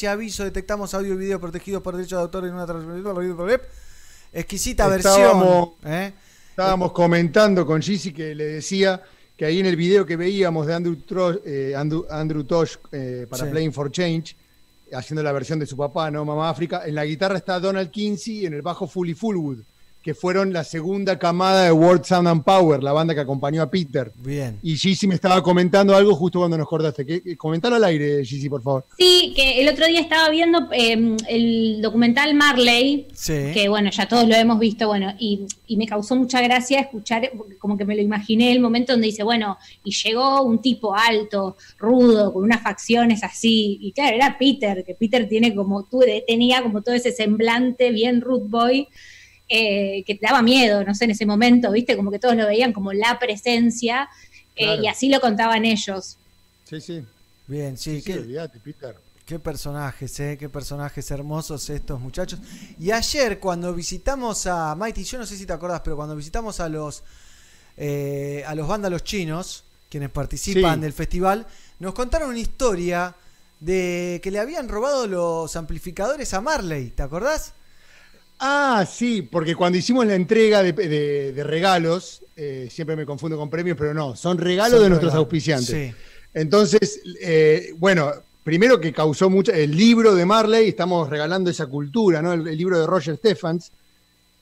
Advertencia, aviso, detectamos audio y video protegidos por derecho de autor en una transmisión. Exquisita Estábamos- versión. ¿eh? Estábamos comentando con Gizzy que le decía que ahí en el video que veíamos de Andrew, eh, Andrew, Andrew Tosh eh, para Sí. Playing for Change, haciendo la versión de su papá, ¿no? Mamá África, en la guitarra está Donald Kinsey y en el bajo Fully Fullwood, que fueron la segunda camada de World Sound and Power, la banda que acompañó a Peter. Bien. Y Gizzy me estaba comentando algo justo cuando nos cortaste. Que, que- comentalo al aire, Gizzy, por favor. Sí, que el otro día estaba viendo eh, el documental Marley, Sí. que bueno, ya todos lo hemos visto, bueno, y, y me causó mucha gracia escuchar, porque como que me lo imaginé el momento donde dice, bueno, y llegó un tipo alto, rudo, con unas facciones así, y claro, era Peter, que Peter tiene como, tú tenía como todo ese semblante bien root boy, eh, que te daba miedo, no sé, en ese momento, viste, como que todos lo veían como la presencia, eh, Claro. y así lo contaban ellos. Sí, sí. Bien, sí. Sí, qué, Peter. qué Qué personajes, ¿eh? Qué personajes hermosos estos muchachos. Y ayer cuando visitamos a Mighty, yo no sé si te acordás, pero cuando visitamos a los eh, a los vándalos chinos, quienes participan Sí. del festival, nos contaron una historia de que le habían robado los amplificadores a Marley, ¿te acordás? Ah, sí, porque cuando hicimos la entrega de, de- de regalos, eh, siempre me confundo con premios, pero no, son regalos Son de nuestros auspiciantes. sí. Entonces, eh, bueno, primero que causó mucho, el libro de Marley, estamos regalando esa cultura, ¿no? El, el libro de Roger Stephens.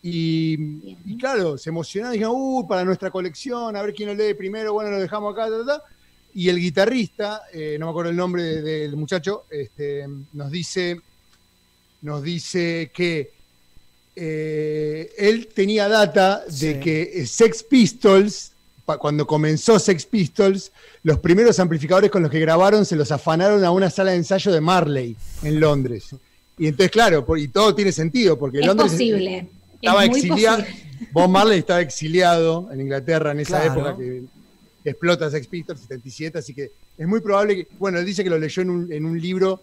Y, y claro, se emocionaron, dijeron, uh, para nuestra colección, a ver quién lo lee primero, bueno, lo dejamos acá, ta, ta, ta". Y el guitarrista, eh, no me acuerdo el nombre de- del muchacho, este, nos dice, nos dice que eh, él tenía data de Sí. que eh, Sex Pistols, pa- cuando comenzó Sex Pistols, los primeros amplificadores con los que grabaron se los afanaron a una sala de ensayo de Marley en Londres. Y entonces, claro, por- y todo tiene sentido, porque Es Londres posible. estaba es muy exiliado. Bob Marley estaba exiliado en Inglaterra en esa Claro. época que explota Sex Pistols, 77, así que es muy probable que, bueno, él dice que lo leyó en un, en un libro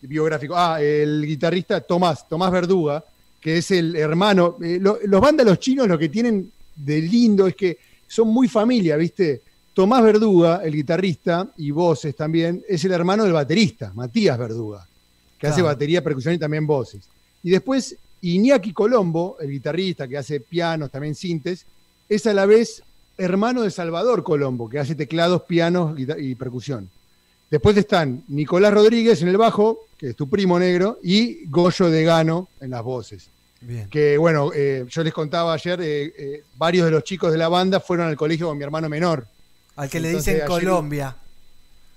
biográfico. Ah, el guitarrista Tomás, Tomás Verduga, que es el hermano. eh, lo- los vándalos chinos lo que tienen de lindo es que son muy familia, ¿viste? Tomás Verduga, el guitarrista, y voces también, es el hermano del baterista, Matías Verduga, que hace batería, percusión y también voces. Y después Iñaki Colombo, el guitarrista que hace pianos, también sintes, es a la vez hermano de Salvador Colombo, que hace teclados, pianos y percusión. Después están Nicolás Rodríguez en el bajo, que es tu primo negro, y Goyo de Gano en las voces. Bien. Que bueno, eh, yo les contaba ayer, eh, eh, varios de los chicos de la banda fueron al colegio con mi hermano menor. Al que le dicen Colombia.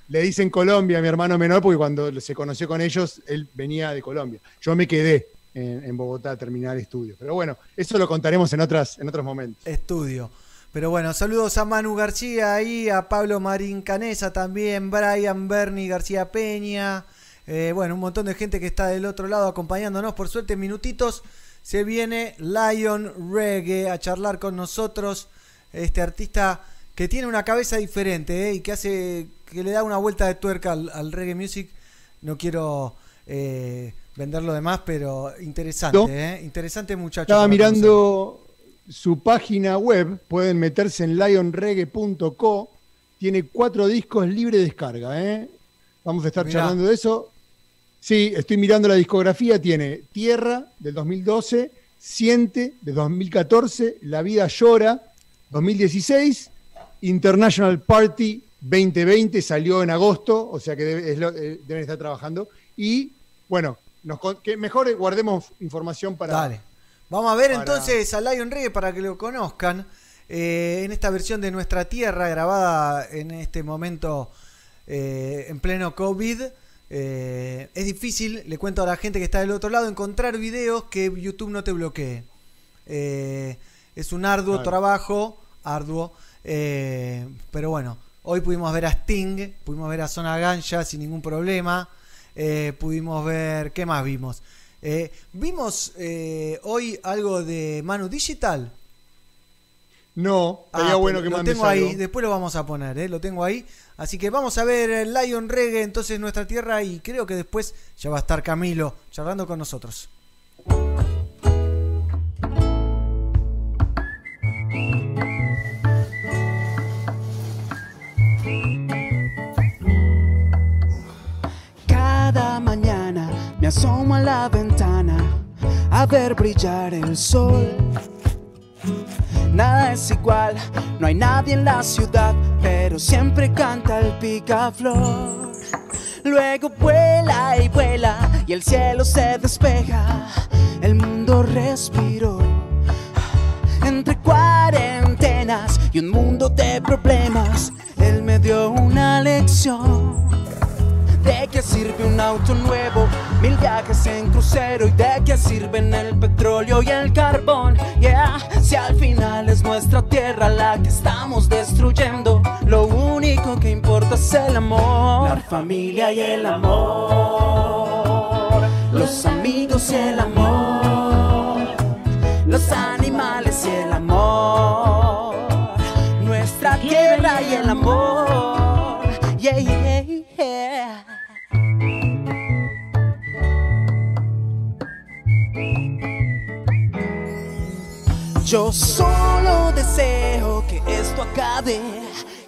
Le dicen Colombia a mi hermano menor porque cuando se conoció con ellos, él venía de Colombia. Yo me quedé en, en Bogotá a terminar estudios. Pero bueno, eso lo contaremos en, otras, en otros momentos. Estudio. Pero bueno, saludos a Manu García ahí, a Pablo Marín Canesa también, Brian Bernie García Peña. eh, bueno, un montón de gente que está del otro lado acompañándonos. Por suerte, minutitos se viene Lion Reggae a charlar con nosotros. Este artista que tiene una cabeza diferente eh, y que hace que le da una vuelta de tuerca al, al reggae music. No quiero eh, venderlo de más, pero interesante, No. eh, interesante muchacho. Estaba mirando su página web, pueden meterse en lionreggae.co, tiene cuatro discos libre de descarga. ¿eh? Vamos a estar Mirá. charlando de eso. Sí, estoy mirando la discografía, tiene Tierra del 2012, Siente de 2014, La vida llora 2016, International Party 2020 salió en agosto, o sea que debe- es lo- eh, deben estar trabajando. Y bueno, nos, que mejor guardemos información para, Dale. Vamos a ver para- entonces a Lion Reggae para que lo conozcan. eh, en esta versión de Nuestra Tierra, grabada en este momento eh, en pleno COVID. Eh, es difícil, le cuento a la gente que está del otro lado, encontrar videos que YouTube no te bloquee. Es un arduo Claro. trabajo, arduo. pero bueno, hoy pudimos ver a Sting, pudimos ver a Zona Ganja sin ningún problema. pudimos ver, ¿qué más vimos? Eh, vimos eh, hoy algo de Manu Digital. No, estaría Ah, bueno que lo tengo ahí, algo. después lo vamos a poner, ¿eh? lo tengo ahí. Así que vamos a ver el Lion Reggae, entonces nuestra tierra, y creo que después ya va a estar Camilo charlando con nosotros. Asomo a la ventana a ver brillar el sol. Nada es igual, no hay nadie en la ciudad, pero siempre canta el picaflor. Luego vuela y vuela y el cielo se despeja, el mundo respiró. Entre cuarentenas y un mundo de problemas, él me dio una lección. ¿De qué sirve un auto nuevo? Mil viajes en crucero y de qué sirven el petróleo y el carbón. Yeah, si al final es nuestra tierra la que estamos destruyendo, lo único que importa es el amor. La familia y el amor, los amigos y el amor, los animales y el amor, nuestra tierra y el amor. Yo solo deseo que esto acabe,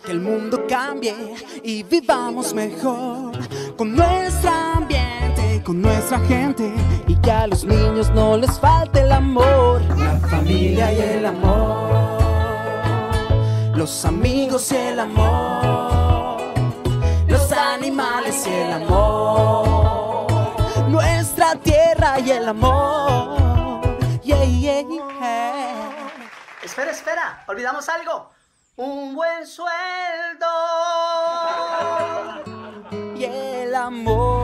que el mundo cambie y vivamos mejor con nuestro ambiente, con nuestra gente y que a los niños no les falte el amor, la familia y el amor, los amigos y el amor, los animales y el amor, nuestra tierra y el amor. Espera, espera, olvidamos algo. Un buen sueldo. Y el amor.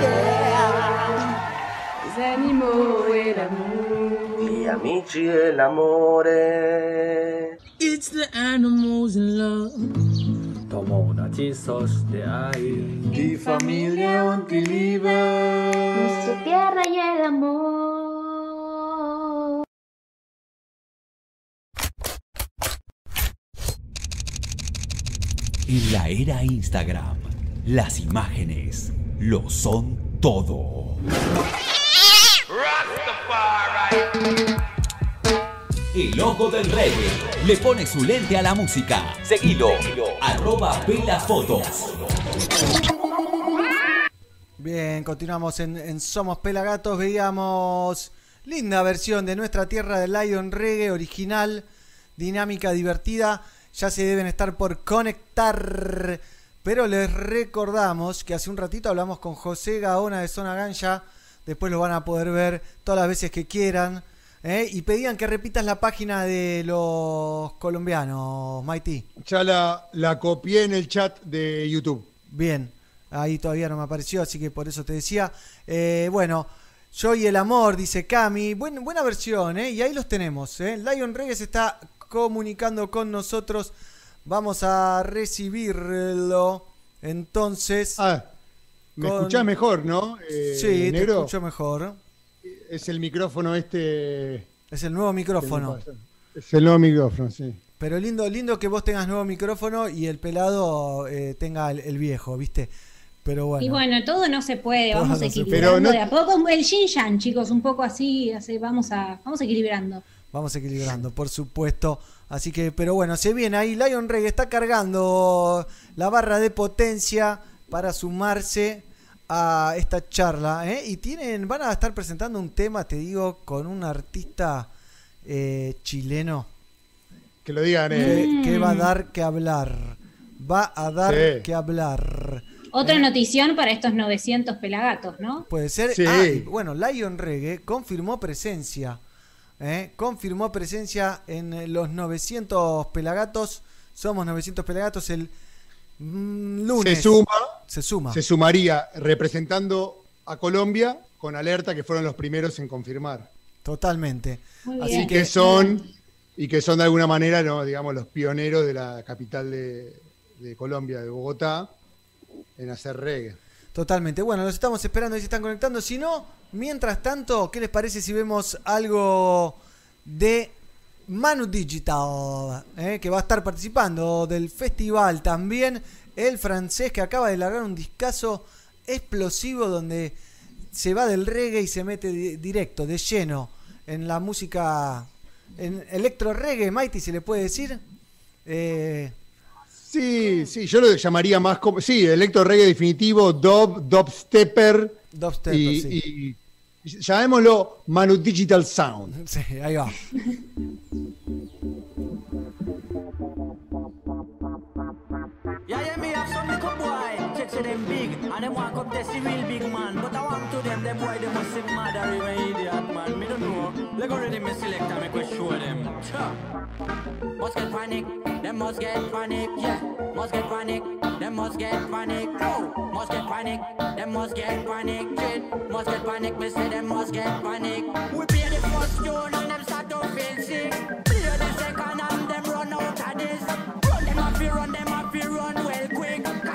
Yeah. Animo, el amor. Y amici, el amore. It's the animals in love. Toma una de ahí. Mi familia un Nuestra tierra y el amor. En la era Instagram, las imágenes lo son todo. El ojo del reggae le pone su lente a la música. Seguilo, arroba Fotos. Bien, continuamos en, en Somos Pelagatos. Veíamos linda versión de nuestra tierra de Lion Reggae original, dinámica, divertida. Ya se deben estar por conectar. Pero les recordamos que hace un ratito hablamos con José Gaona de Zona Gancha. Después lo van a poder ver todas las veces que quieran. ¿eh? Y pedían que repitas la página de los colombianos, Mighty. Ya la, la copié en el chat de YouTube. Bien, ahí todavía no me apareció, así que por eso te decía. Eh, bueno, yo y el amor, dice Cami. Buen- buena versión, ¿eh? Y ahí los tenemos, ¿eh? Lion Reggae se está comunicando con nosotros. Vamos a recibirlo. Entonces. Me con- escuchás mejor, ¿no? Eh, sí, te escucho mejor. Es el micrófono este. Es el nuevo micrófono. Es el nuevo micrófono, sí. Pero lindo, lindo que vos tengas nuevo micrófono y el pelado eh, tenga el, el viejo, ¿viste? Pero bueno. Y bueno, todo no se puede, vamos no equilibrando. Pero no- de a poco. El yin yang, chicos, un poco así, así, vamos a, vamos equilibrando. Vamos equilibrando, por supuesto. Así que, pero bueno, se viene ahí. Lion Reggae está cargando la barra de potencia para sumarse a esta charla. ¿eh? Y tienen, van a estar presentando un tema, te digo, con un artista eh, chileno. Que lo digan, eh. que va a dar que hablar. Va a dar Sí. que hablar. Otra notición para estos 900 pelagatos, ¿no? Puede ser. Sí. Ah, bueno, Lion Reggae confirmó presencia. ¿Eh? Confirmó presencia en eh, los 900 pelagatos. Somos 900 pelagatos el mm, lunes. Se suma. Se suma. Se sumaría representando a Colombia con alerta que fueron los primeros en confirmar. Totalmente. Muy Así que son, y que son de alguna manera, ¿no? digamos, los pioneros de la capital de, de Colombia, de Bogotá, en hacer reggae. Totalmente. Bueno, los estamos esperando y se están conectando. Si no, mientras tanto, ¿qué les parece si vemos algo de Manu Digital? eh, que va a estar participando del festival también. El francés que acaba de largar un discazo explosivo donde se va del reggae y se mete di- directo, de lleno, en la música, en electro reggae, Mighty, se le puede decir. Eh, Sí, sí, yo lo llamaría más como. Sí, electro reggae definitivo, dub, dubstepper. Dubstepper, y, sí. y llamémoslo Manu Digital Sound. Sí, ahí va. checks them big, and them want come test the real big man. But I want to them, them boy, they must sing mad or even idiot, man. Me don't know. Let go ready, me select and make we show them. Cha. Must get panic, them must get panic, yeah. Must get panic, them must get panic, oh. Must get panic, them must get panic, shit. Must get panic, me say them must get panic. We pay the first tune and them start to feel sick. Play the second and them run out of this. Run them up, run them up, run well quick.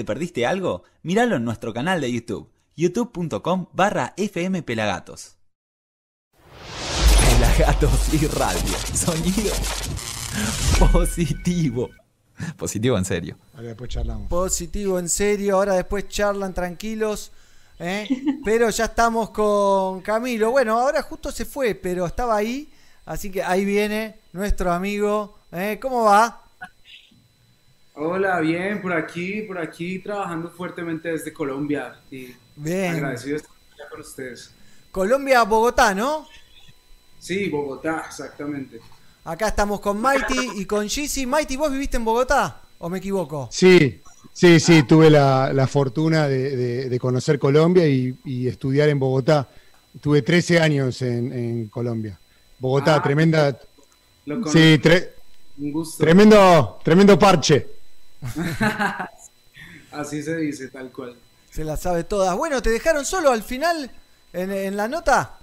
¿Te perdiste algo? Míralo en nuestro canal de YouTube, youtube.com barra fmpelagatos. Pelagatos y radio, sonido positivo. Positivo en serio. Ahora después charlamos. Positivo, en serio. Ahora después charlan tranquilos. ¿eh? Pero ya estamos con Camilo. Bueno, ahora justo se fue, pero estaba ahí. Así que ahí viene nuestro amigo. ¿eh? ¿Cómo va? Hola, bien, por aquí, por aquí trabajando fuertemente desde Colombia. Y Bien. Agradecido de estar con ustedes. Colombia, Bogotá, ¿no? Sí, Bogotá, exactamente. Acá estamos con Mighty y con Gizzy. Mighty, ¿vos viviste en Bogotá? ¿O me equivoco? Sí, sí, sí, tuve la, la fortuna de, de- de conocer Colombia y, y estudiar en Bogotá. Tuve 13 años en, en Colombia. Bogotá, Ah, tremenda. Lo. Sí, tre- Un gusto. tremendo, tremendo parche. Así se dice, tal cual. Se la sabe todas. Bueno, ¿te dejaron solo al final en, en la nota?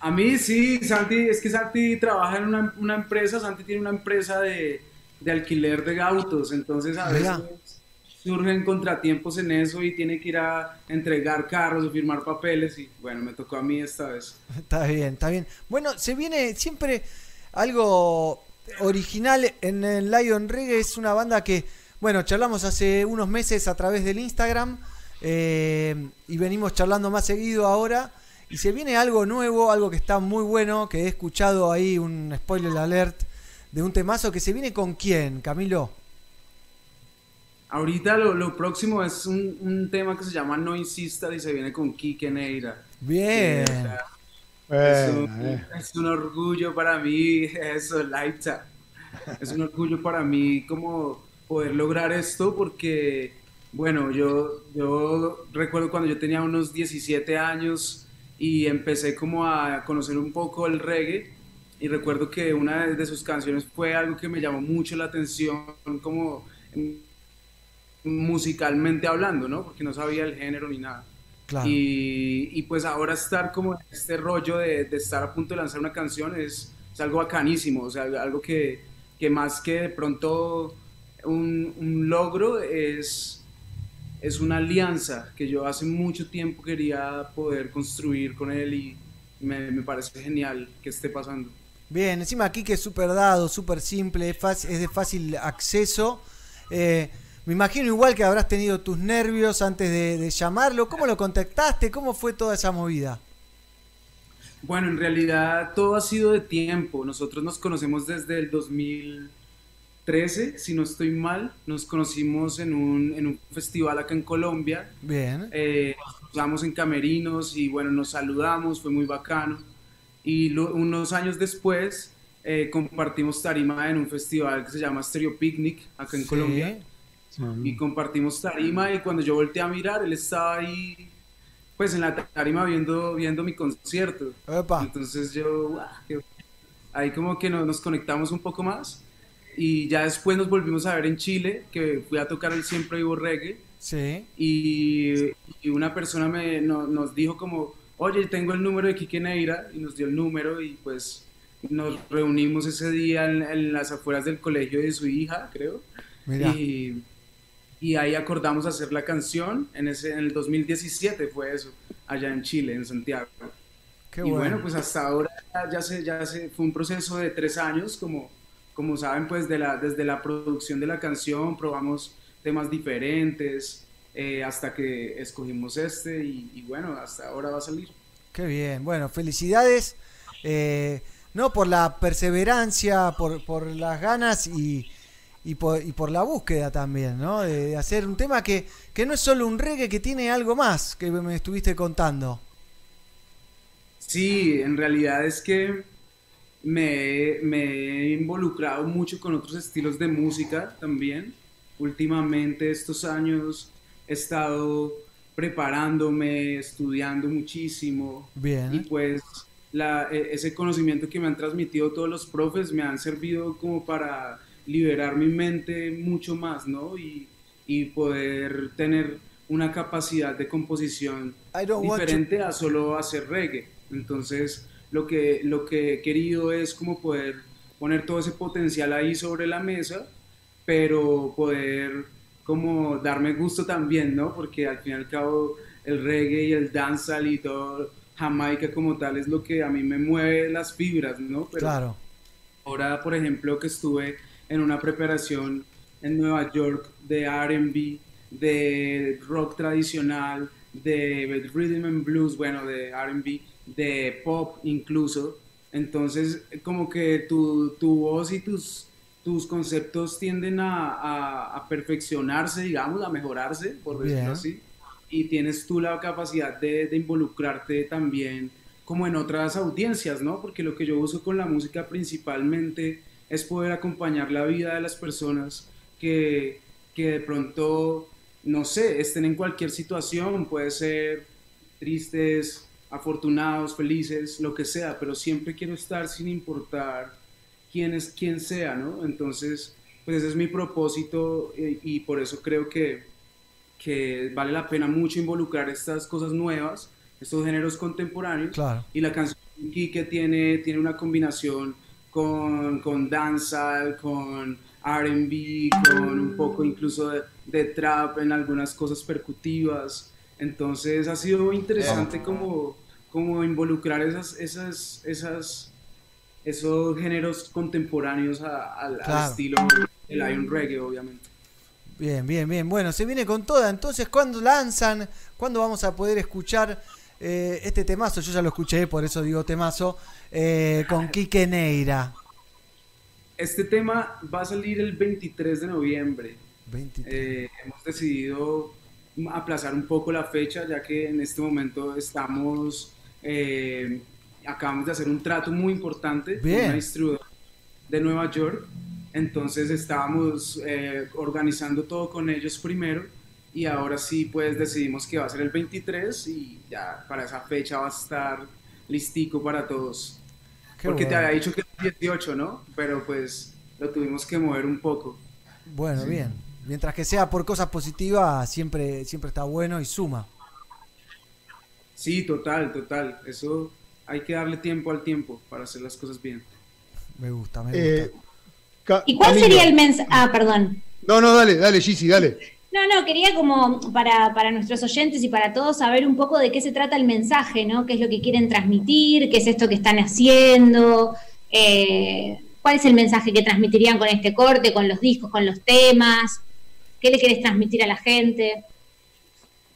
A mí sí, Santi, es que Santi trabaja en una, una empresa, Santi tiene una empresa de, de alquiler de autos, entonces a veces Mira. surgen contratiempos en eso y tiene que ir a entregar carros o firmar papeles y bueno, me tocó a mí esta vez. Está bien, está bien. Bueno, se viene siempre algo original en el Lion Reggae. Es una banda que, bueno, charlamos hace unos meses a través del Instagram eh, y venimos charlando más seguido ahora. Y se viene algo nuevo, algo que está muy bueno, que he escuchado ahí un spoiler alert de un temazo que se viene con quién, Camilo. Ahorita lo, lo próximo es un, un tema que se llama No Insista y se viene con Kike Neira. Bien. Que, o sea, es, un, eh. es un orgullo para mí, eso. Es un orgullo para mí como poder lograr esto porque, bueno, yo, yo recuerdo cuando yo tenía unos 17 años y empecé como a conocer un poco el reggae y recuerdo que una de sus canciones fue algo que me llamó mucho la atención como musicalmente hablando, ¿no? Porque no sabía el género ni nada. Claro. Y, y pues ahora estar como en este rollo de, de estar a punto de lanzar una canción es, es algo bacanísimo, o sea, algo que, que más que de pronto un, un logro es, es una alianza que yo hace mucho tiempo quería poder construir con él y me, me parece genial que esté pasando. Bien, encima aquí que es súper dado, súper simple, es, de fácil acceso. Eh, me imagino igual que habrás tenido tus nervios antes de, de llamarlo. ¿Cómo lo contactaste? ¿Cómo fue toda esa movida? Bueno, en realidad todo ha sido de tiempo. Nosotros nos conocemos desde el 2013, si no estoy mal. Nos conocimos en un, en un festival acá en Colombia. Bien. Eh, nos cruzamos en camerinos y bueno, nos saludamos, fue muy bacano. Y lo- unos años después eh, compartimos tarima en un festival que se llama Stereo Picnic acá en Sí. Colombia. Y compartimos tarima y cuando yo volteé a mirar, él estaba ahí, pues en la tarima viendo, viendo mi concierto. Entonces yo, "Guau, qué ahí como que no- nos conectamos un poco más y ya después nos volvimos a ver en Chile, que fui a tocar el Siempre Vivo Reggae Sí. y, y una persona me, no- nos dijo como, oye, tengo el número de Quique Neira y nos dio el número y pues nos reunimos ese día en, en las afueras del colegio de su hija, creo. Mira. Y, y ahí acordamos hacer la canción, en, ese, en el 2017 fue eso, allá en Chile, en Santiago. Qué y bueno. bueno. pues hasta ahora ya- se, ya se, fue un proceso de tres años, como, como saben, pues de la, desde la producción de la canción probamos temas diferentes eh, hasta que escogimos este y, y bueno, hasta ahora va a salir. Qué bien. Bueno, felicidades. eh, no por la perseverancia, por, por las ganas y, y, por, y por la búsqueda también, ¿no? De, de hacer un tema que, que no es solo un reggae, que tiene algo más que me estuviste contando. Sí, en realidad es que me, me he involucrado mucho con otros estilos de música también. Últimamente estos años he estado preparándome, estudiando muchísimo. Bien. Y pues la- e- ese conocimiento que me han transmitido todos los profes me han servido como para liberar mi mente mucho más, ¿no? Y, y poder tener una capacidad de composición to- diferente a solo hacer reggae. Entonces, lo que, lo que he querido es como poder poner todo ese potencial ahí sobre la mesa, pero poder como darme gusto también, ¿no? Porque al fin y al cabo el reggae y el dancehall y todo Jamaica como tal es lo que a mí me mueve las fibras, ¿no? Pero Claro. Ahora, por ejemplo, que estuve en una preparación en Nueva York de RB, de rock tradicional, de rhythm and blues, bueno, de RB, de pop incluso. Entonces, como que tu, tu voz y tus, tus conceptos tienden a, a- a perfeccionarse, digamos, a mejorarse, por decirlo Bien. así. Y tienes tú la capacidad de, de involucrarte también como en otras audiencias, ¿no? Porque lo que yo uso con la música principalmente es poder acompañar la vida de las personas que, que de pronto, no sé, estén en cualquier situación, puede ser tristes, afortunados, felices, lo que sea, pero siempre quiero estar sin importar quién es quién sea, ¿no? Entonces, pues ese es mi propósito eh, y por eso creo que, que vale la pena mucho involucrar estas cosas nuevas, estos géneros contemporáneos. Claro. Y la canción Quique tiene, tiene una combinación con, con dancehall, con RB, con un poco incluso de, de trap en algunas cosas percutivas. Entonces ha sido interesante como, como involucrar esas, esas, esas, esos géneros contemporáneos a- al, estilo del Lion Reggae, obviamente. Bien, bien, bien. Bueno, se viene con toda. Entonces, ¿cuándo lanzan? ¿Cuándo vamos a poder escuchar eh, este temazo? Yo ya lo escuché, por eso digo temazo. eh, con Quique Neira. Este tema va a salir el 23 de noviembre. 23. Eh, hemos decidido aplazar un poco la fecha, ya que en este momento estamos, eh, acabamos de hacer un trato muy importante con Bien. una distribuidora de Nueva York. Entonces estábamos eh, organizando todo con ellos primero y ahora sí pues decidimos que va a ser el 23 y ya para esa fecha va a estar listico para todos. Qué Porque te había dicho que era el 18, ¿no? Pero pues lo tuvimos que mover un poco. Bueno, Sí. bien. Mientras que sea por cosas positivas, siempre, siempre está bueno y suma. Sí, total, total. Eso hay que darle tiempo al tiempo para hacer las cosas bien. Me gusta, me Eh, gusta. ¿Y cuál Camilo. sería el mensaje? Ah, perdón. No, no, dale, dale, Gigi, dale. No, no, quería como para, para nuestros oyentes y para todos saber un poco de qué se trata el mensaje, ¿no? ¿Qué es lo que quieren transmitir? ¿Qué es esto que están haciendo? Eh, ¿Cuál es el mensaje que transmitirían con este corte, con los discos, con los temas? ¿Qué le querés transmitir a la gente?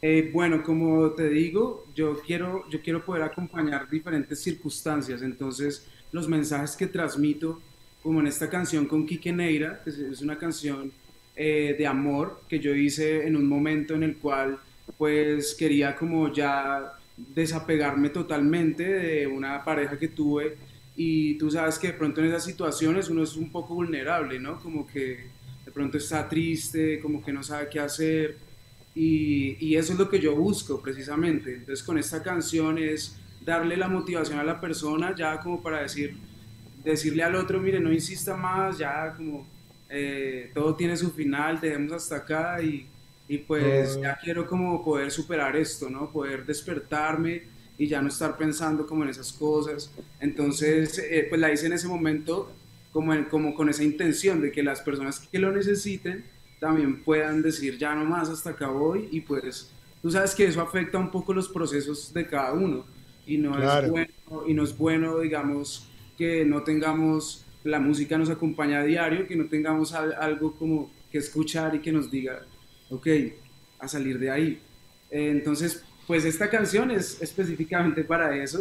Eh, bueno, como te digo, yo quiero, yo quiero poder acompañar diferentes circunstancias. Entonces, los mensajes que transmito, como en esta canción con Quique Neira, que es una canción eh, de amor que yo hice en un momento en el cual, pues, quería como ya desapegarme totalmente de una pareja que tuve. Y tú sabes que de pronto en esas situaciones uno es un poco vulnerable, ¿no? Como que de pronto está triste, como que no sabe qué hacer. Y, y eso es lo que yo busco precisamente. Entonces con esta canción es darle la motivación a la persona ya como para decir, decirle al otro, mire, no insista más, ya como eh, todo tiene su final, dejemos hasta acá y, y pues Oh. ya quiero como poder superar esto, ¿no? Poder despertarme y ya no estar pensando como en esas cosas. Entonces, eh, pues la hice en ese momento como, en- como con esa intención de que las personas que lo necesiten también puedan decir ya no más hasta acá voy y pues tú sabes que eso afecta un poco los procesos de cada uno y no Claro. es bueno y no es bueno digamos que no tengamos la música nos acompaña a diario que no tengamos al- algo como que escuchar y que nos diga ok a salir de ahí Eh, entonces pues esta canción es específicamente para eso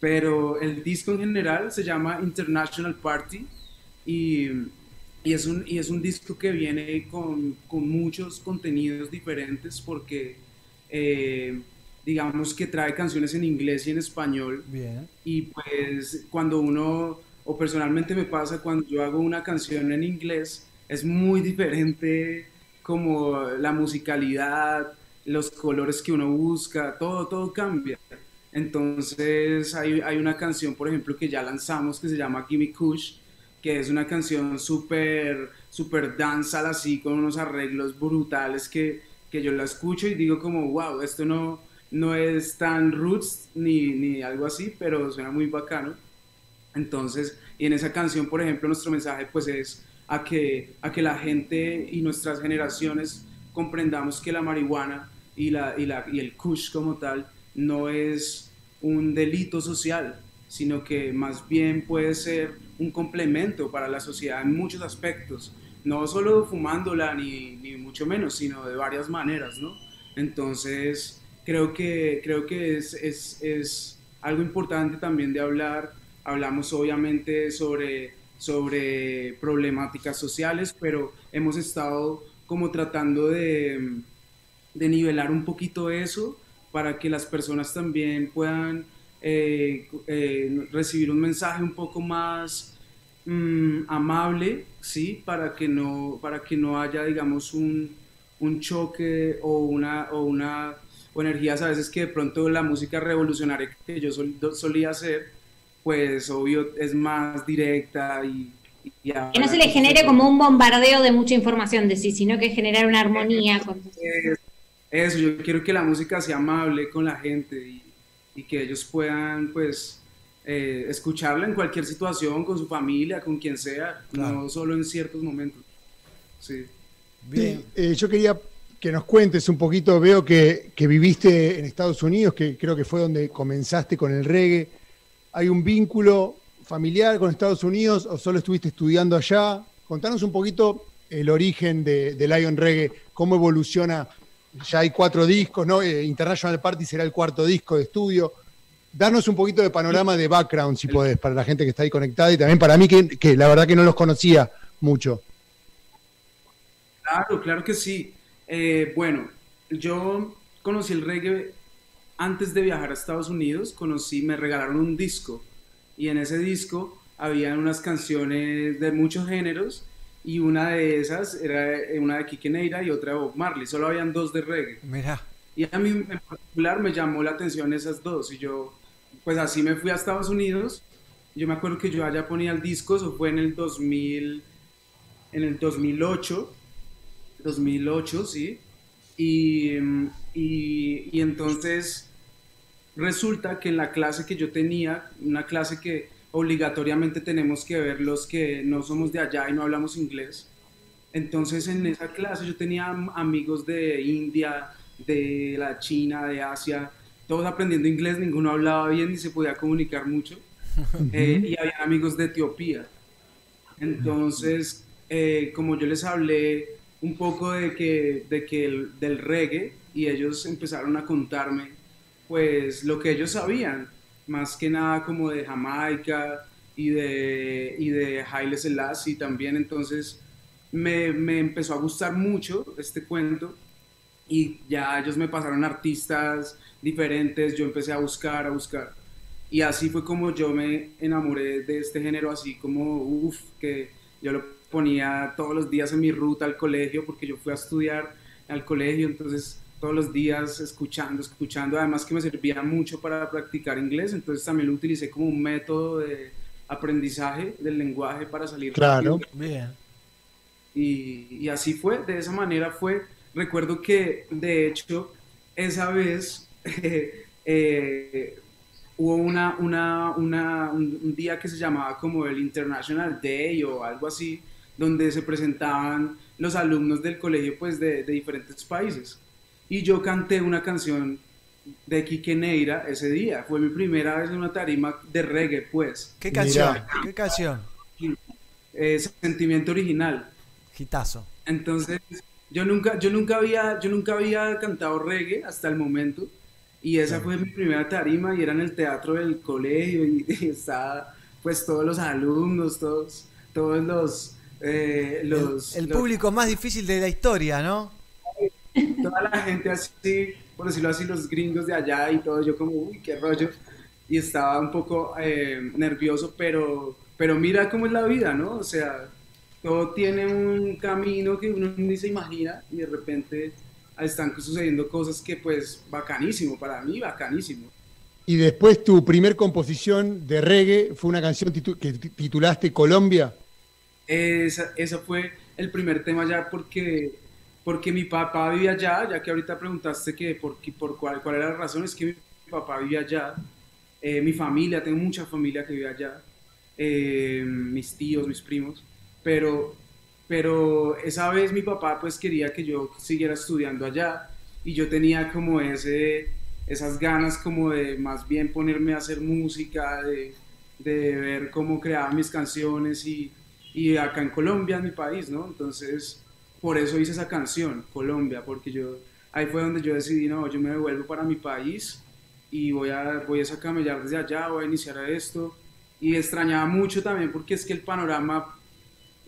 pero el disco en general se llama International Party y, y es, un, y es un disco que viene con, con muchos contenidos diferentes porque eh, digamos que trae canciones en inglés y en español Bien. y pues cuando uno, o personalmente me pasa cuando yo hago una canción en inglés, es muy diferente como la musicalidad, los colores que uno busca, todo, todo cambia. Entonces hay, hay una canción, por ejemplo, que ya lanzamos que se llama Gimme Kush, que es una canción súper super danzal así, con unos arreglos brutales que, que yo la escucho y digo como, wow, esto no, no es tan roots ni, ni algo así, pero suena muy bacano. Entonces, y en esa canción, por ejemplo, nuestro mensaje pues es a que, a que la gente y nuestras generaciones comprendamos que la marihuana y, la, y, la, y el kush como tal no es un delito social, sino que más bien puede ser un complemento para la sociedad en muchos aspectos, no solo fumándola ni, ni mucho menos, sino de varias maneras, ¿no? Entonces, creo que, creo que es, es, es algo importante también de hablar. Hablamos obviamente sobre, sobre problemáticas sociales, pero hemos estado como tratando de, de nivelar un poquito eso para que las personas también puedan eh, eh, recibir un mensaje un poco más mm, amable, ¿sí? Para que no, para que no haya, digamos, un, un choque o una, o una o energías a veces que de pronto la música revolucionaria que yo sol- solía hacer, pues obvio es más directa y... y Que no se le genere como un bombardeo de mucha información de sí, sino que generar una armonía con Es- Eso, yo quiero que la música sea amable con la gente y, y que ellos puedan, pues, eh, escucharla en cualquier situación, con su familia, con quien sea, no solo en ciertos momentos. Sí. Sí, eh, yo quería que nos cuentes un poquito, veo que, que viviste en Estados Unidos, que creo que fue donde comenzaste con el reggae. ¿Hay un vínculo familiar con Estados Unidos o solo estuviste estudiando allá? Contanos un poquito el origen de, de Lion Reggae, cómo evoluciona. Ya hay cuatro discos, ¿no? Eh, International Party será el cuarto disco de estudio. Darnos un poquito de panorama de background, si podés, para la gente que está ahí conectada y también para mí, que, que la verdad que no los conocía mucho. Claro, claro que sí. Eh, bueno, yo conocí el reggae antes de viajar a Estados Unidos, conocí, me regalaron un disco y en ese disco había unas canciones de muchos géneros y una de esas era una de Kike Neira y otra de Bob Marley, solo habían dos de reggae. Mira. Y a mí en particular me llamó la atención esas dos y yo, pues así me fui a Estados Unidos. Yo me acuerdo que yo allá ponía el disco, eso fue en el 2000, en el 2008, 2008, sí. Y, y, y entonces resulta que en la clase que yo tenía, una clase que obligatoriamente tenemos que ver los que no somos de allá y no hablamos inglés, entonces en esa clase yo tenía am- amigos de India, de la China, de Asia, todos aprendiendo inglés, ninguno hablaba bien ni se podía comunicar mucho. Eh, y había amigos de Etiopía. Entonces, eh, como yo les hablé un poco de que, de que el- del reggae y ellos empezaron a contarme pues lo que ellos sabían, más que nada como de Jamaica y de, y de Haile Selassie también, entonces me, me empezó a gustar mucho este cuento y ya ellos me pasaron artistas diferentes, yo empecé a buscar, a buscar. Y así fue como yo me enamoré de este género, así como, uff, que yo lo ponía todos los días en mi ruta al colegio, porque yo fui a estudiar al colegio, entonces todos los días escuchando, escuchando, además que me servía mucho para practicar inglés, entonces también lo utilicé como un método de aprendizaje del lenguaje para salir Claro. rápido. Bien. Y, y así fue, de esa manera fue. Recuerdo que, de hecho, esa vez eh, hubo una, una, una- un, un día que se llamaba como el International Day o algo así, donde se presentaban los alumnos del colegio pues de, de diferentes países. Y yo canté una canción de Quique Neira ese día. Fue mi primera vez en una tarima de reggae, pues. ¿Qué canción? ¿Qué canción? Eh, sentimiento original. Gitazo. Entonces, yo nunca, yo nunca había, yo nunca había cantado reggae hasta el momento. Y esa fue mi primera tarima y era en el teatro del colegio y, y estaba pues todos los alumnos, todos, todos los, eh, los, El los- público más difícil de la historia, ¿no? Toda la gente así, por decirlo así, los gringos de allá y todo, yo como, uy, qué rollo. Y estaba un poco eh, nervioso, pero, pero mira cómo es la vida, ¿no? O sea, todo tiene un camino que uno ni se imagina y de repente están sucediendo cosas que pues bacanísimo, para mí bacanísimo. Y después tu primer composición de reggae fue una canción titu- que ti- titulaste Colombia. Esa, esa fue el primer tema allá porque, porque mi papá vivía allá, ya que ahorita preguntaste que por, por cuál, cuál era la razón, es que mi papá vivía allá, eh, mi familia, tengo mucha familia que vive allá, eh, mis tíos, mis primos, pero, pero esa vez mi papá pues quería que yo siguiera estudiando allá y yo tenía como ese, esas ganas como de más bien ponerme a hacer música, de, de ver cómo creaba mis canciones y, y acá en Colombia, en mi país, ¿no? Entonces, por eso hice esa canción, Colombia, porque yo, ahí fue donde yo decidí, no, yo me devuelvo para mi país y voy a, voy a sacamellar desde allá, voy a iniciar esto. Y extrañaba mucho también porque es que el panorama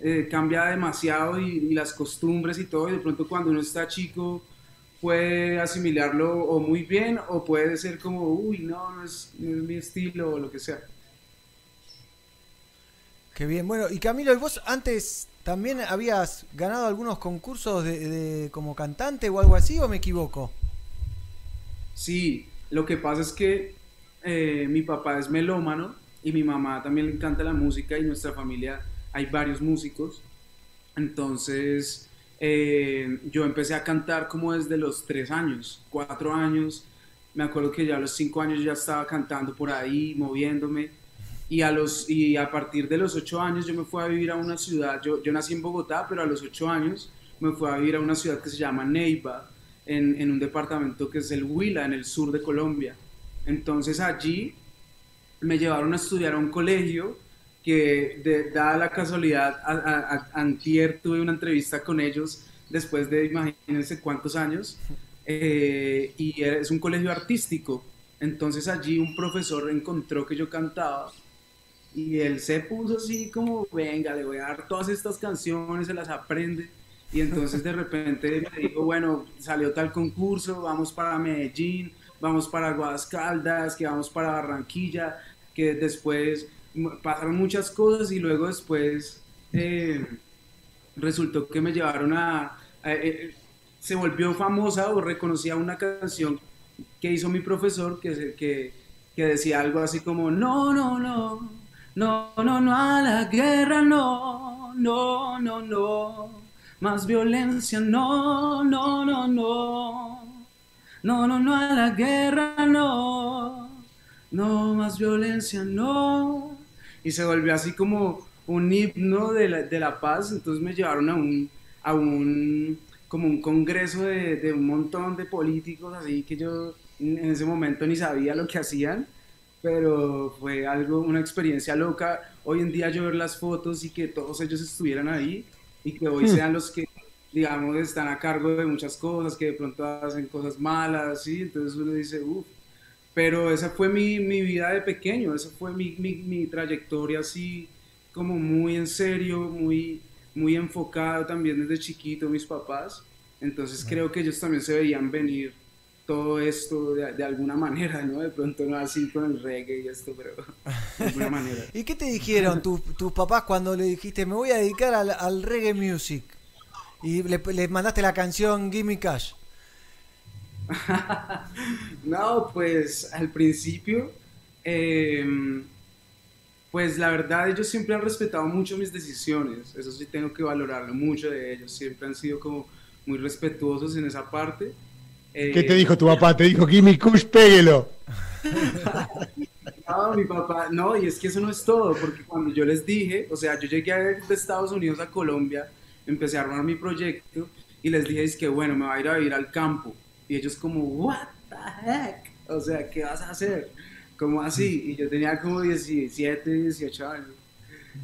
eh, cambia demasiado y, las costumbres y todo, y de pronto cuando uno está chico puede asimilarlo o muy bien o puede ser como, uy, no, no es, no es mi estilo o lo que sea. Qué bien. Bueno, y Camilo, ¿y vos antes también habías ganado algunos concursos de, como cantante o algo así o me equivoco? Sí, lo que pasa es que eh, mi papá es melómano y mi mamá también le encanta la música y nuestra familia hay varios músicos. Entonces eh, yo empecé a cantar como desde los tres años, cuatro años. Me acuerdo que ya a los cinco años ya estaba cantando por ahí, moviéndome. Y a, los, y a partir de los ocho años yo me fui a vivir a una ciudad, yo, yo nací en Bogotá, pero a los ocho años me fui a vivir a una ciudad que se llama Neiva, en, en un departamento que es el Huila, en el sur de Colombia. Entonces allí me llevaron a estudiar a un colegio que, de, dada la casualidad, a, a- a- antier tuve una entrevista con ellos después de imagínense cuántos años, eh, y es un colegio artístico. Entonces allí un profesor encontró que yo cantaba y él se puso así como, venga, le voy a dar todas estas canciones, se las aprende. Y entonces de repente me dijo, bueno, salió tal concurso, vamos para Medellín, vamos para Aguadas Caldas, que vamos para Barranquilla, que después pasaron muchas cosas y luego después eh, resultó que me llevaron a... eh, se volvió famosa o reconocía una canción que hizo mi profesor que, que, que decía algo así como, no, no, no, no, no, no a la guerra, no, no, no, no, más violencia, no, no, no, no, no, no, no a la guerra, no, no, más violencia, no. Y se volvió así como un himno de la, de la paz, entonces me llevaron a un, a un, como un congreso de, de un montón de políticos, así que yo en ese momento ni sabía lo que hacían, pero fue algo, una experiencia loca. Hoy en día yo ver las fotos y que todos ellos estuvieran ahí y que hoy Hmm. sean los que, digamos, están a cargo de muchas cosas, que de pronto hacen cosas malas, ¿sí? Entonces uno dice, uff, pero esa fue mi, mi vida de pequeño, esa fue mi, mi, mi trayectoria así como muy en serio, muy, muy enfocado también desde chiquito mis papás. Entonces creo que ellos también se veían venir todo esto de, de alguna manera, ¿no? De pronto no así con el reggae y esto, pero de alguna manera. ¿Y qué te dijeron tu- tus papás cuando le dijiste, me voy a dedicar al, al reggae music? Y le, le mandaste la canción Gimme Cash. No, pues al principio, em, pues la verdad ellos siempre han respetado mucho mis decisiones, eso sí tengo que valorarlo mucho de ellos, siempre han sido como muy respetuosos en esa parte. ¿Qué te dijo tu papá? Te dijo, Gimme Kush, péguelo. No, mi papá, no, y es que eso no es todo, porque cuando yo les dije, o sea, yo llegué de Estados Unidos a Colombia, empecé a armar mi proyecto y les dije, es que bueno, me voy a ir a vivir al campo. Y ellos como, what the heck? O sea, ¿qué vas a hacer? ¿Cómo así? Y yo tenía como 17, 18 años.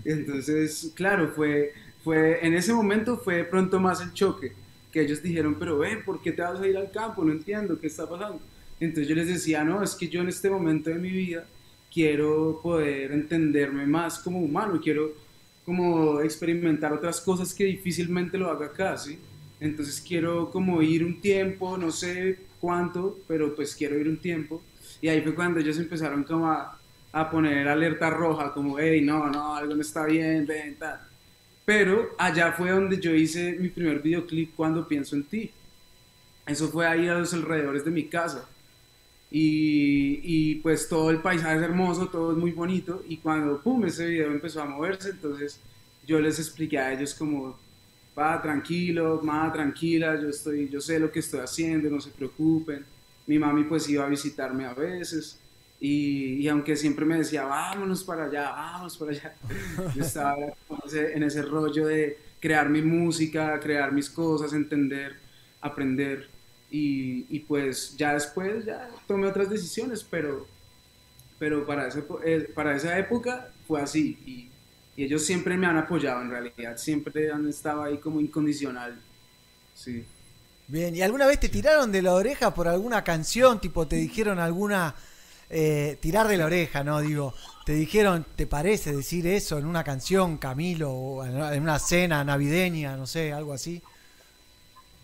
Entonces, claro, fue, fue, en ese momento fue pronto más el choque, que ellos dijeron, pero ven, ¿por qué te vas a ir al campo? No entiendo, ¿qué está pasando? Entonces yo les decía, no, es que yo en este momento de mi vida quiero poder entenderme más como humano, quiero como experimentar otras cosas que difícilmente lo haga acá, ¿sí? Entonces quiero como ir un tiempo, no sé cuánto, pero pues quiero ir un tiempo. Y ahí fue cuando ellos empezaron como a, poner alerta roja, como, hey, no, no, algo no está bien, ven, tal. Pero allá fue donde yo hice mi primer videoclip cuando pienso en ti. Eso fue ahí a los alrededores de mi casa. Y, y pues todo el paisaje es hermoso, todo es muy bonito. Y cuando, pum, ese video empezó a moverse, entonces yo les expliqué a ellos como, va tranquilo, ma, tranquila, yo, estoy, yo sé lo que estoy haciendo, no se preocupen. Mi mami pues iba a visitarme a veces y, y aunque siempre me decía, vámonos para allá, vamos para allá, yo estaba como ese- en ese rollo de crear mi música, crear mis cosas, entender, aprender y, y pues ya después ya tomé otras decisiones, pero, pero para, ese, eh, para esa época fue así y, y ellos siempre me han apoyado en realidad, siempre han estado ahí como incondicional, sí. Bien, ¿y alguna vez te tiraron de la oreja por alguna canción? Tipo, te dijeron alguna. Eh, tirar de la oreja, ¿no? Digo, te dijeron, ¿te parece decir eso en una canción, Camilo? O en una cena navideña, no sé, algo así.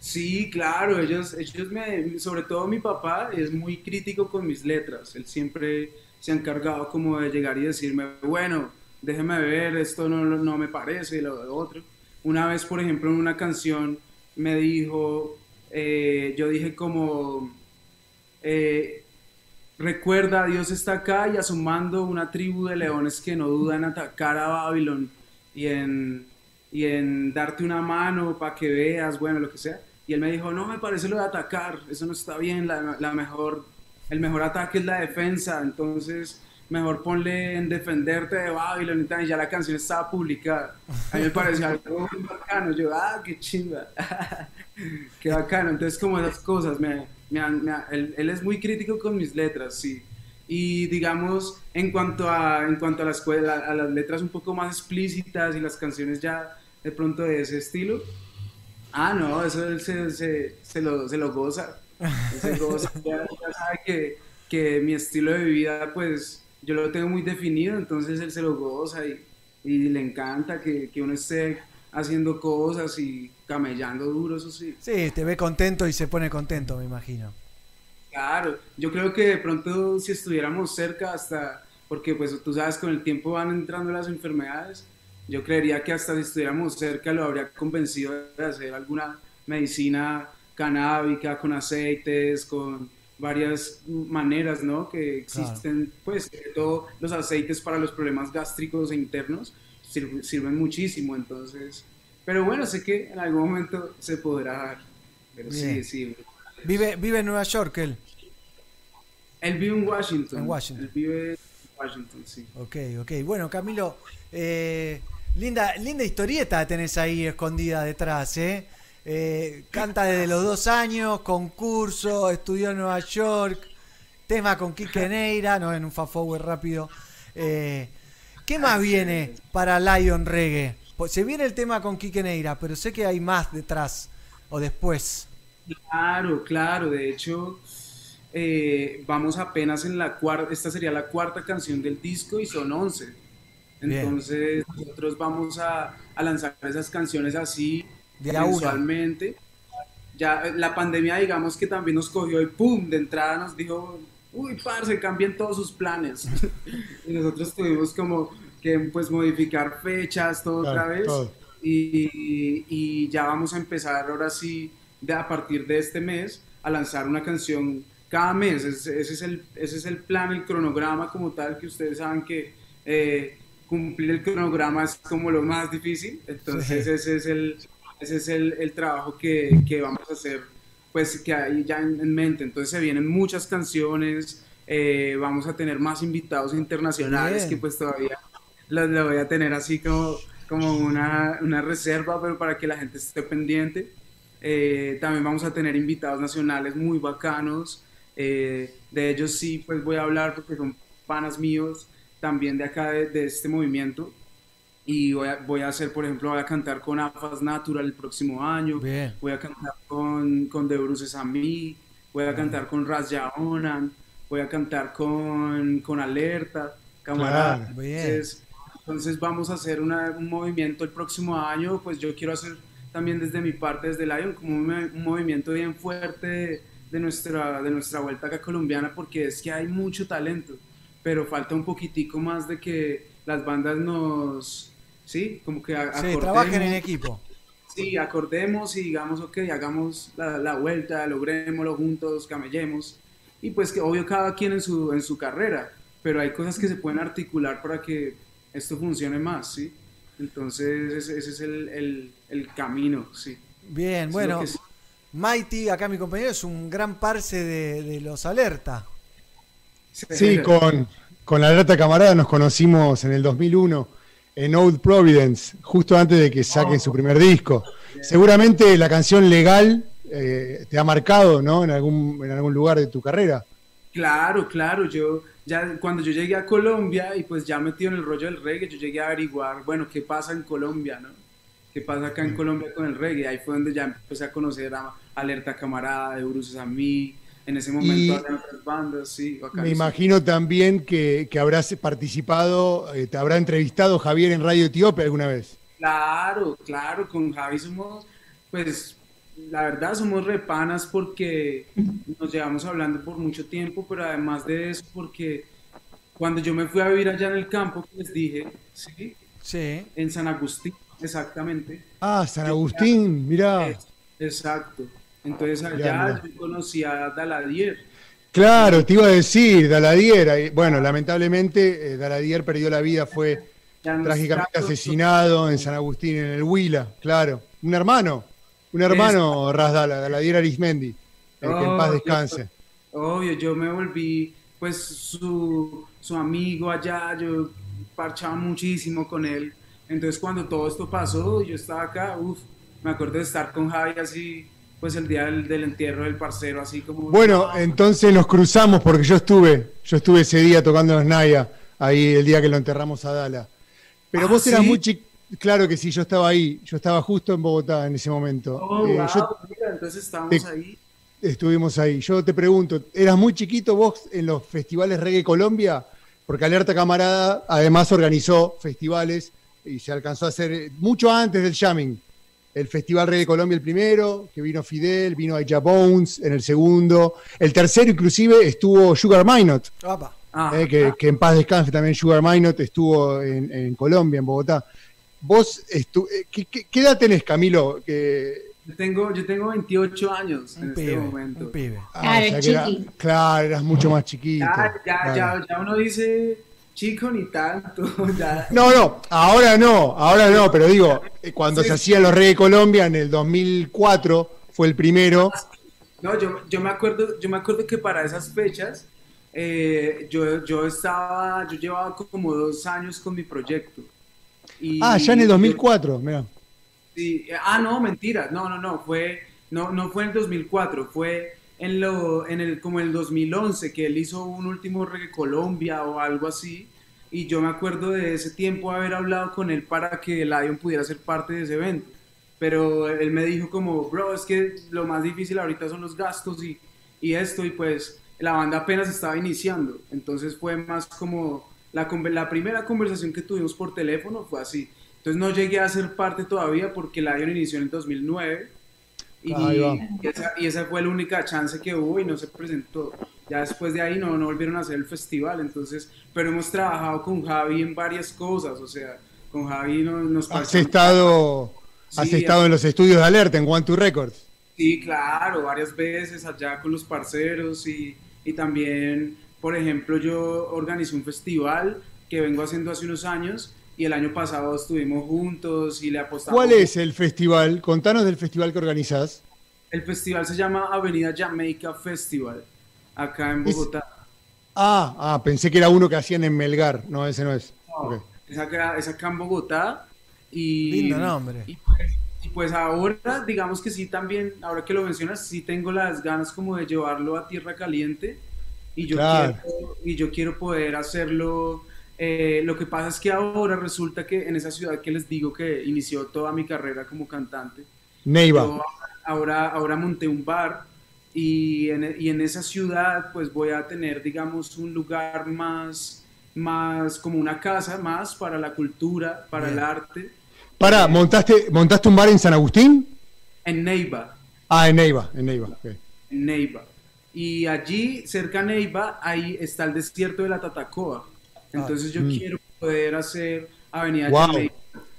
Sí, claro, ellos, ellos me, sobre todo mi papá es muy crítico con mis letras, él siempre se ha encargado como de llegar y decirme, bueno, déjeme ver, esto no, no me parece, lo lo otro. Una vez, por ejemplo, en una canción me dijo, eh, yo dije como, eh, recuerda, Dios está acá y a su mando una tribu de leones que no duda en atacar a Babilón y en, y en darte una mano para que veas, bueno, lo que sea. Y él me dijo, no me parece lo de atacar, eso no está bien, la, mejor, el mejor ataque es la defensa, entonces mejor ponle en defenderte de Babilón y tal, y ya la canción estaba publicada. A mí me pareció algo muy bacano, yo, ah, qué chimba, qué bacano, entonces como esas cosas, me, me han- me ha- él, él es muy crítico con mis letras, sí. Y digamos, en cuanto a, en cuanto a, la escuela, a las letras un poco más explícitas y las canciones ya de pronto de ese estilo, ah, no, eso él se, se, se lo, se lo goza. Él se goza, ya, ya sabe que, que mi estilo de vida, pues yo lo tengo muy definido, entonces él se lo goza y, y le encanta que, que uno esté haciendo cosas y camellando duro, eso sí. Sí, te ve contento y se pone contento, me imagino. Claro, yo creo que de pronto si estuviéramos cerca hasta, porque pues tú sabes con el tiempo van entrando las enfermedades, yo creería que hasta si estuviéramos cerca lo habría convencido de hacer alguna medicina canábica con aceites, con varias maneras, ¿no? Que existen, pues, sobre todo los aceites para los problemas gástricos e internos sir- sirven muchísimo, entonces, pero bueno, sé que en algún momento se podrá dar, pero sí, Bien. sí, Vive, vive en Nueva York él. Él vive en Washington. En Washington. Él vive en Washington, sí. Ok, ok. Bueno, Camilo, eh, linda, linda historieta tenés ahí escondida detrás, ¿eh? Eh, canta desde los dos años, concurso, estudió en Nueva York, tema con Kike Neira, no en un fast forward rápido. Eh, ¿Qué más viene para Lion Reggae? Pues se viene el tema con Kike Neira, pero sé que hay más detrás o después. Claro, claro. De hecho, eh, vamos apenas en la cuarta, esta sería la cuarta canción del disco y son 11. Bien. Entonces, nosotros vamos a, a lanzar esas canciones así, mensualmente. Ya la pandemia, digamos que también nos cogió y pum, de entrada nos dijo, uy, parce, cambien todos sus planes. y nosotros tuvimos como que pues modificar fechas, todo Claro, otra vez. todo. Y, y ya vamos a empezar ahora sí, de, a partir de este mes, a lanzar una canción cada mes. Ese, ese es el, ese es el plan, el cronograma como tal, que ustedes saben que eh, cumplir el cronograma es como lo más difícil. Entonces Sí. ese es el, ese es el, el trabajo que, que vamos a hacer, pues que hay ya en, en mente. Entonces se vienen muchas canciones, eh, vamos a tener más invitados internacionales Bien. que pues todavía los lo voy a tener así como, como una, una reserva, pero para que la gente esté pendiente. Eh, también vamos a tener invitados nacionales muy bacanos. eh, de ellos sí, pues voy a hablar porque son panas míos también de acá, de, de este movimiento. Y voy a, voy a hacer, por ejemplo, voy a cantar con Afas Natural el próximo año. Bien. Voy a cantar con, con The Bruces a mí. Voy a cantar con Raz Yaonan. Voy a cantar con, con Alerta, camarada. Claro, bien. Entonces, entonces vamos a hacer una- un movimiento el próximo año. Pues yo quiero hacer también desde mi parte, desde Lion, como un, un movimiento bien fuerte de, de nuestra, de nuestra vuelta acá colombiana, porque es que hay mucho talento, pero falta un poquitico más de que las bandas nos, sí, como que a- Sí, trabajen en equipo. Sí, acordemos y digamos, ok, hagamos la, la vuelta, logrémoslo juntos, camellemos. Y pues que obvio cada quien en su, en su carrera, pero hay cosas que se pueden articular para que esto funcione más, ¿sí? Entonces ese, ese es el, el- el camino, sí. Bien, bueno. Mighty, acá mi compañero, es un gran parce de, de los alerta. Sí, con, con la alerta camarada nos conocimos en el 2001 en Old Providence, justo antes de que saquen su primer disco. Seguramente la canción Legal eh, te ha marcado, ¿no? En algún, en algún lugar de tu carrera. Claro, claro, yo ya cuando yo llegué a Colombia y pues ya metido en el rollo del reggae, yo llegué a averiguar, bueno, qué pasa en Colombia, ¿no? ¿Qué pasa acá en Colombia con el reggae? Ahí fue donde ya empecé a conocer a Alerta Camarada, de Bruces a mí, en ese momento Y- había otras bandas, sí, Me bacanísimo. imagino también que, que habrás participado, eh, te habrá entrevistado Javier en Radio Etíope alguna vez. Claro, claro, con Javi somos, pues, la verdad somos repanas porque nos llevamos hablando por mucho tiempo, pero además de eso, porque cuando yo me fui a vivir allá en el campo, que les dije, sí, Sí. en San Agustín, exactamente. Ah, San Agustín, mirá. Exacto. Entonces allá yo conocí a Daladier. Claro, te iba a decir, Daladier. Bueno, lamentablemente eh, Daladier perdió la vida, fue trágicamente asesinado en San Agustín, en el Huila, claro. Un hermano, un hermano, Rasdala, Daladier Arismendi. que en paz Oh, descanse. yo- obvio, yo me volví pues su, su amigo allá, yo parchaba muchísimo con él. Entonces cuando todo esto pasó, yo estaba acá, uff, me acuerdo de estar con Javi así, pues el día del, del entierro del parcero, así como... Bueno, entonces nos cruzamos porque yo estuve, yo estuve ese día tocando los Naya, ahí el día que lo enterramos a Dala. Pero Ah, vos eras ¿sí? muy chico. Claro que sí, yo estaba ahí, yo estaba justo en Bogotá en ese momento. Oh, Eh, wow, yo- mira, entonces estábamos te- ahí. Estuvimos ahí. Yo te pregunto, ¿eras muy chiquito vos en los festivales Reggae Colombia? Porque Alerta Camarada además organizó festivales y se alcanzó a hacer eh, mucho antes del jamming. El Festival Reggae Colombia el primero, que vino Fidel, vino Aja Bones en el segundo. El tercero inclusive estuvo Sugar Minot, Apa. eh, que, que en paz descanse también Sugar Minot estuvo en, en Colombia, en Bogotá. Vos, estu- eh, ¿qué, qué- qué edad tenés, Camilo? Que, Yo tengo, yo tengo 28 años en este momento. un pibe. Ah, Claro, o sea que era- chiqui. claro, eras mucho más chiquito. Ya, ya, claro. ya, ya uno dice chico ni tanto. Ya. No, no, ahora no, ahora no, pero digo, eh, cuando Sí. se hacían los Reyes de Colombia en el 2004 fue el primero. No, yo, yo me acuerdo, yo me acuerdo que para esas fechas eh, yo, yo estaba, yo llevaba como dos años con mi proyecto. Y Ah, ya en el yo- 2004, mira. Sí, eh, ah, no, mentira, no, no, no, fue, no, no fue en el 2004, fue en lo, en el, como en el 2011 que él hizo un último Reggae Colombia o algo así, y yo me acuerdo de ese tiempo haber hablado con él para que Lion pudiera ser parte de ese evento, pero él me dijo como, bro, es que lo más difícil ahorita son los gastos y, y esto, y pues la banda apenas estaba iniciando, entonces fue más como la, la primera conversación que tuvimos por teléfono fue así. Entonces no llegué a ser parte todavía porque Lion inició en el 2009 y, y esa, y esa fue la única chance que hubo y no se presentó. Ya después de ahí no, no volvieron a hacer el festival, entonces, pero hemos trabajado con Javi en varias cosas, o sea, con Javi no- nos Has estado, has Sí, estado en los estudios de alerta en One Two Records. Sí, claro, varias veces allá con los parceros y, y también, por ejemplo, yo organizé un festival que vengo haciendo hace unos años y el año pasado estuvimos juntos y le apostamos. ¿Cuál es el festival? Contanos del festival que organizás. El festival se llama Avenida Jamaica Festival, acá en Es- Bogotá. Ah, ah, pensé que era uno que hacían en Melgar. No, ese no es. No, Ok. es, acá, es acá en Bogotá y, Lindo nombre. y pues, y pues ahora, digamos que sí también, ahora que lo mencionas, sí tengo las ganas como de llevarlo a tierra caliente y yo, Claro. quiero, y yo quiero poder hacerlo. eh, lo que pasa es que ahora resulta que en esa ciudad que les digo que inició toda mi carrera como cantante, Neiva. yo ahora, ahora monté un bar y en, y en esa ciudad pues voy a tener, digamos, un lugar más, más como una casa más para la cultura, para Bien. el arte, Pará, ¿montaste, ¿montaste un bar en San Agustín? en Neiva, Ah, en Neiva, en Neiva. en Neiva. Y allí, cerca a Neiva, ahí está el desierto de la Tatacoa. Entonces yo Mm. quiero poder hacer Avenida Wow. Jamaica.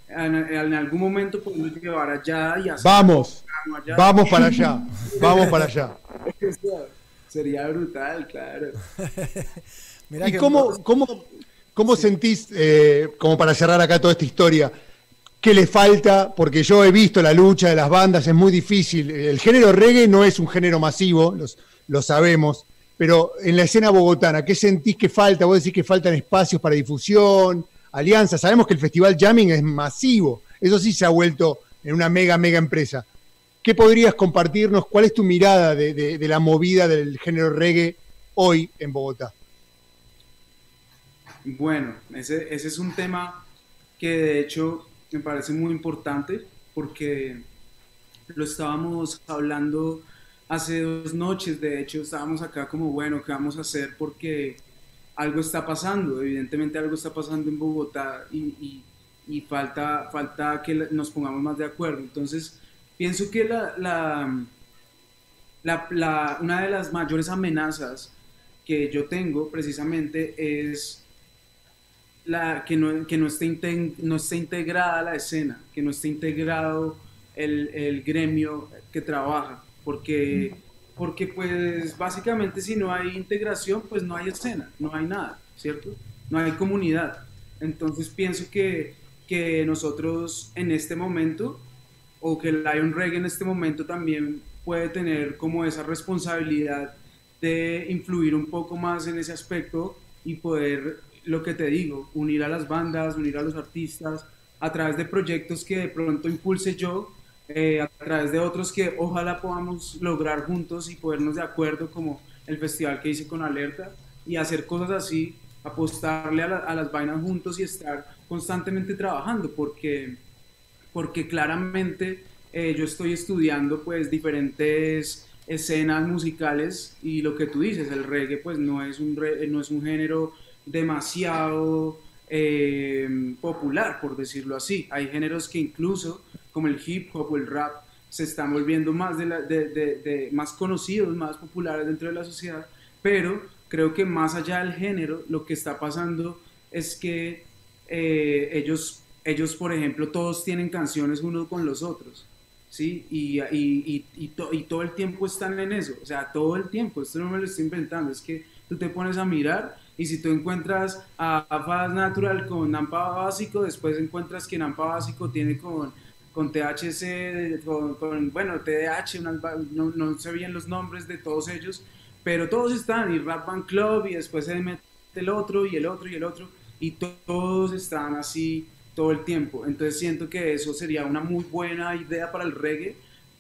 En, en algún momento podemos llevar allá y hacer Vamos, allá. vamos para allá, vamos para allá. Sería brutal, claro. Mirá ¿Y que- cómo, cómo, cómo sentís, eh, como para cerrar acá toda esta historia, qué le falta, porque yo he visto la lucha de las bandas, es muy difícil. El género reggae no es un género masivo, los- lo sabemos, pero en la escena bogotana, ¿qué sentís que falta? Vos decís que faltan espacios para difusión, alianzas. Sabemos que el Festival Jamming es masivo, eso sí se ha vuelto en una mega, mega empresa. ¿Qué podrías compartirnos? ¿Cuál es tu mirada de, la movida del género reggae hoy en Bogotá? Bueno, ese es un tema que de hecho me parece muy importante porque lo estábamos hablando hace dos noches, de hecho estábamos acá como, bueno, ¿qué vamos a hacer? Porque algo está pasando, evidentemente algo está pasando en Bogotá y, falta, falta que nos pongamos más de acuerdo. Entonces, pienso que la, la, una de las mayores amenazas que yo tengo precisamente es la, que, no, que no, esté no esté integrada la escena, que no esté integrado el, el gremio que trabaja, porque, porque pues básicamente si no hay integración, pues no hay escena, no hay nada, ¿cierto? No hay comunidad. Entonces pienso que, que nosotros en este momento, o que Lion Reggae en este momento también puede tener como esa responsabilidad de influir un poco más en ese aspecto y poder, lo que te digo, unir a las bandas, unir a los artistas a través de proyectos que de pronto impulse yo, eh, a través de otros que ojalá podamos lograr juntos y podernos de acuerdo como el festival que hice con Alerta y hacer cosas así, apostarle a, la- a las vainas juntos y estar constantemente trabajando porque porque claramente eh, yo estoy estudiando pues diferentes escenas musicales y lo que tú dices, el reggae pues no es un, no es un género demasiado eh, popular, por decirlo así. Hay géneros que incluso, como el hip hop o el rap, se están volviendo más, de la- de- de- de- más conocidos, más populares dentro de la sociedad, pero creo que más allá del género, lo que está pasando es que eh, ellos, ellos, por ejemplo, todos tienen canciones unos con los otros, ¿sí? Y, y, y, to- y todo el tiempo están en eso, o sea, todo el tiempo, esto no me lo estoy inventando, es que tú te pones a mirar y si tú encuentras a Faz Natural con Nampa Básico, después encuentras que Nampa Básico tiene con, con THC, con, con, bueno, TDH, unas no, no sé bien los nombres de todos ellos, pero todos están, y Rap Band Club, y después se mete el otro, y el otro, y el otro, y to- todos están así todo el tiempo. Entonces siento que eso sería una muy buena idea para el reggae,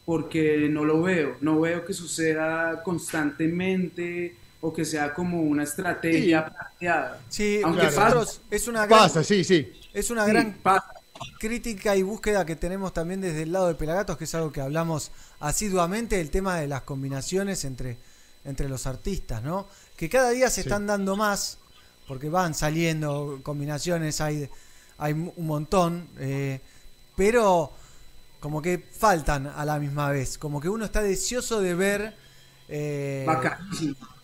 porque no lo veo, no veo que suceda constantemente o que sea como una estrategia planteada. Sí, Aunque claro. pasa- nosotros es una gran, Pasa, sí, sí. Es una Sí, gran pasa. Crítica y búsqueda que tenemos también desde el lado de Pelagatos, que es algo que hablamos asiduamente, el tema de las combinaciones entre, entre los artistas, ¿no? Que cada día se Sí. están dando más, porque van saliendo combinaciones, hay, hay un montón, eh, pero como que faltan a la misma vez, como que uno está deseoso de ver... eh,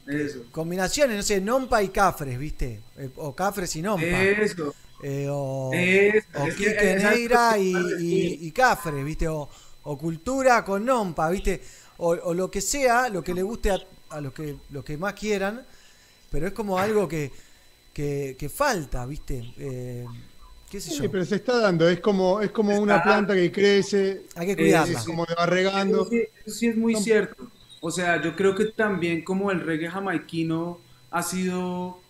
eso. combinaciones, no sé, Nompa y Cafres, ¿viste? Eh, o Cafres y Nompa. Eso. Eh, o o es que Quique esa- Neira y, y, y Cafres, ¿viste? O, o Cultura con Nompa, ¿viste? O, o lo que sea, lo que le guste a, a los que, los que más quieran, pero es como algo que, que, que falta, ¿viste? Eh, ¿Qué sé yo? Sí, pero se está dando, es como, es como una planta que crece, Hay que cuidarla. es como le va regando. Eso sí, eso sí es muy cierto. O sea, yo creo que también como el reggae jamaiquino ha sido,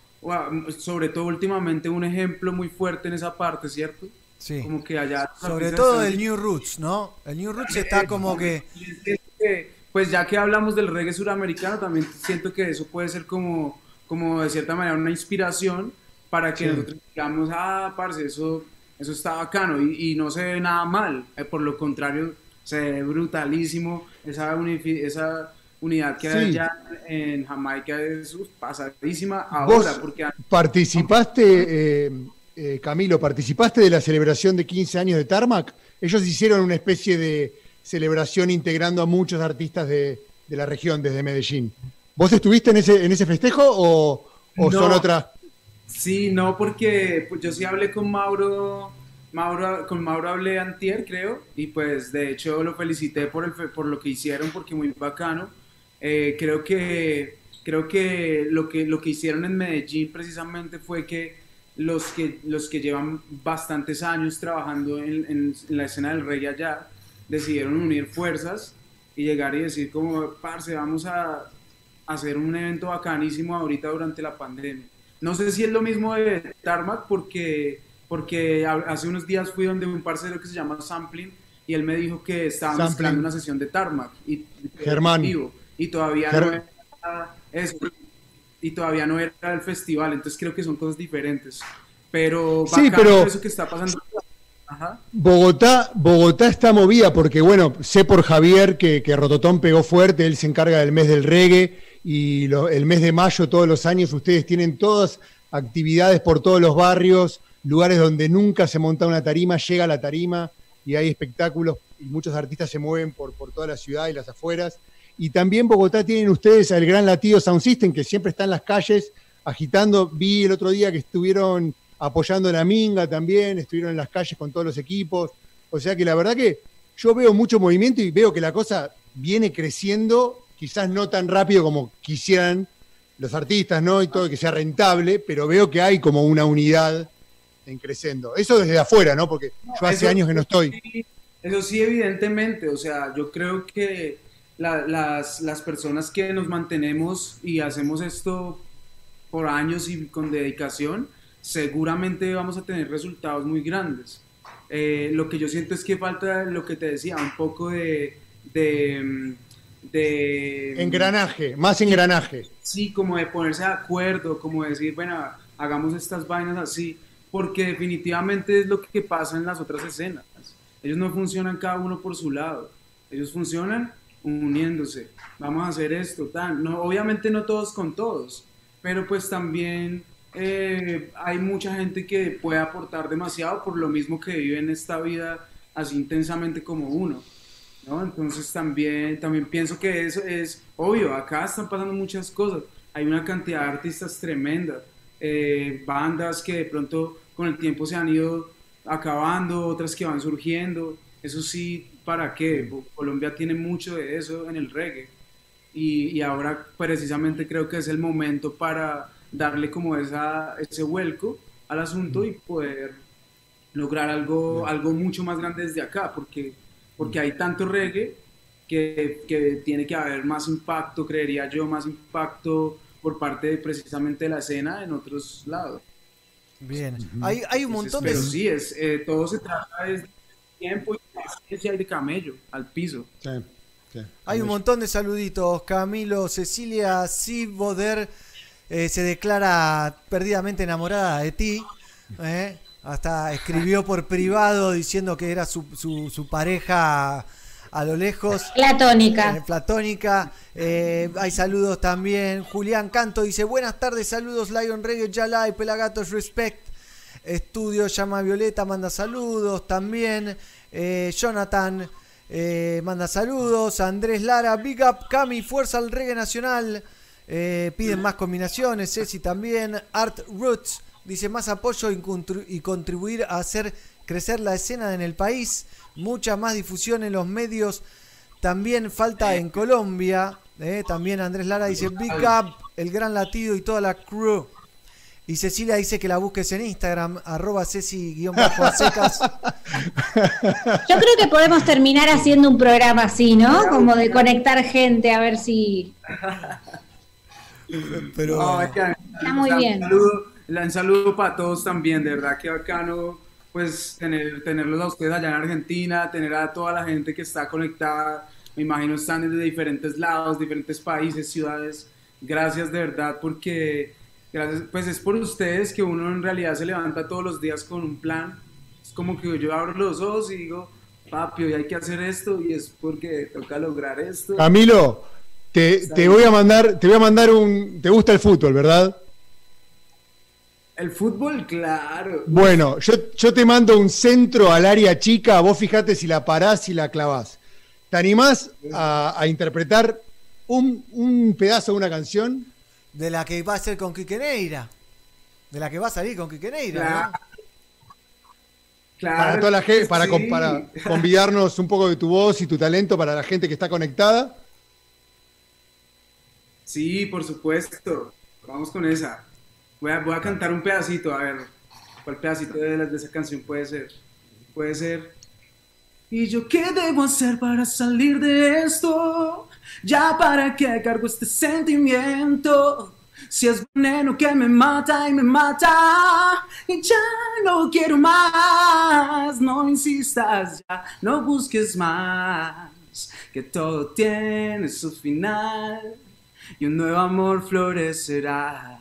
sobre todo últimamente, un ejemplo muy fuerte en esa parte, ¿cierto? Sí. Como que allá... Sobre todo están- el New Roots, ¿no? El New Roots está como que... pues ya que hablamos del reggae suramericano, también siento que eso puede ser como, como de cierta manera una inspiración para que Sí. nosotros digamos, ah, parce, eso, eso está bacano y, y no se ve nada mal, Eh, por lo contrario, se ve brutalísimo esa, esa unidad que Sí. allá en Jamaica es uf, pasadísima ahora, Vos porque participaste, eh, eh, Camilo, participaste de la celebración de 15 años de Tarmac. Ellos hicieron una especie de celebración integrando a muchos artistas de, de la región desde Medellín. ¿Vos estuviste en ese, en ese festejo o, o No. son otras? Sí, no, porque pues, yo sí hablé con Mauro, Mauro, con Mauro hablé antier, creo, y pues de hecho lo felicité por, el, por lo que hicieron, porque muy bacano. Eh, creo que, creo que, lo que lo que hicieron en Medellín precisamente fue que los que, los que llevan bastantes años trabajando en, en- en la escena del reggae allá decidieron unir fuerzas y llegar y decir como, parce, vamos a hacer un evento bacanísimo ahorita durante la pandemia. No sé si es lo mismo de Tarmac porque, porque ha- hace unos días fui donde un parcero que se llama Sampling y él me dijo que estaba Sampling. mezclando una sesión de Tarmac y, Germán. vivo, y todavía no era eso, y todavía no era el festival, entonces creo que son cosas diferentes. Pero Sí, pero- eso que está pasando. Ajá. Bogotá, Bogotá está movida porque, bueno, sé por Javier que, que Rototón pegó fuerte, él se encarga del mes del reggae y lo- el mes de mayo todos los años ustedes tienen todas actividades por todos los barrios, lugares donde nunca se monta una tarima, llega la tarima y hay espectáculos y muchos artistas se mueven por, por toda la ciudad y las afueras. Y también Bogotá tienen ustedes al Gran Latido Sound System que siempre está en las calles agitando. Vi el otro día que estuvieron apoyando la Minga también, estuvieron en las calles con todos los equipos. O sea que la verdad que yo veo mucho movimiento y veo que la cosa viene creciendo, quizás no tan rápido como quisieran los artistas, ¿no? Y todo, que sea rentable, pero veo que hay como una unidad en creciendo. Eso desde afuera, ¿no? Porque yo hace Eso- años que no estoy. Eso sí, evidentemente. O sea, yo creo que la- las, las personas que nos mantenemos y hacemos esto por años y con dedicación, seguramente vamos a tener resultados muy grandes. Eh, lo que yo siento es que falta lo que te decía, un poco de... de, mm, de Engranaje, más engranaje. Sí, como de ponerse de acuerdo, como decir, bueno, hagamos estas vainas así, porque definitivamente es lo que pasa en las otras escenas. Ellos no funcionan cada uno por su lado, ellos funcionan uniéndose. Vamos a hacer esto, tan. No, obviamente no todos con todos, pero pues también eh, hay mucha gente que puede aportar demasiado por lo mismo que vive en esta vida así intensamente como uno. ¿no? Entonces también, también pienso que eso es obvio, acá están pasando muchas cosas, hay una cantidad de artistas tremendas, eh, bandas que de pronto con el tiempo se han ido acabando, otras que van surgiendo, eso sí, ¿para qué? Colombia tiene mucho de eso en el reggae y, y ahora precisamente creo que es el momento para darle como esa, ese vuelco al asunto y poder lograr algo, algo mucho más grande desde acá, porque, porque hay tanto reggae que, que tiene que haber más impacto, creería yo, más impacto por parte de, precisamente de la escena en otros lados. Bien. Hay, hay un Entonces, montón de. pero sí, es, eh, todo se trata de tiempo y paciencia y de camello al piso. Hay un montón de saluditos. Camilo, Cecilia Siboder eh, se declara perdidamente enamorada de ti. ¿eh? Hasta escribió por privado diciendo que era su, su- su pareja a lo lejos. Platónica. Eh, platónica. Eh, hay saludos también. Julián Canto dice: Buenas tardes, saludos, Lion Reggae, Yala y Pelagatos Respect. Estudio Llama Violeta manda saludos también. Eh, Jonathan eh, manda saludos. Andrés Lara, Big Up, Cami, Fuerza al Reggae Nacional. Eh, piden más combinaciones. Ceci también. Art Roots dice más apoyo y contribuir a hacer crecer la escena en el país. Mucha más difusión en los medios. También falta en Colombia. también Andrés Lara dice Big Up, el gran latido y toda la crew. Y Cecilia dice que la busques en Instagram, arroba ceci-secas. Yo creo que podemos terminar haciendo un programa así, ¿no? Como de conectar gente, a ver si. Pero No, es que, Está muy un bien. Saludo, la- un saludo para todos también, de verdad que bacano pues tener, tenerlos a ustedes allá en Argentina, tener a toda la gente que está conectada, me imagino están desde diferentes lados, diferentes países, ciudades. Gracias de verdad porque gracias, pues es por ustedes que uno en realidad se levanta todos los días con un plan. Es como que yo abro los ojos y digo, papi, hoy hay que hacer esto y es porque toca lograr esto. Camilo, te, te voy a mandar, te voy a mandar un. ¿Te gusta el fútbol, verdad? El fútbol, claro. Bueno, yo, yo te mando un centro al área chica, vos fijate si la parás y la clavás. ¿Te animás a, a interpretar un, un pedazo de una canción? De la que va a ser con Quique Neira. De la que va a salir con Quique Neira, ¿no? para toda la gente, para, con- para convidarnos un poco de tu voz y tu talento para la gente que está conectada. Sí, por supuesto. Vamos con esa. Voy a, voy a cantar un pedacito, a ver. ¿Cuál pedacito de, de esa canción puede ser? Puede ser. ¿Y yo qué debo hacer para salir de esto? Ya para qué cargo este sentimiento. Si es veneno que me mata y me mata. Y ya no quiero más. No insistas ya, no busques más. Que todo tiene su final. Y un nuevo amor florecerá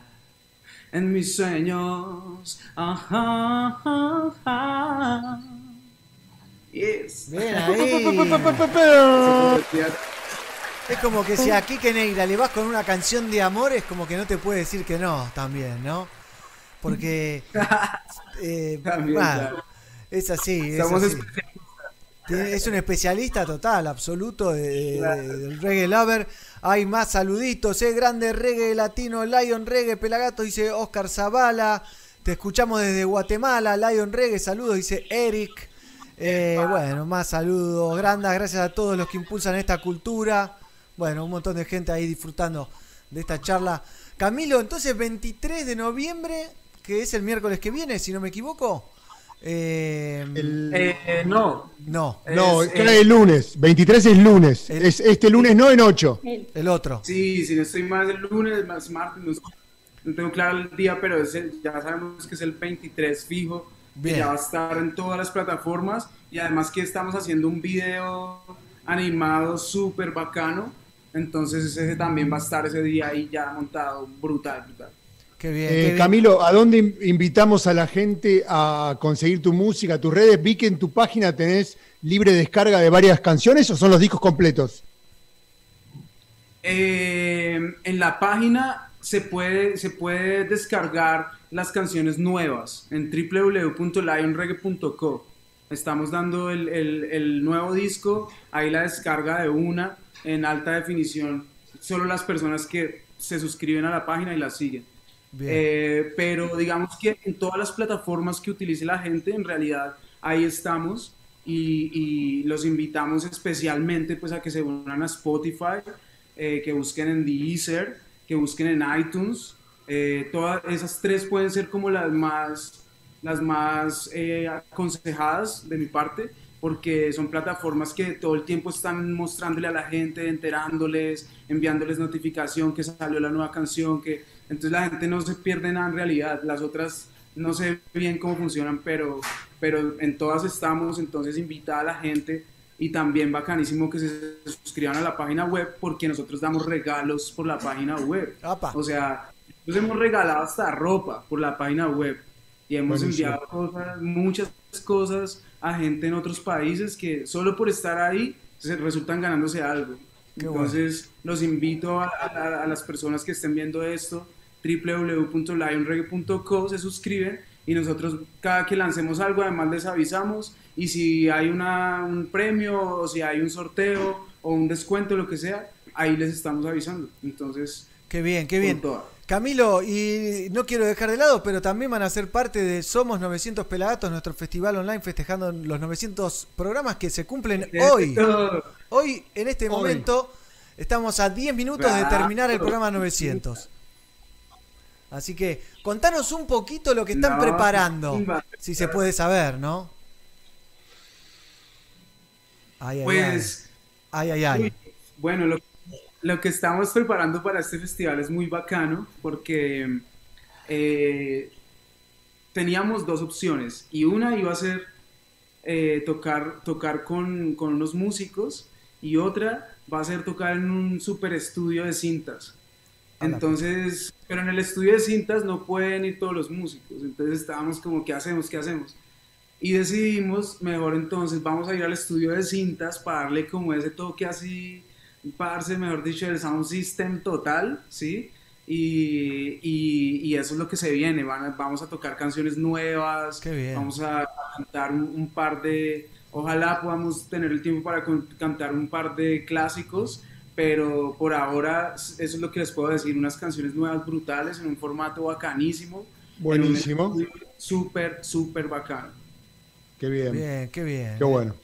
en mis sueños. Ajá, ajá. Yes. Bien ahí. Es como que si a Kike Negra le vas con una canción de amor, es como que no te puede decir que no también, ¿no? Porque. eh, También, bueno, claro. es así. Es, Somos así. Es un especialista total, absoluto de- de- del reggae lover. Hay más saluditos, ¿eh? Grande reggae latino, Lion Reggae, Pelagato, dice Oscar Zavala. Te escuchamos desde Guatemala, Lion Reggae, saludos, dice Eric. Eh, bueno, más saludos, grandes, gracias a todos los que impulsan esta cultura. Bueno, un montón de gente ahí disfrutando de esta charla. Camilo, entonces 23 de noviembre, que es el miércoles que viene, si no me equivoco. Eh, Eh, no. No. No, Es, cae eh, el lunes. 23 es lunes. Es este lunes, no en 8. El otro. Sí, si no estoy más el lunes, más martes, no, no tengo claro el día, pero es el- ya sabemos que es el 23 fijo. que Bien. Ya va a estar en todas las plataformas y además que estamos haciendo un video animado súper bacano. Entonces ese también va a estar ese día ahí ya montado, brutal, brutal. Qué bien. Eh, qué bien. Camilo, ¿a dónde in- invitamos a la gente a conseguir tu música, tus redes? Vi que en tu página tenés libre descarga de varias canciones o son los discos completos. Eh, en la página se puede, se puede descargar las canciones nuevas en www.lionreggae.co. Estamos dando el, el- el nuevo disco, ahí la descarga de una en alta definición. Solo las personas que se suscriben a la página y la siguen. Eh, pero digamos que en todas las plataformas que utilice la gente, en realidad ahí estamos y, y los invitamos especialmente pues a que se unan a Spotify, eh, que busquen en Deezer, que busquen en iTunes. Eh, todas esas tres pueden ser como las más, las más eh, aconsejadas de mi parte, porque son plataformas que todo el tiempo están mostrándole a la gente, enterándoles, enviándoles notificación que salió la nueva canción, que entonces la gente no se pierde nada en realidad. Las otras no sé bien cómo funcionan, pero, pero en todas estamos, entonces invita a la gente y también bacanísimo que se suscriban a la página web porque nosotros damos regalos por la página web. O sea, nos hemos regalado hasta ropa por la página web y hemos Buenísimo. enviado cosas, muchas cosas a gente en otros países que solo por estar ahí se resultan ganándose algo. Qué bueno. Entonces los invito a, a- a las personas que estén viendo esto www.lionreggae.co se suscriben y nosotros cada que lancemos algo además les avisamos y si hay una, un premio o si hay un sorteo o un descuento lo que sea ahí les estamos avisando entonces Qué bien, qué bien. toda. Camilo, y no quiero dejar de lado, pero también van a ser parte de Somos 900 Pelagatos, nuestro festival online festejando los 900 programas que se cumplen hoy. Eso. Hoy, en este Hoy. momento, estamos a 10 minutos de terminar el programa 900. Así que contanos un poquito lo que están No, preparando, si se puede saber, ¿no? Ay, ay, Pues, ay. Ay, ay, ay. Bueno, lo, lo que estamos preparando para este festival es muy bacano porque eh, teníamos dos opciones y una iba a ser eh, tocar, tocar con, con unos músicos y otra va a ser tocar en un super estudio de cintas. Entonces, pero en el estudio de cintas no pueden ir todos los músicos, entonces estábamos como, ¿qué hacemos? ¿Qué hacemos? Y decidimos, mejor entonces, vamos a ir al estudio de cintas para darle como ese toque así, parce, mejor dicho, el sound system total, ¿sí? Y, y- y eso es lo que se viene, van a- vamos a tocar canciones nuevas, bien. vamos a, cantar un, un par de, ojalá podamos tener el tiempo para con- cantar un par de clásicos, pero por ahora eso es lo que les puedo decir, unas canciones nuevas brutales en un formato bacanísimo. Buenísimo. Súper, súper bacano. Qué bien. Bien, qué bien. Qué bueno.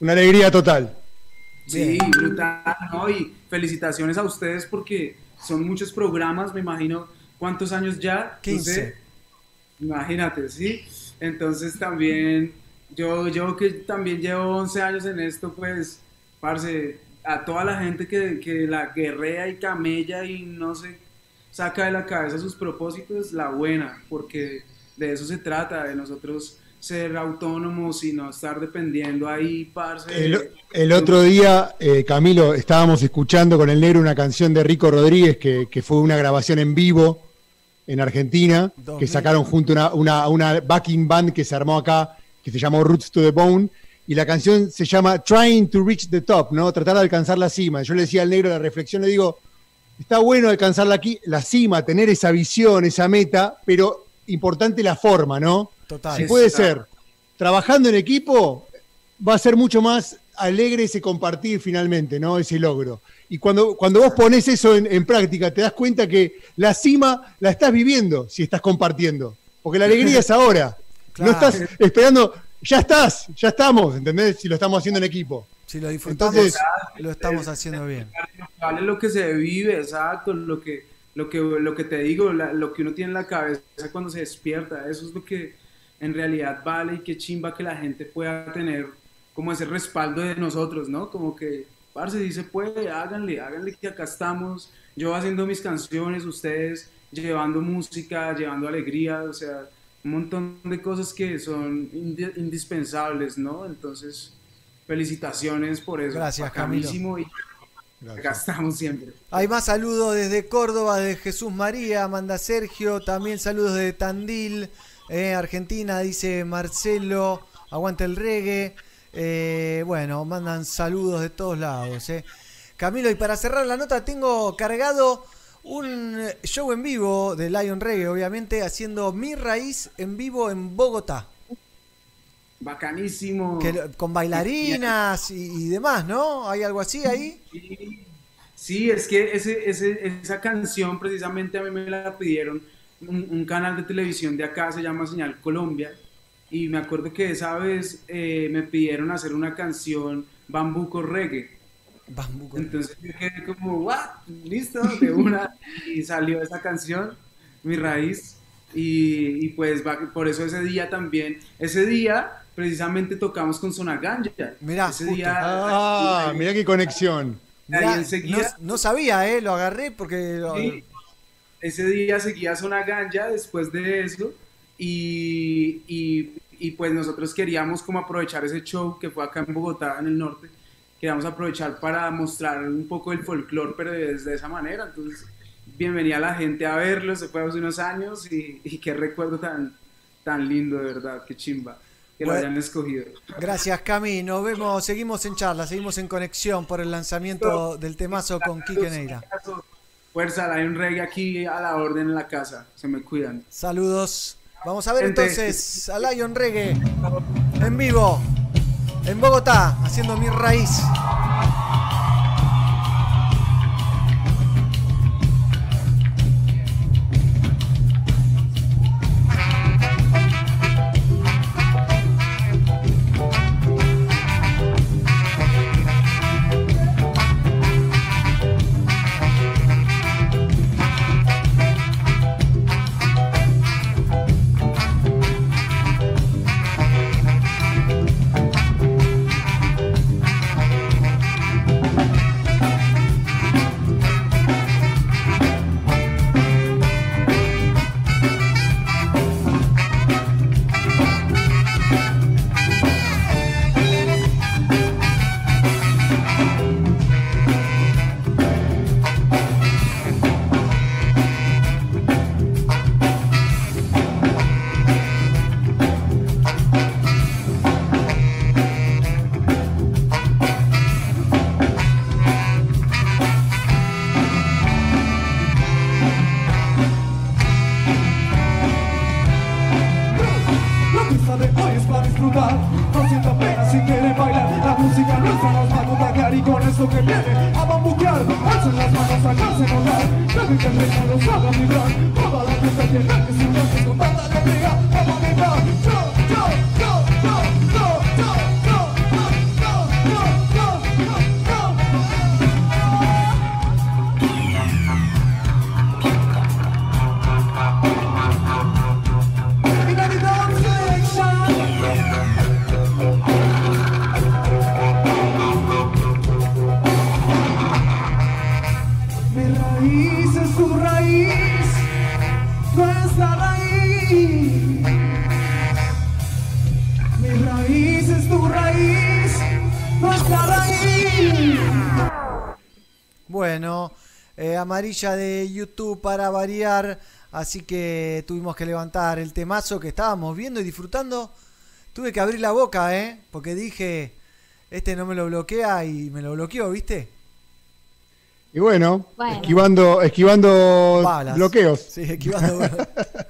Una alegría total. Sí, brutal, ¿no? Y felicitaciones a ustedes porque son muchos programas, me imagino, ¿cuántos años ya? No 15. sé. Imagínate, ¿sí? Entonces también, yo, yo que también llevo 11 años en esto, pues, parce, a toda la gente que, que la guerrea y camella y no se saca de la cabeza sus propósitos, la buena, porque de eso se trata, de nosotros ser autónomos y no estar dependiendo ahí, parce. El, el otro día, eh, Camilo, estábamos escuchando con el negro una canción de Rico Rodríguez que, que fue una grabación en vivo en Argentina, que sacaron junto una, una, una backing band que se armó acá, que se llamó Roots to the Bone, y la canción se llama Trying to Reach the Top, ¿no? Tratar de alcanzar la cima. Yo le decía al negro la reflexión, le digo, está bueno alcanzar la, la cima, tener esa visión, esa meta, pero importante la forma, ¿no? Total. Si puede Exacto. ser, trabajando en equipo, va a ser mucho más alegre ese compartir finalmente, ¿no? Ese logro. Y cuando, cuando vos pones eso en, en práctica, te das cuenta que la cima la estás viviendo si estás compartiendo. Porque la alegría es ahora. Claro. No estás esperando, ya estás, ya estamos, ¿entendés? Si lo estamos haciendo en equipo. Si lo disfrutamos, Entonces- lo estamos haciendo bien. vale lo que se vive, exacto, lo que, lo que, lo que te digo, la- lo que uno tiene en la cabeza cuando se despierta, eso es lo que en realidad vale y qué chimba que la gente pueda tener como ese respaldo de nosotros, ¿no? Como que, parce, si se puede, háganle, háganle que acá estamos, yo haciendo mis canciones, ustedes llevando música, llevando alegría, o sea, un montón de cosas que son indi- indispensables, ¿no? Entonces, felicitaciones por eso. Gracias, Camilo. y acá estamos siempre. Hay más saludos desde Córdoba, de Jesús María, manda Sergio, también saludos de Tandil, eh, Argentina, dice Marcelo, aguanta el reggae. Eh, bueno, mandan saludos de todos lados. eh. Camilo, y para cerrar la nota, tengo cargado un show en vivo de Lion Reggae, obviamente, haciendo mi raíz en vivo en Bogotá. Bacanísimo. Que con bailarinas y, y demás, ¿no? ¿Hay algo así ahí? Sí, es que ese, ese- esa canción precisamente a mí me la pidieron un, un canal de televisión de acá, se llama Señal Colombia, y me acuerdo que esa vez eh, me pidieron hacer una canción bambuco reggae. Entonces yo quedé como, ¿what? Listo, de una, y salió esa canción, Mi Raíz, y, y pues va- por eso ese día también, ese día precisamente tocamos con Sonaganja. Mirá, ese justo. día... Ah, mirá qué conexión. Mirá, no, no sabía, ¿eh? Lo agarré porque... lo- Sí. Ese día seguía Zona Ganja después de eso y, y- y, pues nosotros queríamos como aprovechar ese show que fue acá en Bogotá, en el norte, queríamos aprovechar para mostrar un poco el folclore, pero desde esa manera. Entonces, bienvenida a la gente a verlo, se fue hace unos años y, y qué recuerdo tan, tan lindo, de verdad, qué chimba que lo Bueno. hayan escogido. Gracias, Cami. Nos vemos, seguimos en charla, seguimos en conexión por el lanzamiento del temazo con Quique Neira. Fuerza, hay un reggae aquí a la orden en la casa, se me cuidan. Saludos. Vamos a ver Gente. entonces a Lion Reggae en vivo en Bogotá, haciendo mi raíz. raíz es tu raíz, nuestra raíz. Bueno, eh, amarilla de YouTube para variar, así que tuvimos que levantar el temazo que estábamos viendo y disfrutando. Tuve que abrir la boca, ¿eh? Porque dije, este no me lo bloquea y me lo bloqueó, ¿viste? Y bueno, esquivando, esquivando bloqueos. Sí, esquivando,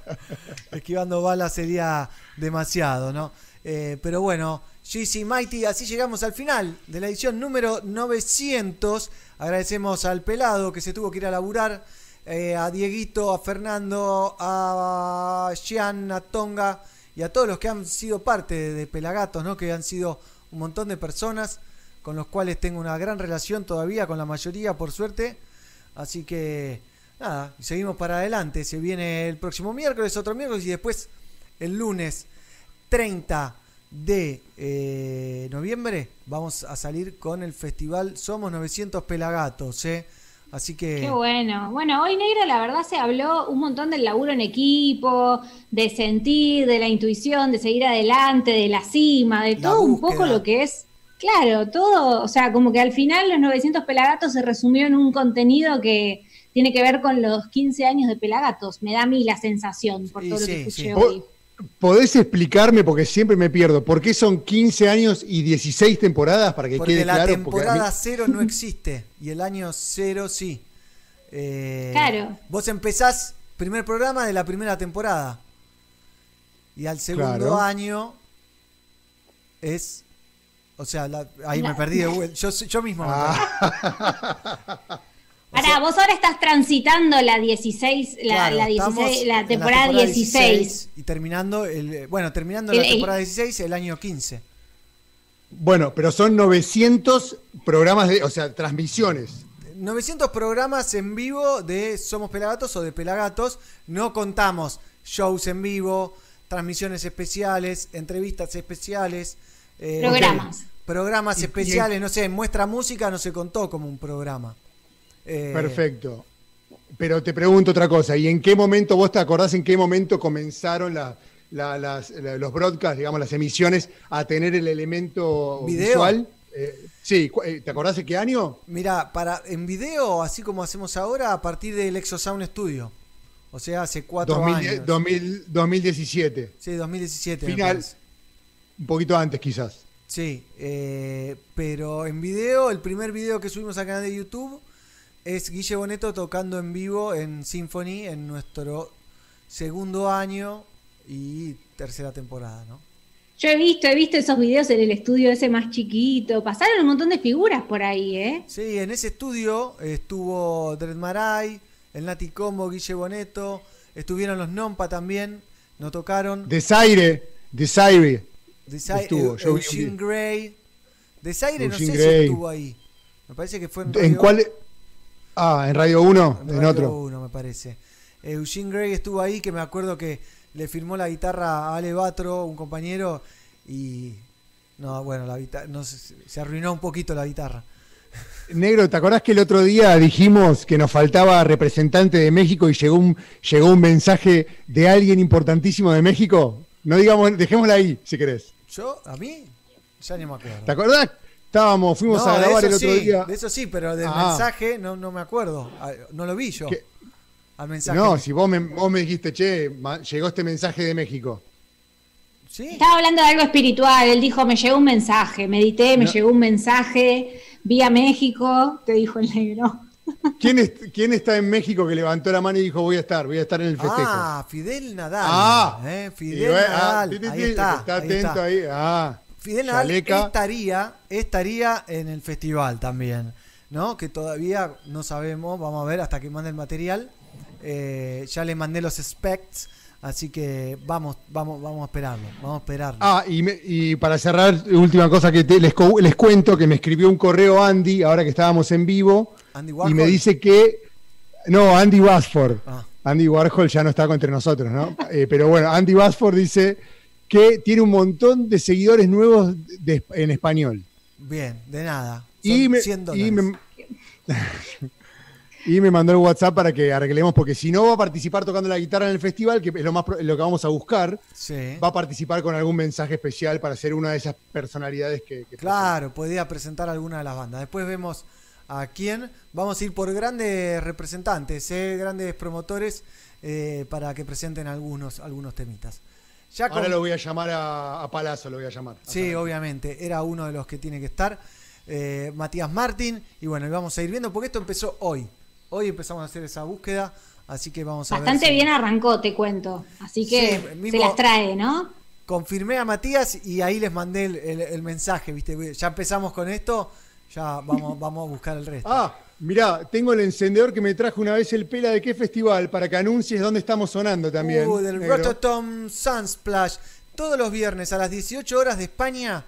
esquivando balas sería demasiado, ¿no? Eh, pero bueno, GC Mighty, así llegamos al final de la edición número 900. Agradecemos al pelado que se tuvo que ir a laburar, eh, a Dieguito, a Fernando, a Gian, a Tonga y a todos los que han sido parte de Pelagatos, ¿no? Que han sido un montón de personas con los cuales tengo una gran relación todavía, con la mayoría, por suerte. Así que, nada, seguimos para adelante. Se viene el próximo miércoles, otro miércoles y después el lunes 30 de eh, noviembre vamos a salir con el festival Somos 900 Pelagatos. ¿eh? Así que... Qué bueno. Bueno, hoy negro la verdad se habló un montón del laburo en equipo, de sentir, de la intuición, de seguir adelante, de la cima, de La todo un poco lo que es, claro, todo, o sea, como que al final los 900 pelagatos se resumió en un contenido que tiene que ver con los 15 años de pelagatos. Me da a mí la sensación por todo lo que sí, escuché sí. hoy. ¿Podés explicarme, porque siempre me pierdo, por qué son 15 años y 16 temporadas para que Porque quede la claro? Porque a mí- temporada cero no existe y el año cero sí. Eh, Claro. Vos empezás primer programa de la primera temporada y al segundo Claro. año es, o sea, la- ahí La- me perdí de vuelta. Yo, yo mismo. me Ah. Ahora, vos ahora estás transitando la 16, la, Claro, la estamos 16, la en temporada 16. y terminando el, bueno, terminando El- la el- temporada 16 el año 15. Bueno, pero son 900 programas, de, o sea, transmisiones. 900 programas en vivo de Somos Pelagatos o de Pelagatos. No contamos shows en vivo, transmisiones especiales, entrevistas especiales. eh, Programas. Programas especiales, no sé, muestra música no se contó como un programa. Eh, Perfecto. Pero te pregunto otra cosa, ¿y en qué momento, vos te acordás en qué momento comenzaron la- la- las- la- los broadcasts, digamos, las emisiones, a tener el elemento ¿Video? visual? Eh, sí, eh, ¿te acordás de qué año? Mira, para en video, así como hacemos ahora, a partir del Exosound Studio. O sea, hace cuatro 2010 años. 2000 2017. Sí, 2017. me Final, un poquito antes quizás. Sí, eh, pero en video, el primer video que subimos al canal de YouTube es Guille Boneto tocando en vivo en Symphony en nuestro segundo año y tercera temporada, ¿no? Yo he visto, he visto esos videos en el estudio ese más chiquito. Pasaron un montón de figuras por ahí, ¿eh? Sí, en ese estudio estuvo Dred Maray, el Nati Combo, Guille Boneto, estuvieron los Nompa también, nos tocaron. Desaire, Desaire. Desai- estuvo, yo vi Eugene video. Gray. Desaire no sé Eugene si estuvo ahí. Me parece que fue en ¿En Radio- cuál? Ah, en Radio 1, en, Radio otro. 1, me parece. Eugene Gray estuvo ahí, que me acuerdo que le firmó la guitarra a Ale Batro, un compañero, y. No, bueno, la guitarra, no, se arruinó un poquito la guitarra. Negro, ¿te acordás que el otro día dijimos que nos faltaba representante de México y llegó un, llegó un mensaje de alguien importantísimo de México? No digamos, dejémosla ahí, si querés. ¿Yo? ¿A mí? Ya ni me acuerdo. ¿Te acordás? Estábamos, fuimos No, a grabar el otro sí, día. De eso sí, pero del Ah. mensaje no, no me acuerdo. Ah, No lo vi yo. Al mensaje. No, si vos me, vos me dijiste, che, llegó este mensaje de México. Estaba hablando de algo espiritual. Él dijo, me llegó un mensaje. Medité, me No. llegó un mensaje. Vi a México, te dijo el negro. ¿Quién, es- ¿Quién está en México que levantó la mano y dijo, voy a estar, voy a estar en el festejo? Ah, Fidel Nadal. Ah. eh, Fidel bueno, ah, Nadal. ti, ahí está. está ahí atento está. ahí. Ah, Fidel Nadal Chaleca. estaría, estaría en el festival también, ¿no? Que todavía no sabemos, vamos a ver hasta que mande el material. Eh, ya le mandé los specs, así que vamos, vamos, vamos a esperarlo, vamos a esperarlo. Ah, y, me- y para cerrar, última cosa que te- les, les cuento, que me escribió un correo Andy, ahora que estábamos en vivo, Andy y me dice que... No, Andy Basford. Ah. Andy Warhol ya no está entre nosotros, ¿no? Eh, pero bueno, Andy Basford dice que tiene un montón de seguidores nuevos de- en español. Bien, de nada. Y Son me, 100 y, me, y me mandó el WhatsApp para que arreglemos, porque si no va a participar tocando la guitarra en el festival, que es lo, más, lo que vamos a buscar, Sí. va a participar con algún mensaje especial para ser una de esas personalidades que... que Claro, podía presentar alguna de las bandas. Después vemos a quién. Vamos a ir por grandes representantes, ¿eh? grandes promotores eh, para que presenten algunos, algunos temitas. Ya Ahora con- lo voy a llamar a, a Palazzo, lo voy a llamar. Sí, obviamente, era uno de los que tiene que estar. eh, Matías Martín, y bueno, y vamos a ir viendo, porque esto empezó hoy. Hoy empezamos a hacer esa búsqueda, así que vamos a Bastante ver. si- bien arrancó, te cuento. Así que Sí, se las trae, ¿no? Confirmé a Matías y ahí les mandé el, el- el mensaje, ¿viste? Ya empezamos con esto, ya vamos, vamos a buscar el resto. Ah, mirá, tengo el encendedor que me trajo una vez el Pela de qué festival para que anuncies dónde estamos sonando también. Uh, del negro. Rototom Sunsplash. Todos los viernes a las 18 horas de España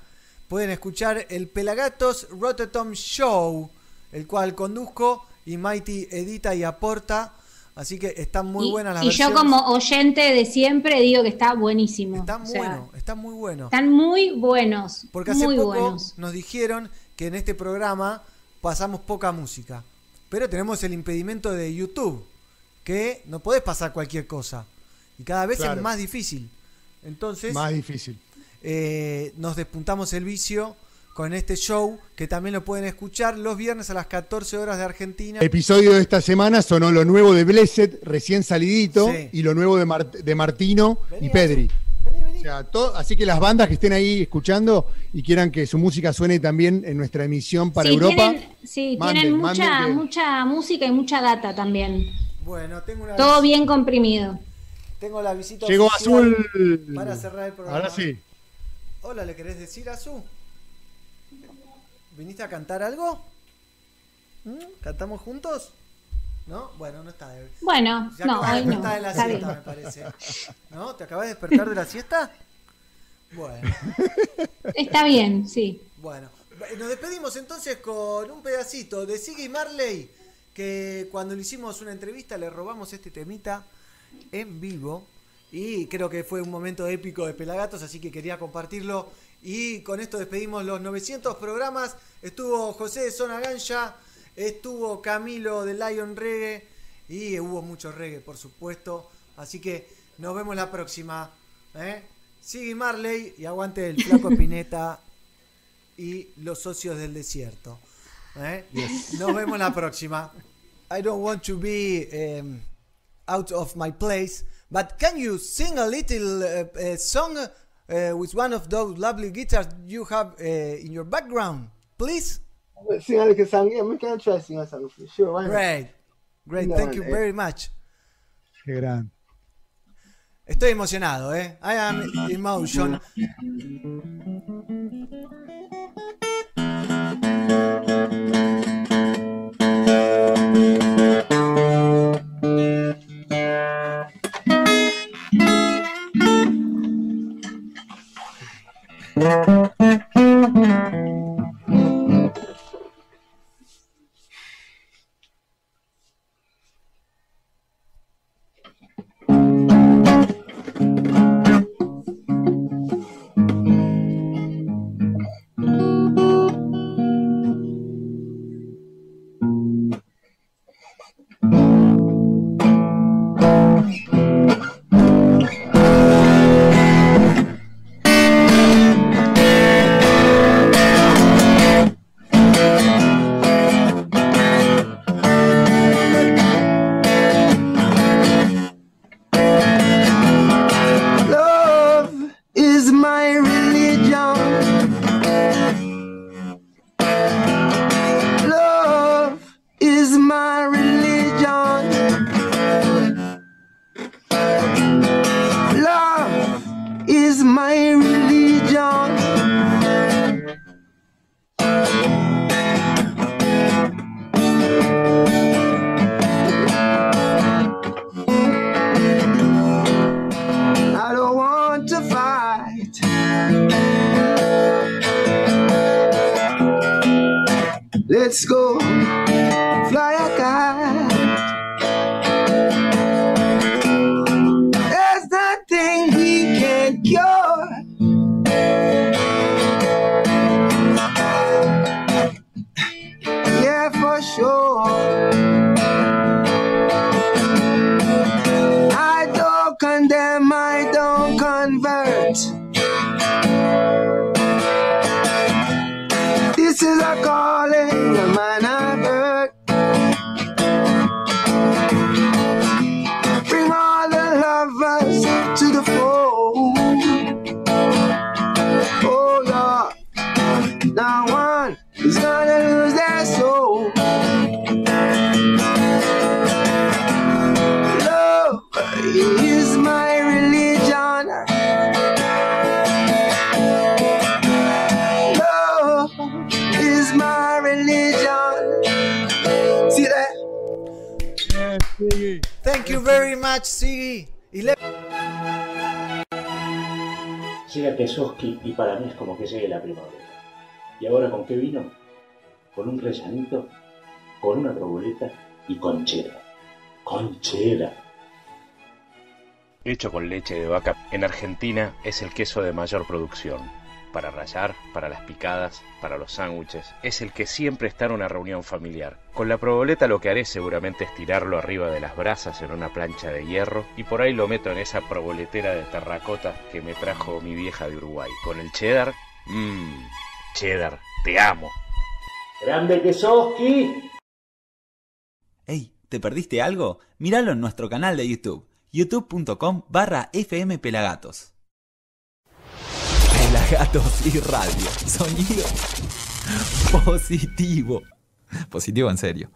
pueden escuchar el Pelagatos Rototom Show, el cual conduzco y Mighty edita y aporta. Así que están muy y, buenas las y yo versiones. como oyente de siempre digo que está buenísimo. Está O sea, bueno, está muy bueno. Están muy buenos. Porque hace muy poco buenos. nos dijeron que en este programa pasamos poca música. Pero tenemos el impedimento de YouTube, que no podés pasar cualquier cosa. Y cada vez Claro. es más difícil. Entonces, Más difícil. eh, nos despuntamos el vicio con este show, que también lo pueden escuchar los viernes a las 14 horas de Argentina. Episodio de esta semana sonó lo nuevo de Blessed, recién salidito, Sí. y lo nuevo de, Mart- de Martino y Pedri. Sea, así que las bandas que estén ahí escuchando y quieran que su música suene también en nuestra emisión para sí, Europa, Tienen, sí, manden, tienen mucha, que- mucha música y mucha data también. Bueno, tengo una Todo bien comprimido. Tengo la visita llegó Azul. para cerrar el programa. Ahora sí. Hola, ¿le querés decir Azul? ¿Viniste a cantar algo? ¿Mm? ¿Cantamos juntos? ¿No? Bueno, no está. de- Bueno, Ya no, acabas de hoy no. de la Está siesta, bien. me parece. ¿No? ¿Te acabas de despertar de la siesta? Bueno, Está bien, sí. bueno. Nos despedimos entonces con un pedacito de Siggy Marley, que cuando le hicimos una entrevista le robamos este temita en vivo. Y creo que fue un momento épico de Pelagatos, así que quería compartirlo. Y con esto despedimos los 900 programas. Estuvo José de Zona Gancha, estuvo Camilo de Lion Reggae y hubo mucho reggae, por supuesto. Así que nos vemos la próxima. ¿eh? Sigue Marley y aguante el flaco Pineta y los socios del desierto. ¿eh? Nos vemos la próxima. I don't want to be um, out of my place, but can you sing a little uh, uh, song uh, with one of those lovely guitars you have in your background, please? Sing a little song. Yeah, we can try sing a song for sure. Why not? Great, great. No, Thank you eh. very much. Qué gran. Estoy emocionado, ¿eh? I am emotion. Como que llegue la primavera. ¿Y ahora con qué vino? Con un rellanito, con una proboleta y con cheddar. Con cheddar. Hecho con leche de vaca, en Argentina es el queso de mayor producción. Para rallar, para las picadas, para los sándwiches. Es el que siempre está en una reunión familiar. Con la proboleta lo que haré seguramente es tirarlo arriba de las brasas en una plancha de hierro y por ahí lo meto en esa proboletera de terracota que me trajo mi vieja de Uruguay. Con el cheddar, mmm, cheddar, te amo. ¡Grande Kesoski! Ey, ¿te perdiste algo? Míralo en nuestro canal de YouTube, youtube.com barra fmpelagatos. Pelagatos y radio, sonido positivo. Positivo en serio.